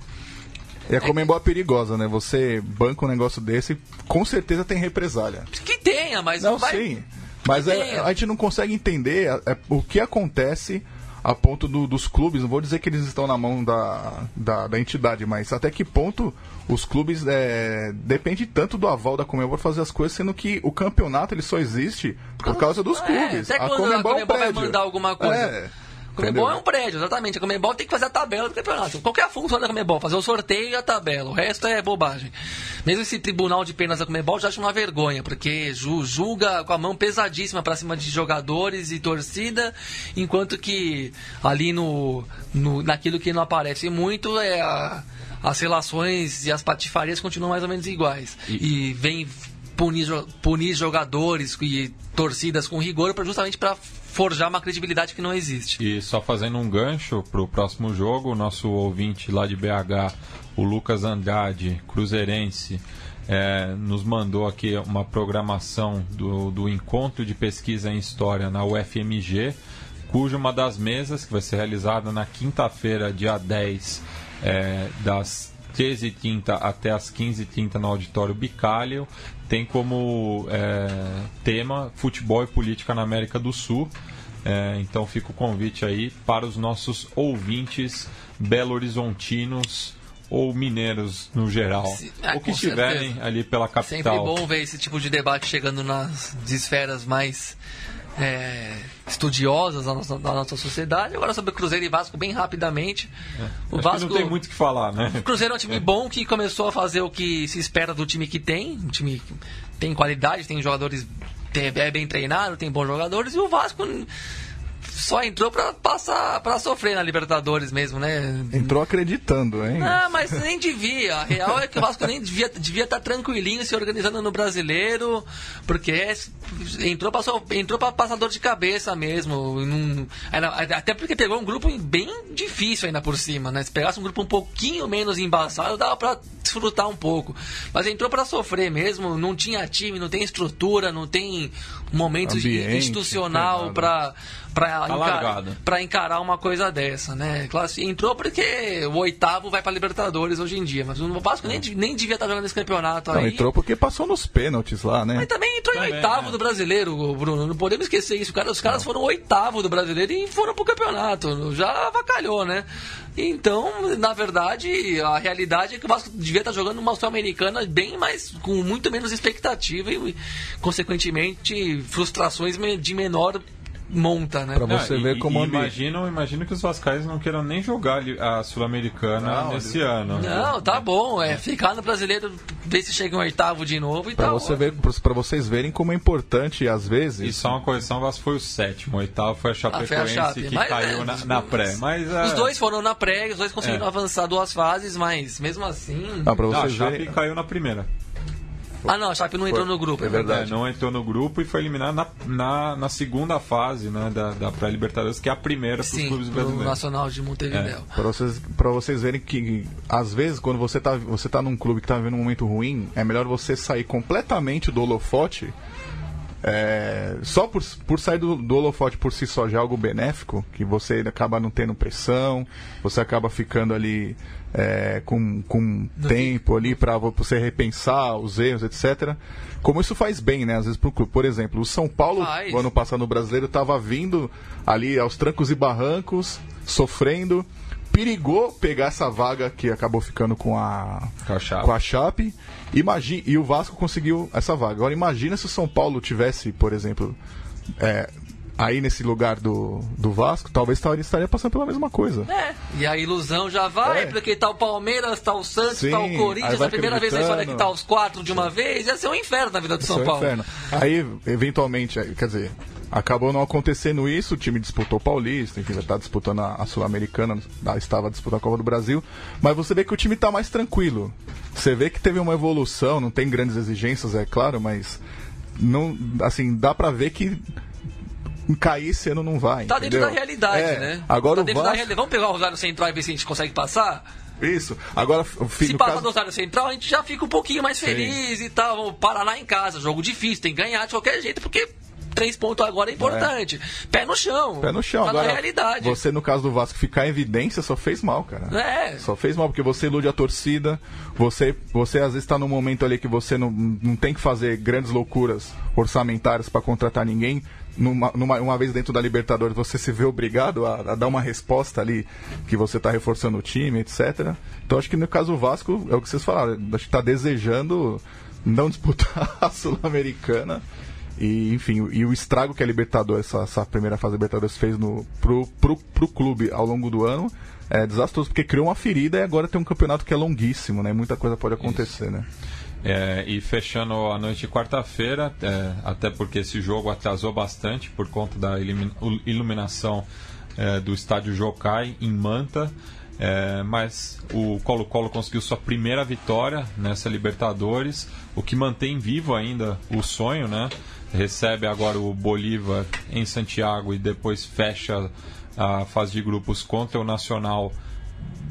E a Comembol é perigosa, né? Você banca um negócio desse, com certeza tem represália. Que tenha, mas não vai... sim. Mas é, a gente não consegue entender é, o que acontece a ponto do, dos clubes, não vou dizer que eles estão na mão da, da, da entidade, mas até que ponto os clubes é, depende tanto do aval da Comembol fazer as coisas, sendo que o campeonato ele só existe por causa dos clubes. É, até a quando Comembol, a Comembol é um vai mandar alguma coisa. É. Comebol é um prédio, exatamente. A Comebol tem que fazer a tabela do campeonato. Qual é a função da Comebol? Fazer o sorteio e a tabela. O resto é bobagem. Mesmo esse tribunal de penas da Comebol já acha uma vergonha, porque julga com a mão pesadíssima para cima de jogadores e torcida, enquanto que ali no, no naquilo que não aparece muito é a, as relações e as patifarias continuam mais ou menos iguais. E, e vem punir, punir jogadores e torcidas com rigor pra, justamente para forjar uma credibilidade que não existe. E só fazendo um gancho para o próximo jogo, o nosso ouvinte lá de BH, o Lucas Andrade, cruzeirense, é, nos mandou aqui uma programação do, do encontro de pesquisa em história na UFMG, cuja uma das mesas, que vai ser realizada na quinta-feira, dia 10, é, das 13h30 até as 15h30 no Auditório Bicalho, tem como é, tema futebol e política na América do Sul. É, então fica o convite aí para os nossos ouvintes belo-horizontinos ou mineiros no geral, é, ou que estiverem certeza. ali pela capital. Sempre bom ver esse tipo de debate chegando nas esferas mais é, estudiosas da nossa, da nossa, sociedade. Agora sobre Cruzeiro e Vasco, bem rapidamente. É. O Vasco não tem muito o que falar, né? O Cruzeiro é um time bom que começou a fazer o que se espera do time que tem. Um time que tem qualidade, tem jogadores tem, é bem treinado, tem bons jogadores. E o Vasco só entrou pra passar para sofrer na Libertadores mesmo, né? Entrou acreditando, hein? Não, mas nem devia. A real é que o Vasco nem devia devia estar tá tranquilinho se organizando no brasileiro, porque entrou para entrou para passador de cabeça mesmo. Até porque pegou um grupo bem difícil ainda por cima, né? Se pegasse um grupo um pouquinho menos embaçado, dava para desfrutar um pouco. Mas entrou para sofrer mesmo, não tinha time, não tem estrutura, não tem momento Ambiente, institucional para para Tá encarar, uma coisa dessa, né? Entrou porque o oitavo vai para Libertadores hoje em dia, mas o Vasco nem, nem devia estar jogando esse campeonato não, aí. entrou porque passou nos pênaltis lá, né? Mas também entrou também, em oitavo é. do brasileiro, Bruno. Não podemos esquecer isso. Cara, os caras não. foram oitavo do brasileiro e foram pro campeonato. Já avacalhou, né? Então, na verdade, a realidade é que o Vasco devia estar jogando uma Sul-Americana bem mais, com muito menos expectativa e, consequentemente, frustrações de menor monta, né? Pra você Ah, ver e- como e imagino, imagino que os Vascaínos não queiram nem jogar a Sul-Americana nesse eles- ano. Não, tá bom. É ficar no brasileiro, ver se chega um oitavo de novo e Pra, tá você ótimo. ver, pra vocês verem como é importante, às E vezes. só uma correção, o Vasco foi o sétimo, o oitavo foi a Ah, foi a Chapecoense Chape, que mas, caiu é, na, os- na pré. Mas, é, Os dois foram na pré, os dois conseguiram É. avançar duas fases, mas mesmo assim. Ah, pra Não, a vocês Chape verem. caiu na primeira. Ah, não, a Chape não entrou Foi- no grupo. é verdade. É, não entrou no grupo e foi eliminado na, na, na segunda fase né, da, da pré-Libertadores, que é a primeira para os clubes pro brasileiros. Nacional de Montevideo. Pra vocês, pra vocês verem que, às vezes, quando você tá, você tá num clube que tá vivendo um momento ruim, é melhor você sair completamente do holofote. é, só por, por sair do, do holofote por si só já é algo benéfico, que você acaba não tendo pressão, você acaba ficando ali é, com, com tempo ali para você repensar os erros, etc. Como isso faz bem, né? Às vezes clube. Por exemplo, o São Paulo, Faz. o ano passado no brasileiro, estava vindo ali aos trancos e barrancos, sofrendo, perigou pegar essa vaga que acabou ficando com a Com a Chape. com a Chape. Imagi- e o Vasco conseguiu essa vaga. Agora imagina se o São Paulo tivesse, por exemplo, é, aí nesse lugar do, do Vasco, talvez estaria, estaria passando pela mesma coisa. É, e a ilusão já vai, É. porque tá o Palmeiras, tá o Santos, Sim, tá o Corinthians, a primeira vez na história que tá os quatro de uma vez, ia ser um inferno na vida do São é um Paulo. inferno. Aí, eventualmente, quer dizer, acabou não acontecendo isso, o time disputou o Paulista, enfim, já está disputando a, Sul-Americana, ah, estava disputando a Copa do Brasil, mas você vê que o time está mais tranquilo. Você vê que teve uma evolução, não tem grandes exigências, é claro, mas não, assim, dá pra ver que cair ano não vai. Tá dentro entendeu? da realidade, É, né? Agora tá dentro da Vasco, realidade. Vamos pegar o Rosário Central e ver se a gente consegue passar? isso. Agora, o fim Se passar caso, do Rosário Central, a gente já fica um pouquinho mais feliz e tal. O Paraná em casa, jogo difícil, tem que ganhar de qualquer jeito, porque três pontos agora é importante. Pé no chão. Pé no chão. Tá Agora, na realidade. você, no caso do Vasco, ficar em evidência só fez mal, cara. É. Só fez mal, porque você ilude a torcida, você, você às vezes está num momento ali que você não, não tem que fazer grandes loucuras orçamentárias para contratar ninguém. Numa, numa- uma vez dentro da Libertadores, você se vê obrigado a, a dar uma resposta ali que você está reforçando o time, etc. Então acho que no caso do Vasco, é o que vocês falaram, acho que está desejando não disputar a Sul-Americana. E, enfim, e o estrago que a Libertadores, essa, essa primeira fase da Libertadores fez no, pro, pro, pro clube ao longo do ano é desastroso, porque criou uma ferida e agora tem um campeonato que é longuíssimo, né? Muita coisa pode acontecer, né? É, e fechando a noite de quarta-feira, é, até porque esse jogo atrasou bastante por conta da iluminação é, do estádio Jokai em Manta. É, mas o Colo-Colo conseguiu sua primeira vitória nessa Libertadores, o que mantém vivo ainda o sonho, né? Recebe agora o Bolívar em Santiago e depois fecha a fase de grupos contra o Nacional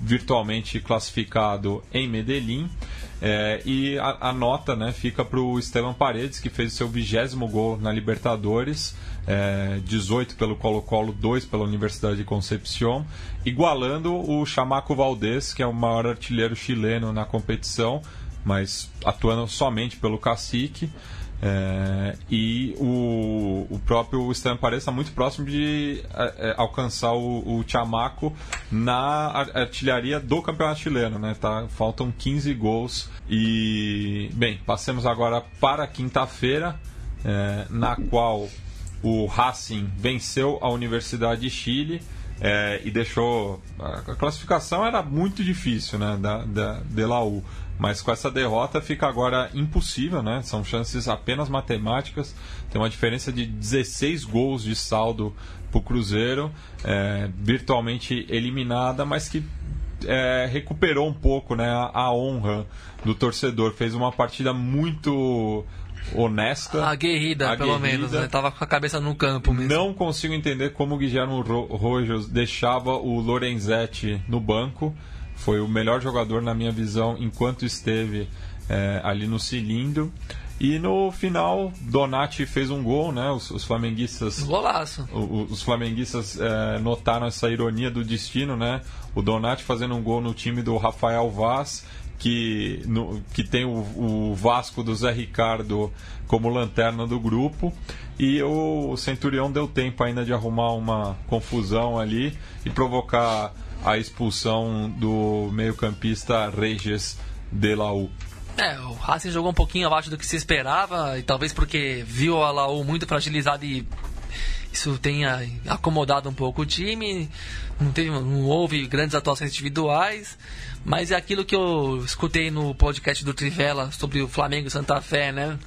virtualmente classificado em Medellín. É, e a, a nota né, fica para o Esteban Paredes, que fez o seu vigésimo gol na Libertadores, é, 18 pelo Colo-Colo, 2 pela Universidade de Concepción, igualando o Chamaco Valdés, que é o maior artilheiro chileno na competição, mas atuando somente pelo cacique. É, e o, o próprio Esteban Paredes está muito próximo de é, é, alcançar o, o Chamaco na ar- artilharia do campeonato chileno, né? Tá, faltam 15 gols. E, bem, passemos agora para quinta-feira, é, na qual o Racing venceu a Universidade de Chile. é, e deixou. A classificação era muito difícil, né? Da, da, de Laú. Mas com essa derrota fica agora impossível, né? São chances apenas matemáticas. Tem uma diferença de 16 gols de saldo para o Cruzeiro, é, virtualmente eliminada, mas que é, recuperou um pouco né, a, a honra do torcedor. Fez uma partida muito honesta. Aguerrida, pelo aguerrida. menos, né? Tava com a cabeça no campo mesmo. Não consigo entender como o Guilherme Ro- Rojas deixava o Lorenzetti no banco. Foi o melhor jogador, na minha visão, enquanto esteve é, ali no cilindro. E no final, Donati fez um gol, né? Os, os flamenguistas Golaço. o- o- os flamenguistas é, notaram essa ironia do destino, né? O Donati fazendo um gol no time do Rafael Vaz, que, no- que tem o, o Vasco do Zé Ricardo como lanterna do grupo. E o Centurião deu tempo ainda de arrumar uma confusão ali e provocar a expulsão do meio-campista Regis de Laú. É, o Racing jogou um pouquinho abaixo do que se esperava, e talvez porque viu a Laú muito fragilizado e isso tenha acomodado um pouco o time. Não, teve, não houve grandes atuações individuais, mas é aquilo que eu escutei no podcast do Trivela sobre o Flamengo e Santa Fé, né?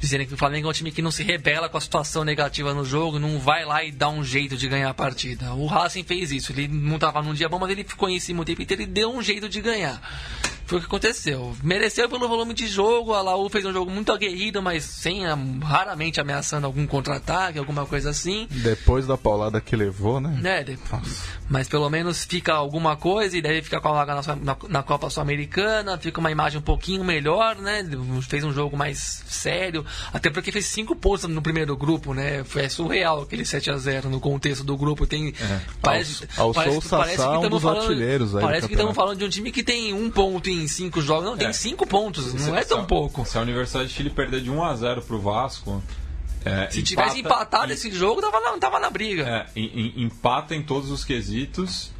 Dizendo que o Flamengo é um time que não se rebela com a situação negativa no jogo, não vai lá e dá um jeito de ganhar a partida. O Racing fez isso, ele não estava num dia bom, mas ele ficou em cima o tempo inteiro e deu um jeito de ganhar. Foi o que aconteceu. Mereceu pelo volume de jogo. A Laú fez um jogo muito aguerrido, mas sem raramente ameaçando algum contra-ataque, alguma coisa assim. Depois da paulada que levou, né? É, de... mas pelo menos fica alguma coisa e deve ficar com a vaga na, na, na Copa Sul-Americana. Fica uma imagem um pouquinho melhor, né? Fez um jogo mais sério. Até porque fez cinco pontos no primeiro grupo, né? Foi surreal aquele 7 a 0 no contexto do grupo. Tem. É. Parece, ao, ao parece, parece que estamos falando. Parece que estamos falando de um time que tem um ponto em cinco jogos. Não, tem é. cinco pontos, não é tão pouco. Se a Universidade de Chile perder de 1 a 0 pro Vasco. É, se empata, tivesse empatado e, esse jogo, tava na, tava na briga. É, empata em todos os quesitos.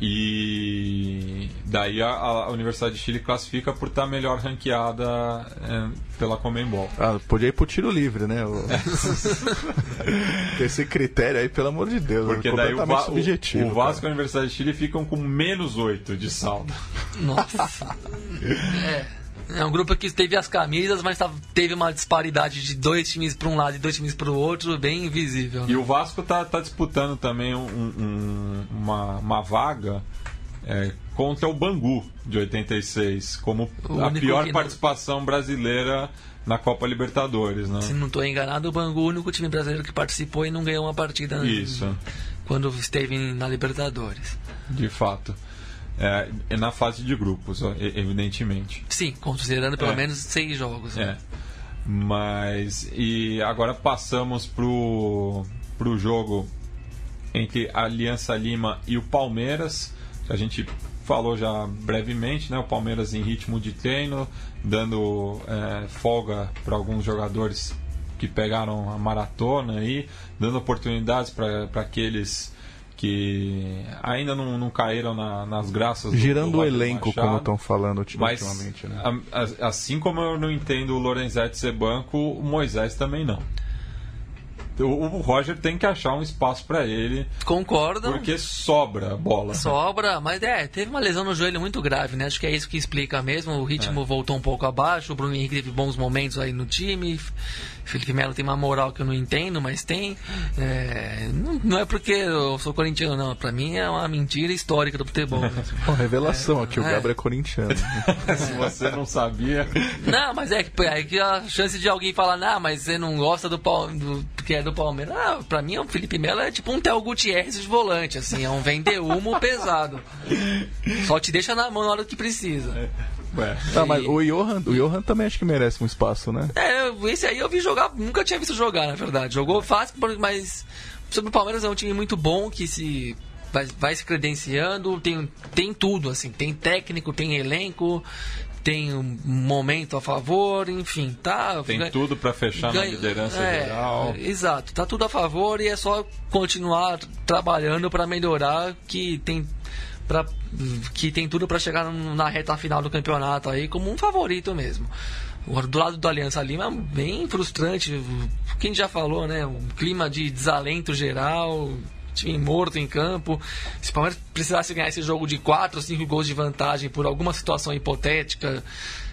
E daí a, a, Universidade de Chile classifica por estar tá melhor ranqueada é, pela Comembol. Ah, podia ir pro tiro livre, né? O... Esse critério aí, pelo amor de Deus, Porque é daí o, Va subjetivo, o, o Vasco e a Universidade de Chile ficam com menos 8 de saldo. Nossa. é. É um grupo que teve as camisas, mas teve uma disparidade de dois times para um lado e dois times para o outro, bem invisível. Né? E o Vasco tá, tá disputando também um, um, uma, uma vaga é, contra o Bangu de 86, como o a pior participação não... brasileira na Copa Libertadores, né? Se não estou enganado, o Bangu, o único time brasileiro que participou e não ganhou uma partida Isso. quando esteve na Libertadores. De fato. É, é, na fase de grupos, evidentemente. Sim, considerando pelo é. menos seis jogos. Né? É. Mas. E agora passamos pro, pro jogo entre a Aliança Lima e o Palmeiras. A gente falou já brevemente, né? O Palmeiras em ritmo de treino, dando é, folga para alguns jogadores que pegaram a maratona aí, dando oportunidades para aqueles que ainda não, não caíram na, nas graças Girando do, o elenco, Machado, como estão falando ultimamente. Mas, né? a, a, assim como eu não entendo o Lorenzetti ser banco, o Moisés também não. O, o Roger tem que achar um espaço para ele. Concordo. Porque sobra bola. Sobra, mas é, teve uma lesão no joelho muito grave, né? Acho que é isso que explica mesmo. O ritmo é. voltou um pouco abaixo. O Bruno Henrique teve bons momentos aí no time. Felipe Melo tem uma moral que eu não entendo, mas tem. É, não, não, é porque eu sou corintiano, não. Pra mim é uma mentira histórica do futebol. Uma revelação é, aqui, o é. Gabriel é corintiano. Se você não sabia. Não, mas é que, é que a chance de alguém falar, não, mas você não gosta do, do que é do Palmeiras. Ah, pra mim, o Felipe Melo é tipo um Theo Gutierrez de volante, assim, é um vender-humo pesado. Só te deixa na mão na hora que precisa. É. Ué. Tá, mas o Johan, o Johan também acho que merece um espaço, né? É, esse aí eu vi jogar, nunca tinha visto jogar, na verdade. Jogou fácil, mas sobre o Palmeiras é um time muito bom que se vai, vai se credenciando, tem, tem tudo, assim, tem técnico, tem elenco, tem um momento a favor, enfim, tá. Tem tudo para fechar na liderança é, geral. Exato, tá tudo a favor e é só continuar trabalhando para melhorar que tem para que tem tudo para chegar na reta final do campeonato aí como um favorito mesmo. Do lado do Aliança Lima, bem frustrante. Quem já falou, né? Um clima de desalento geral, time morto em campo. Se o Palmeiras precisasse ganhar esse jogo de 4 ou 5 gols de vantagem por alguma situação hipotética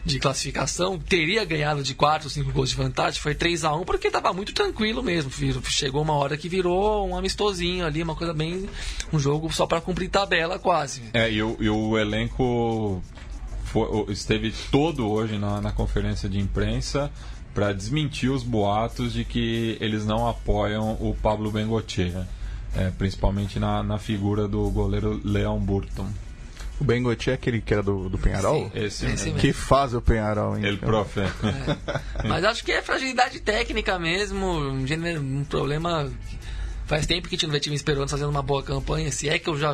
de classificação, teria ganhado de 4 ou 5 gols de vantagem. Foi 3 a 1 porque estava muito tranquilo mesmo. Chegou uma hora que virou um amistosinho ali, uma coisa bem. um jogo só para cumprir tabela quase. É, e o, e o elenco foi, esteve todo hoje na, na conferência de imprensa para desmentir os boatos de que eles não apoiam o Pablo Bengotier, é, principalmente na, na figura do goleiro Leão Burton. O Bengotti é aquele que era do, do Penharol? Sim, esse, esse mesmo. Que faz o Penharol, hein? Ele profe. É. Mas acho que é fragilidade técnica mesmo, um, um problema. Faz tempo que a gente não vê time esperando fazendo uma boa campanha. Se é que eu já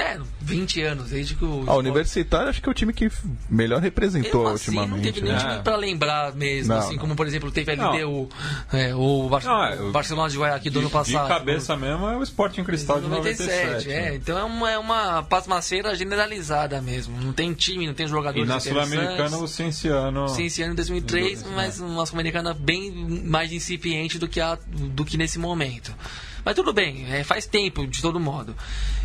é, 20 anos, desde que o. A Universitário acho que é o time que melhor representou assim, ultimamente. Não teve né? nenhum time pra lembrar mesmo, não, assim não. como por exemplo teve a LDU, é, o, Bar não, é, o Barcelona de Guayaquil do ano passado. De cabeça mesmo é o Sporting Cristal de 97. 97 é, né? então é uma, é uma pasmaceira generalizada mesmo. Não tem time, não tem jogadores. E na Sul-Americana o Cienciano. Cienciano em 2003, mas uma Sul-Americana bem mais incipiente do que, a, do que nesse momento. Mas tudo bem, é, faz tempo de todo modo.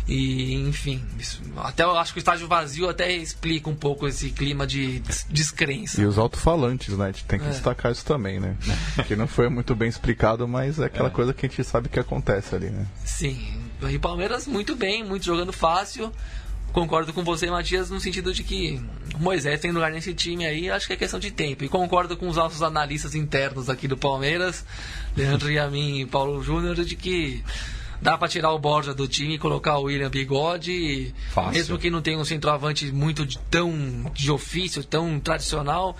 E, enfim, isso, até eu acho que o estádio vazio até explica um pouco esse clima de des- descrença. E os alto-falantes, né? A gente tem que É. destacar isso também, né? que não foi muito bem explicado, mas é aquela coisa que a gente sabe que acontece ali, né? Sim, e o Palmeiras muito bem, muito jogando fácil. Concordo com você, Matias, no sentido de que o Moisés tem lugar nesse time aí, acho que é questão de tempo. E concordo com os nossos analistas internos aqui do Palmeiras, Leandro Yamin e Paulo Júnior, de que dá pra tirar o Borja do time e colocar o William Bigode. Fácil. Mesmo que não tenha um centroavante muito de- tão de ofício, tão tradicional,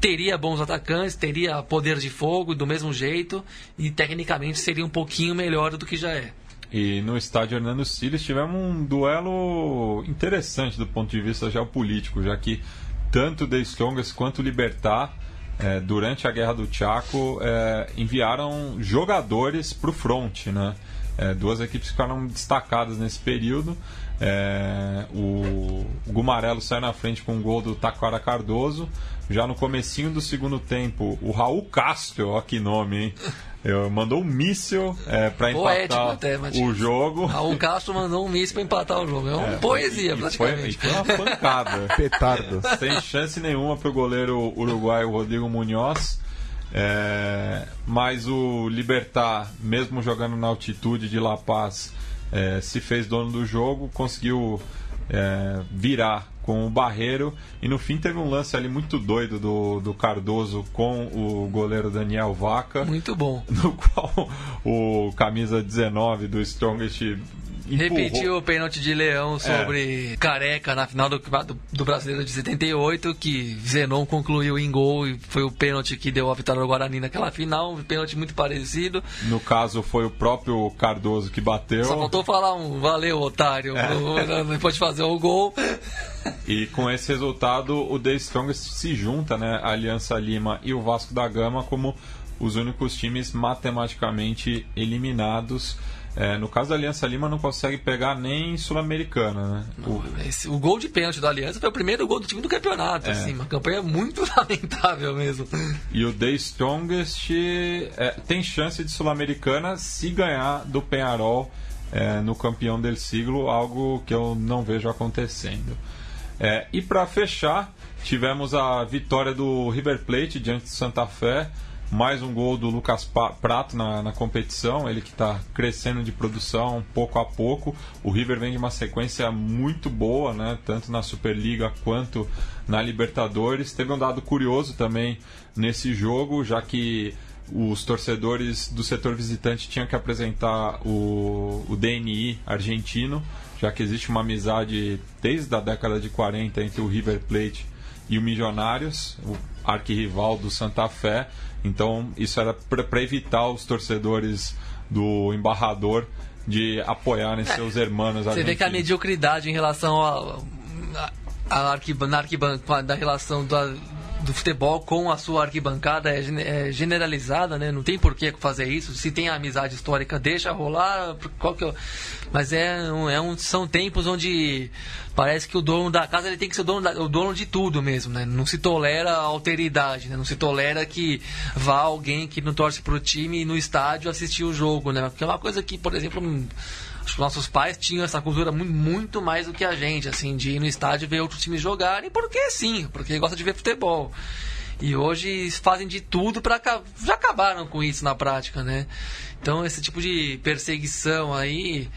teria bons atacantes, teria poder de fogo do mesmo jeito e tecnicamente seria um pouquinho melhor do que já é. E no estádio Hernando Siles tivemos um duelo interessante do ponto de vista geopolítico, já que tanto The Strongest quanto Libertar, eh, durante a Guerra do Chaco, eh, enviaram jogadores para o front. Né? Eh, duas equipes ficaram destacadas nesse período. Eh, o Gumarelo saiu na frente com um gol do Taquara Cardoso. Já no comecinho do segundo tempo, o Raul Castro, ó que nome, hein? Eu, mandou um míssil é, para Poético empatar até, o jogo. Raul Castro mandou um míssil para empatar o jogo. É uma poesia, E foi, praticamente. foi uma pancada. Petardo. Sem chance nenhuma para o goleiro uruguaio Rodrigo Munhoz. É, mas o Libertar, mesmo jogando na altitude de La Paz, é, se fez dono do jogo, conseguiu é, virar com o Barreiro e no fim teve um lance ali muito doido do, do Cardoso com o goleiro Daniel Vaca, Muito bom. no qual o camisa 19 do Strongest empurrou- Repetiu o pênalti de Leão sobre Careca na final do, do, do Brasileiro de 78, que Zenon concluiu em gol e foi o pênalti que deu a vitória ao Guarani naquela final. Um pênalti muito parecido. No caso, foi o próprio Cardoso que bateu. Só faltou falar um valeu, otário, pro- depois de fazer o gol. E com esse resultado, o The Strongest se junta, né? A Aliança Lima e o Vasco da Gama como os únicos times matematicamente eliminados. É, no caso da Aliança Lima, não consegue pegar nem Sul-Americana, né? O- Esse- o gol de pênalti do Aliança foi o primeiro gol do time do campeonato. É. Assim, uma campanha muito lamentável mesmo. E o The Strongest é, tem chance de Sul-Americana se ganhar do Penharol é, no campeão del siglo, algo que eu não vejo acontecendo. É, e para fechar, tivemos a vitória do River Plate diante do Santa Fé. Mais um gol do Lucas Prato na, na competição, ele que está crescendo de produção pouco a pouco. O River vem de uma sequência muito boa, né? tanto na Superliga quanto na Libertadores. Teve um dado curioso também nesse jogo, já que os torcedores do setor visitante tinham que apresentar o, o DNI argentino, já que existe uma amizade desde a década de 40 entre o River Plate e o Milionários, o arquirrival do Santa Fé. Então, isso era para evitar os torcedores do embarrador de apoiarem seus hermanos Você vê que a mediocridade em relação a, a, a arquiban, na arquibancada, da relação da- do futebol com a sua arquibancada é, é generalizada, né? Não tem por que fazer isso. Se tem a amizade histórica, deixa rolar. Qual que o- Mas é, é um, são tempos onde parece que o dono da casa ele tem que ser o dono, da- o dono de tudo mesmo, né? Não se tolera a alteridade, né? Não se tolera que vá alguém que não torce pro time no estádio assistir o jogo, né? Que é uma coisa que, por exemplo, Acho que nossos pais tinham essa cultura mu- muito mais do que a gente, assim, de ir no estádio ver outros times jogarem, porque sim, porque gosta de ver futebol. E hoje fazem de tudo para já acabaram com isso na prática, né? Então esse tipo de perseguição aí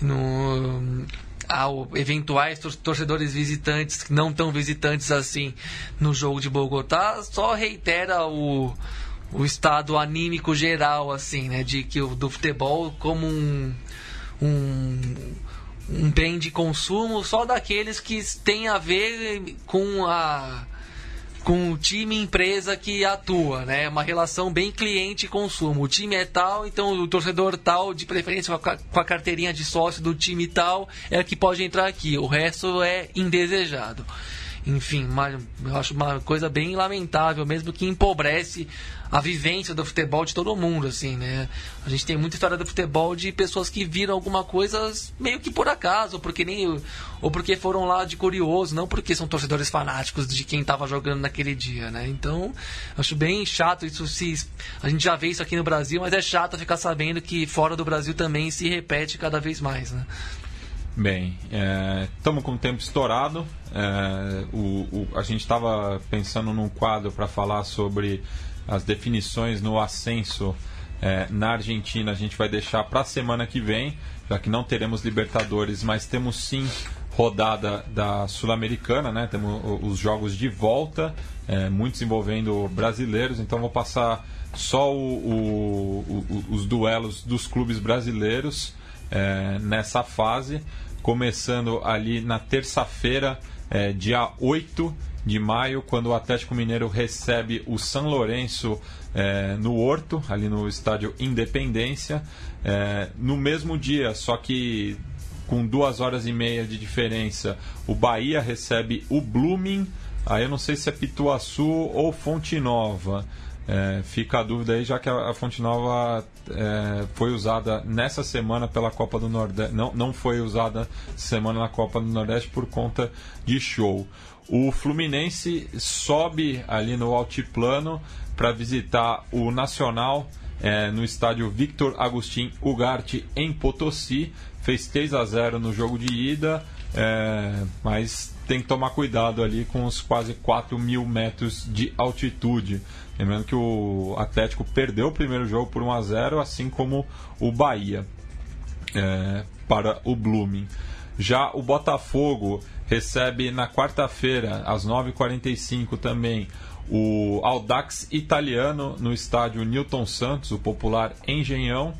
no ao eventuais tor- torcedores visitantes não tão visitantes assim no jogo de Bogotá só reitera o o estado anímico geral assim né de que o do futebol como um um, um bem de consumo só daqueles que têm a ver com a com o time empresa que atua, né? Uma relação bem cliente consumo. O time é tal, então o torcedor tal, de preferência com a, carteirinha de sócio do time tal, é que pode entrar aqui. O resto é indesejado. enfim, eu acho uma coisa bem lamentável mesmo que empobrece a vivência do futebol de todo mundo, assim, né? A gente tem muita história do futebol de pessoas que viram alguma coisa meio que por acaso, ou porque nem ou porque foram lá de curioso, não porque são torcedores fanáticos de quem estava jogando naquele dia, né? Então, acho bem chato isso se a gente já vê isso aqui no Brasil, mas é chato ficar sabendo que fora do Brasil também se repete cada vez mais, né? Bem, estamos é, com o tempo estourado. É, o, o, a gente estava pensando num quadro para falar sobre as definições no ascenso é, na Argentina. A gente vai deixar para a semana que vem, já que não teremos Libertadores, mas temos sim rodada da Sul-Americana, né? Temos os jogos de volta, é, muitos envolvendo brasileiros. Então vou passar só o, o, os duelos dos clubes brasileiros é, nessa fase começando ali na terça-feira, é, dia 8 de maio, quando o Atlético Mineiro recebe o São Lourenço é, no Horto, ali no estádio Independência. É, no mesmo dia, só que com duas horas e meia de diferença, o Bahia recebe o Blooming. Aí eu não sei se é Pituaçu ou Fonte Nova. É, fica a dúvida aí, já que a, Fonte Nova é, foi usada nessa semana pela Copa do Nordeste, não, não foi usada semana na Copa do Nordeste por conta de show. O Fluminense sobe ali no altiplano para visitar o Nacional é, no estádio Victor Agustin Ugarte em Potosí. Fez 3 a 0 no jogo de ida, é, mas tem que tomar cuidado ali com os quase 4 mil metros de altitude. Lembrando que o Atlético perdeu o primeiro jogo por 1 a 0 assim como o Bahia é, para o Blooming. Já o Botafogo recebe na quarta-feira, às 9h45 também, o Audax italiano no estádio Newton Santos, o popular Engenhão.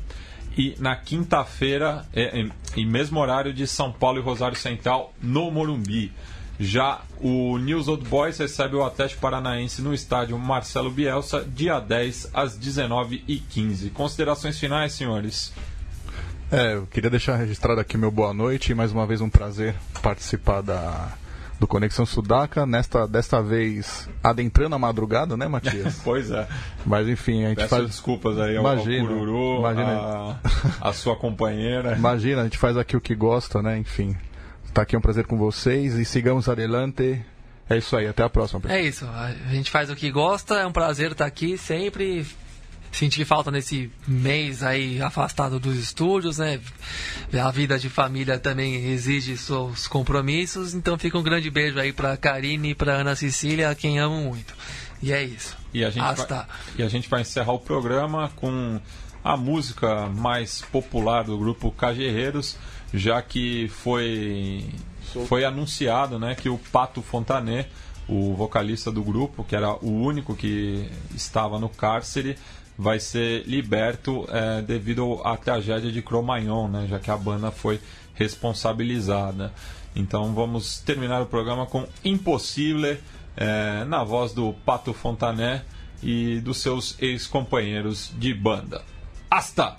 E na quinta-feira, é, em mesmo horário de São Paulo e Rosário Central, no Morumbi. Já o News Old Boys recebe o Atlético Paranaense no estádio Marcelo Bielsa, dia 10 às 19h15. Considerações finais, senhores? É, eu queria deixar registrado aqui meu boa noite e mais uma vez um prazer participar da, do Conexão Sudaca, nesta, desta vez adentrando a madrugada, né, Matias? pois é. Mas enfim, a gente Peço faz. desculpas aí imagina, ao Cururu, imagina. A, a sua companheira. Imagina, a gente faz aqui o que gosta, né? Enfim. Tá aqui um prazer com vocês e sigamos adelante. É isso aí, até a próxima. Pessoal. É isso, a gente faz o que gosta, é um prazer estar aqui sempre. Senti falta nesse mês aí afastado dos estúdios, né? A vida de família também exige seus compromissos, então fica um grande beijo aí para Karine e para Ana Cecília, a quem amo muito. E é isso. E a gente, vai, e a gente vai encerrar o programa com a música mais popular do grupo Cajerreiros já que foi, foi anunciado né, que o Pato Fontané, o vocalista do grupo, que era o único que estava no cárcere, vai ser liberto é, devido à tragédia de Cromagnon, né, já que a banda foi responsabilizada. Então vamos terminar o programa com Impossível, é, na voz do Pato Fontané e dos seus ex-companheiros de banda. Hasta!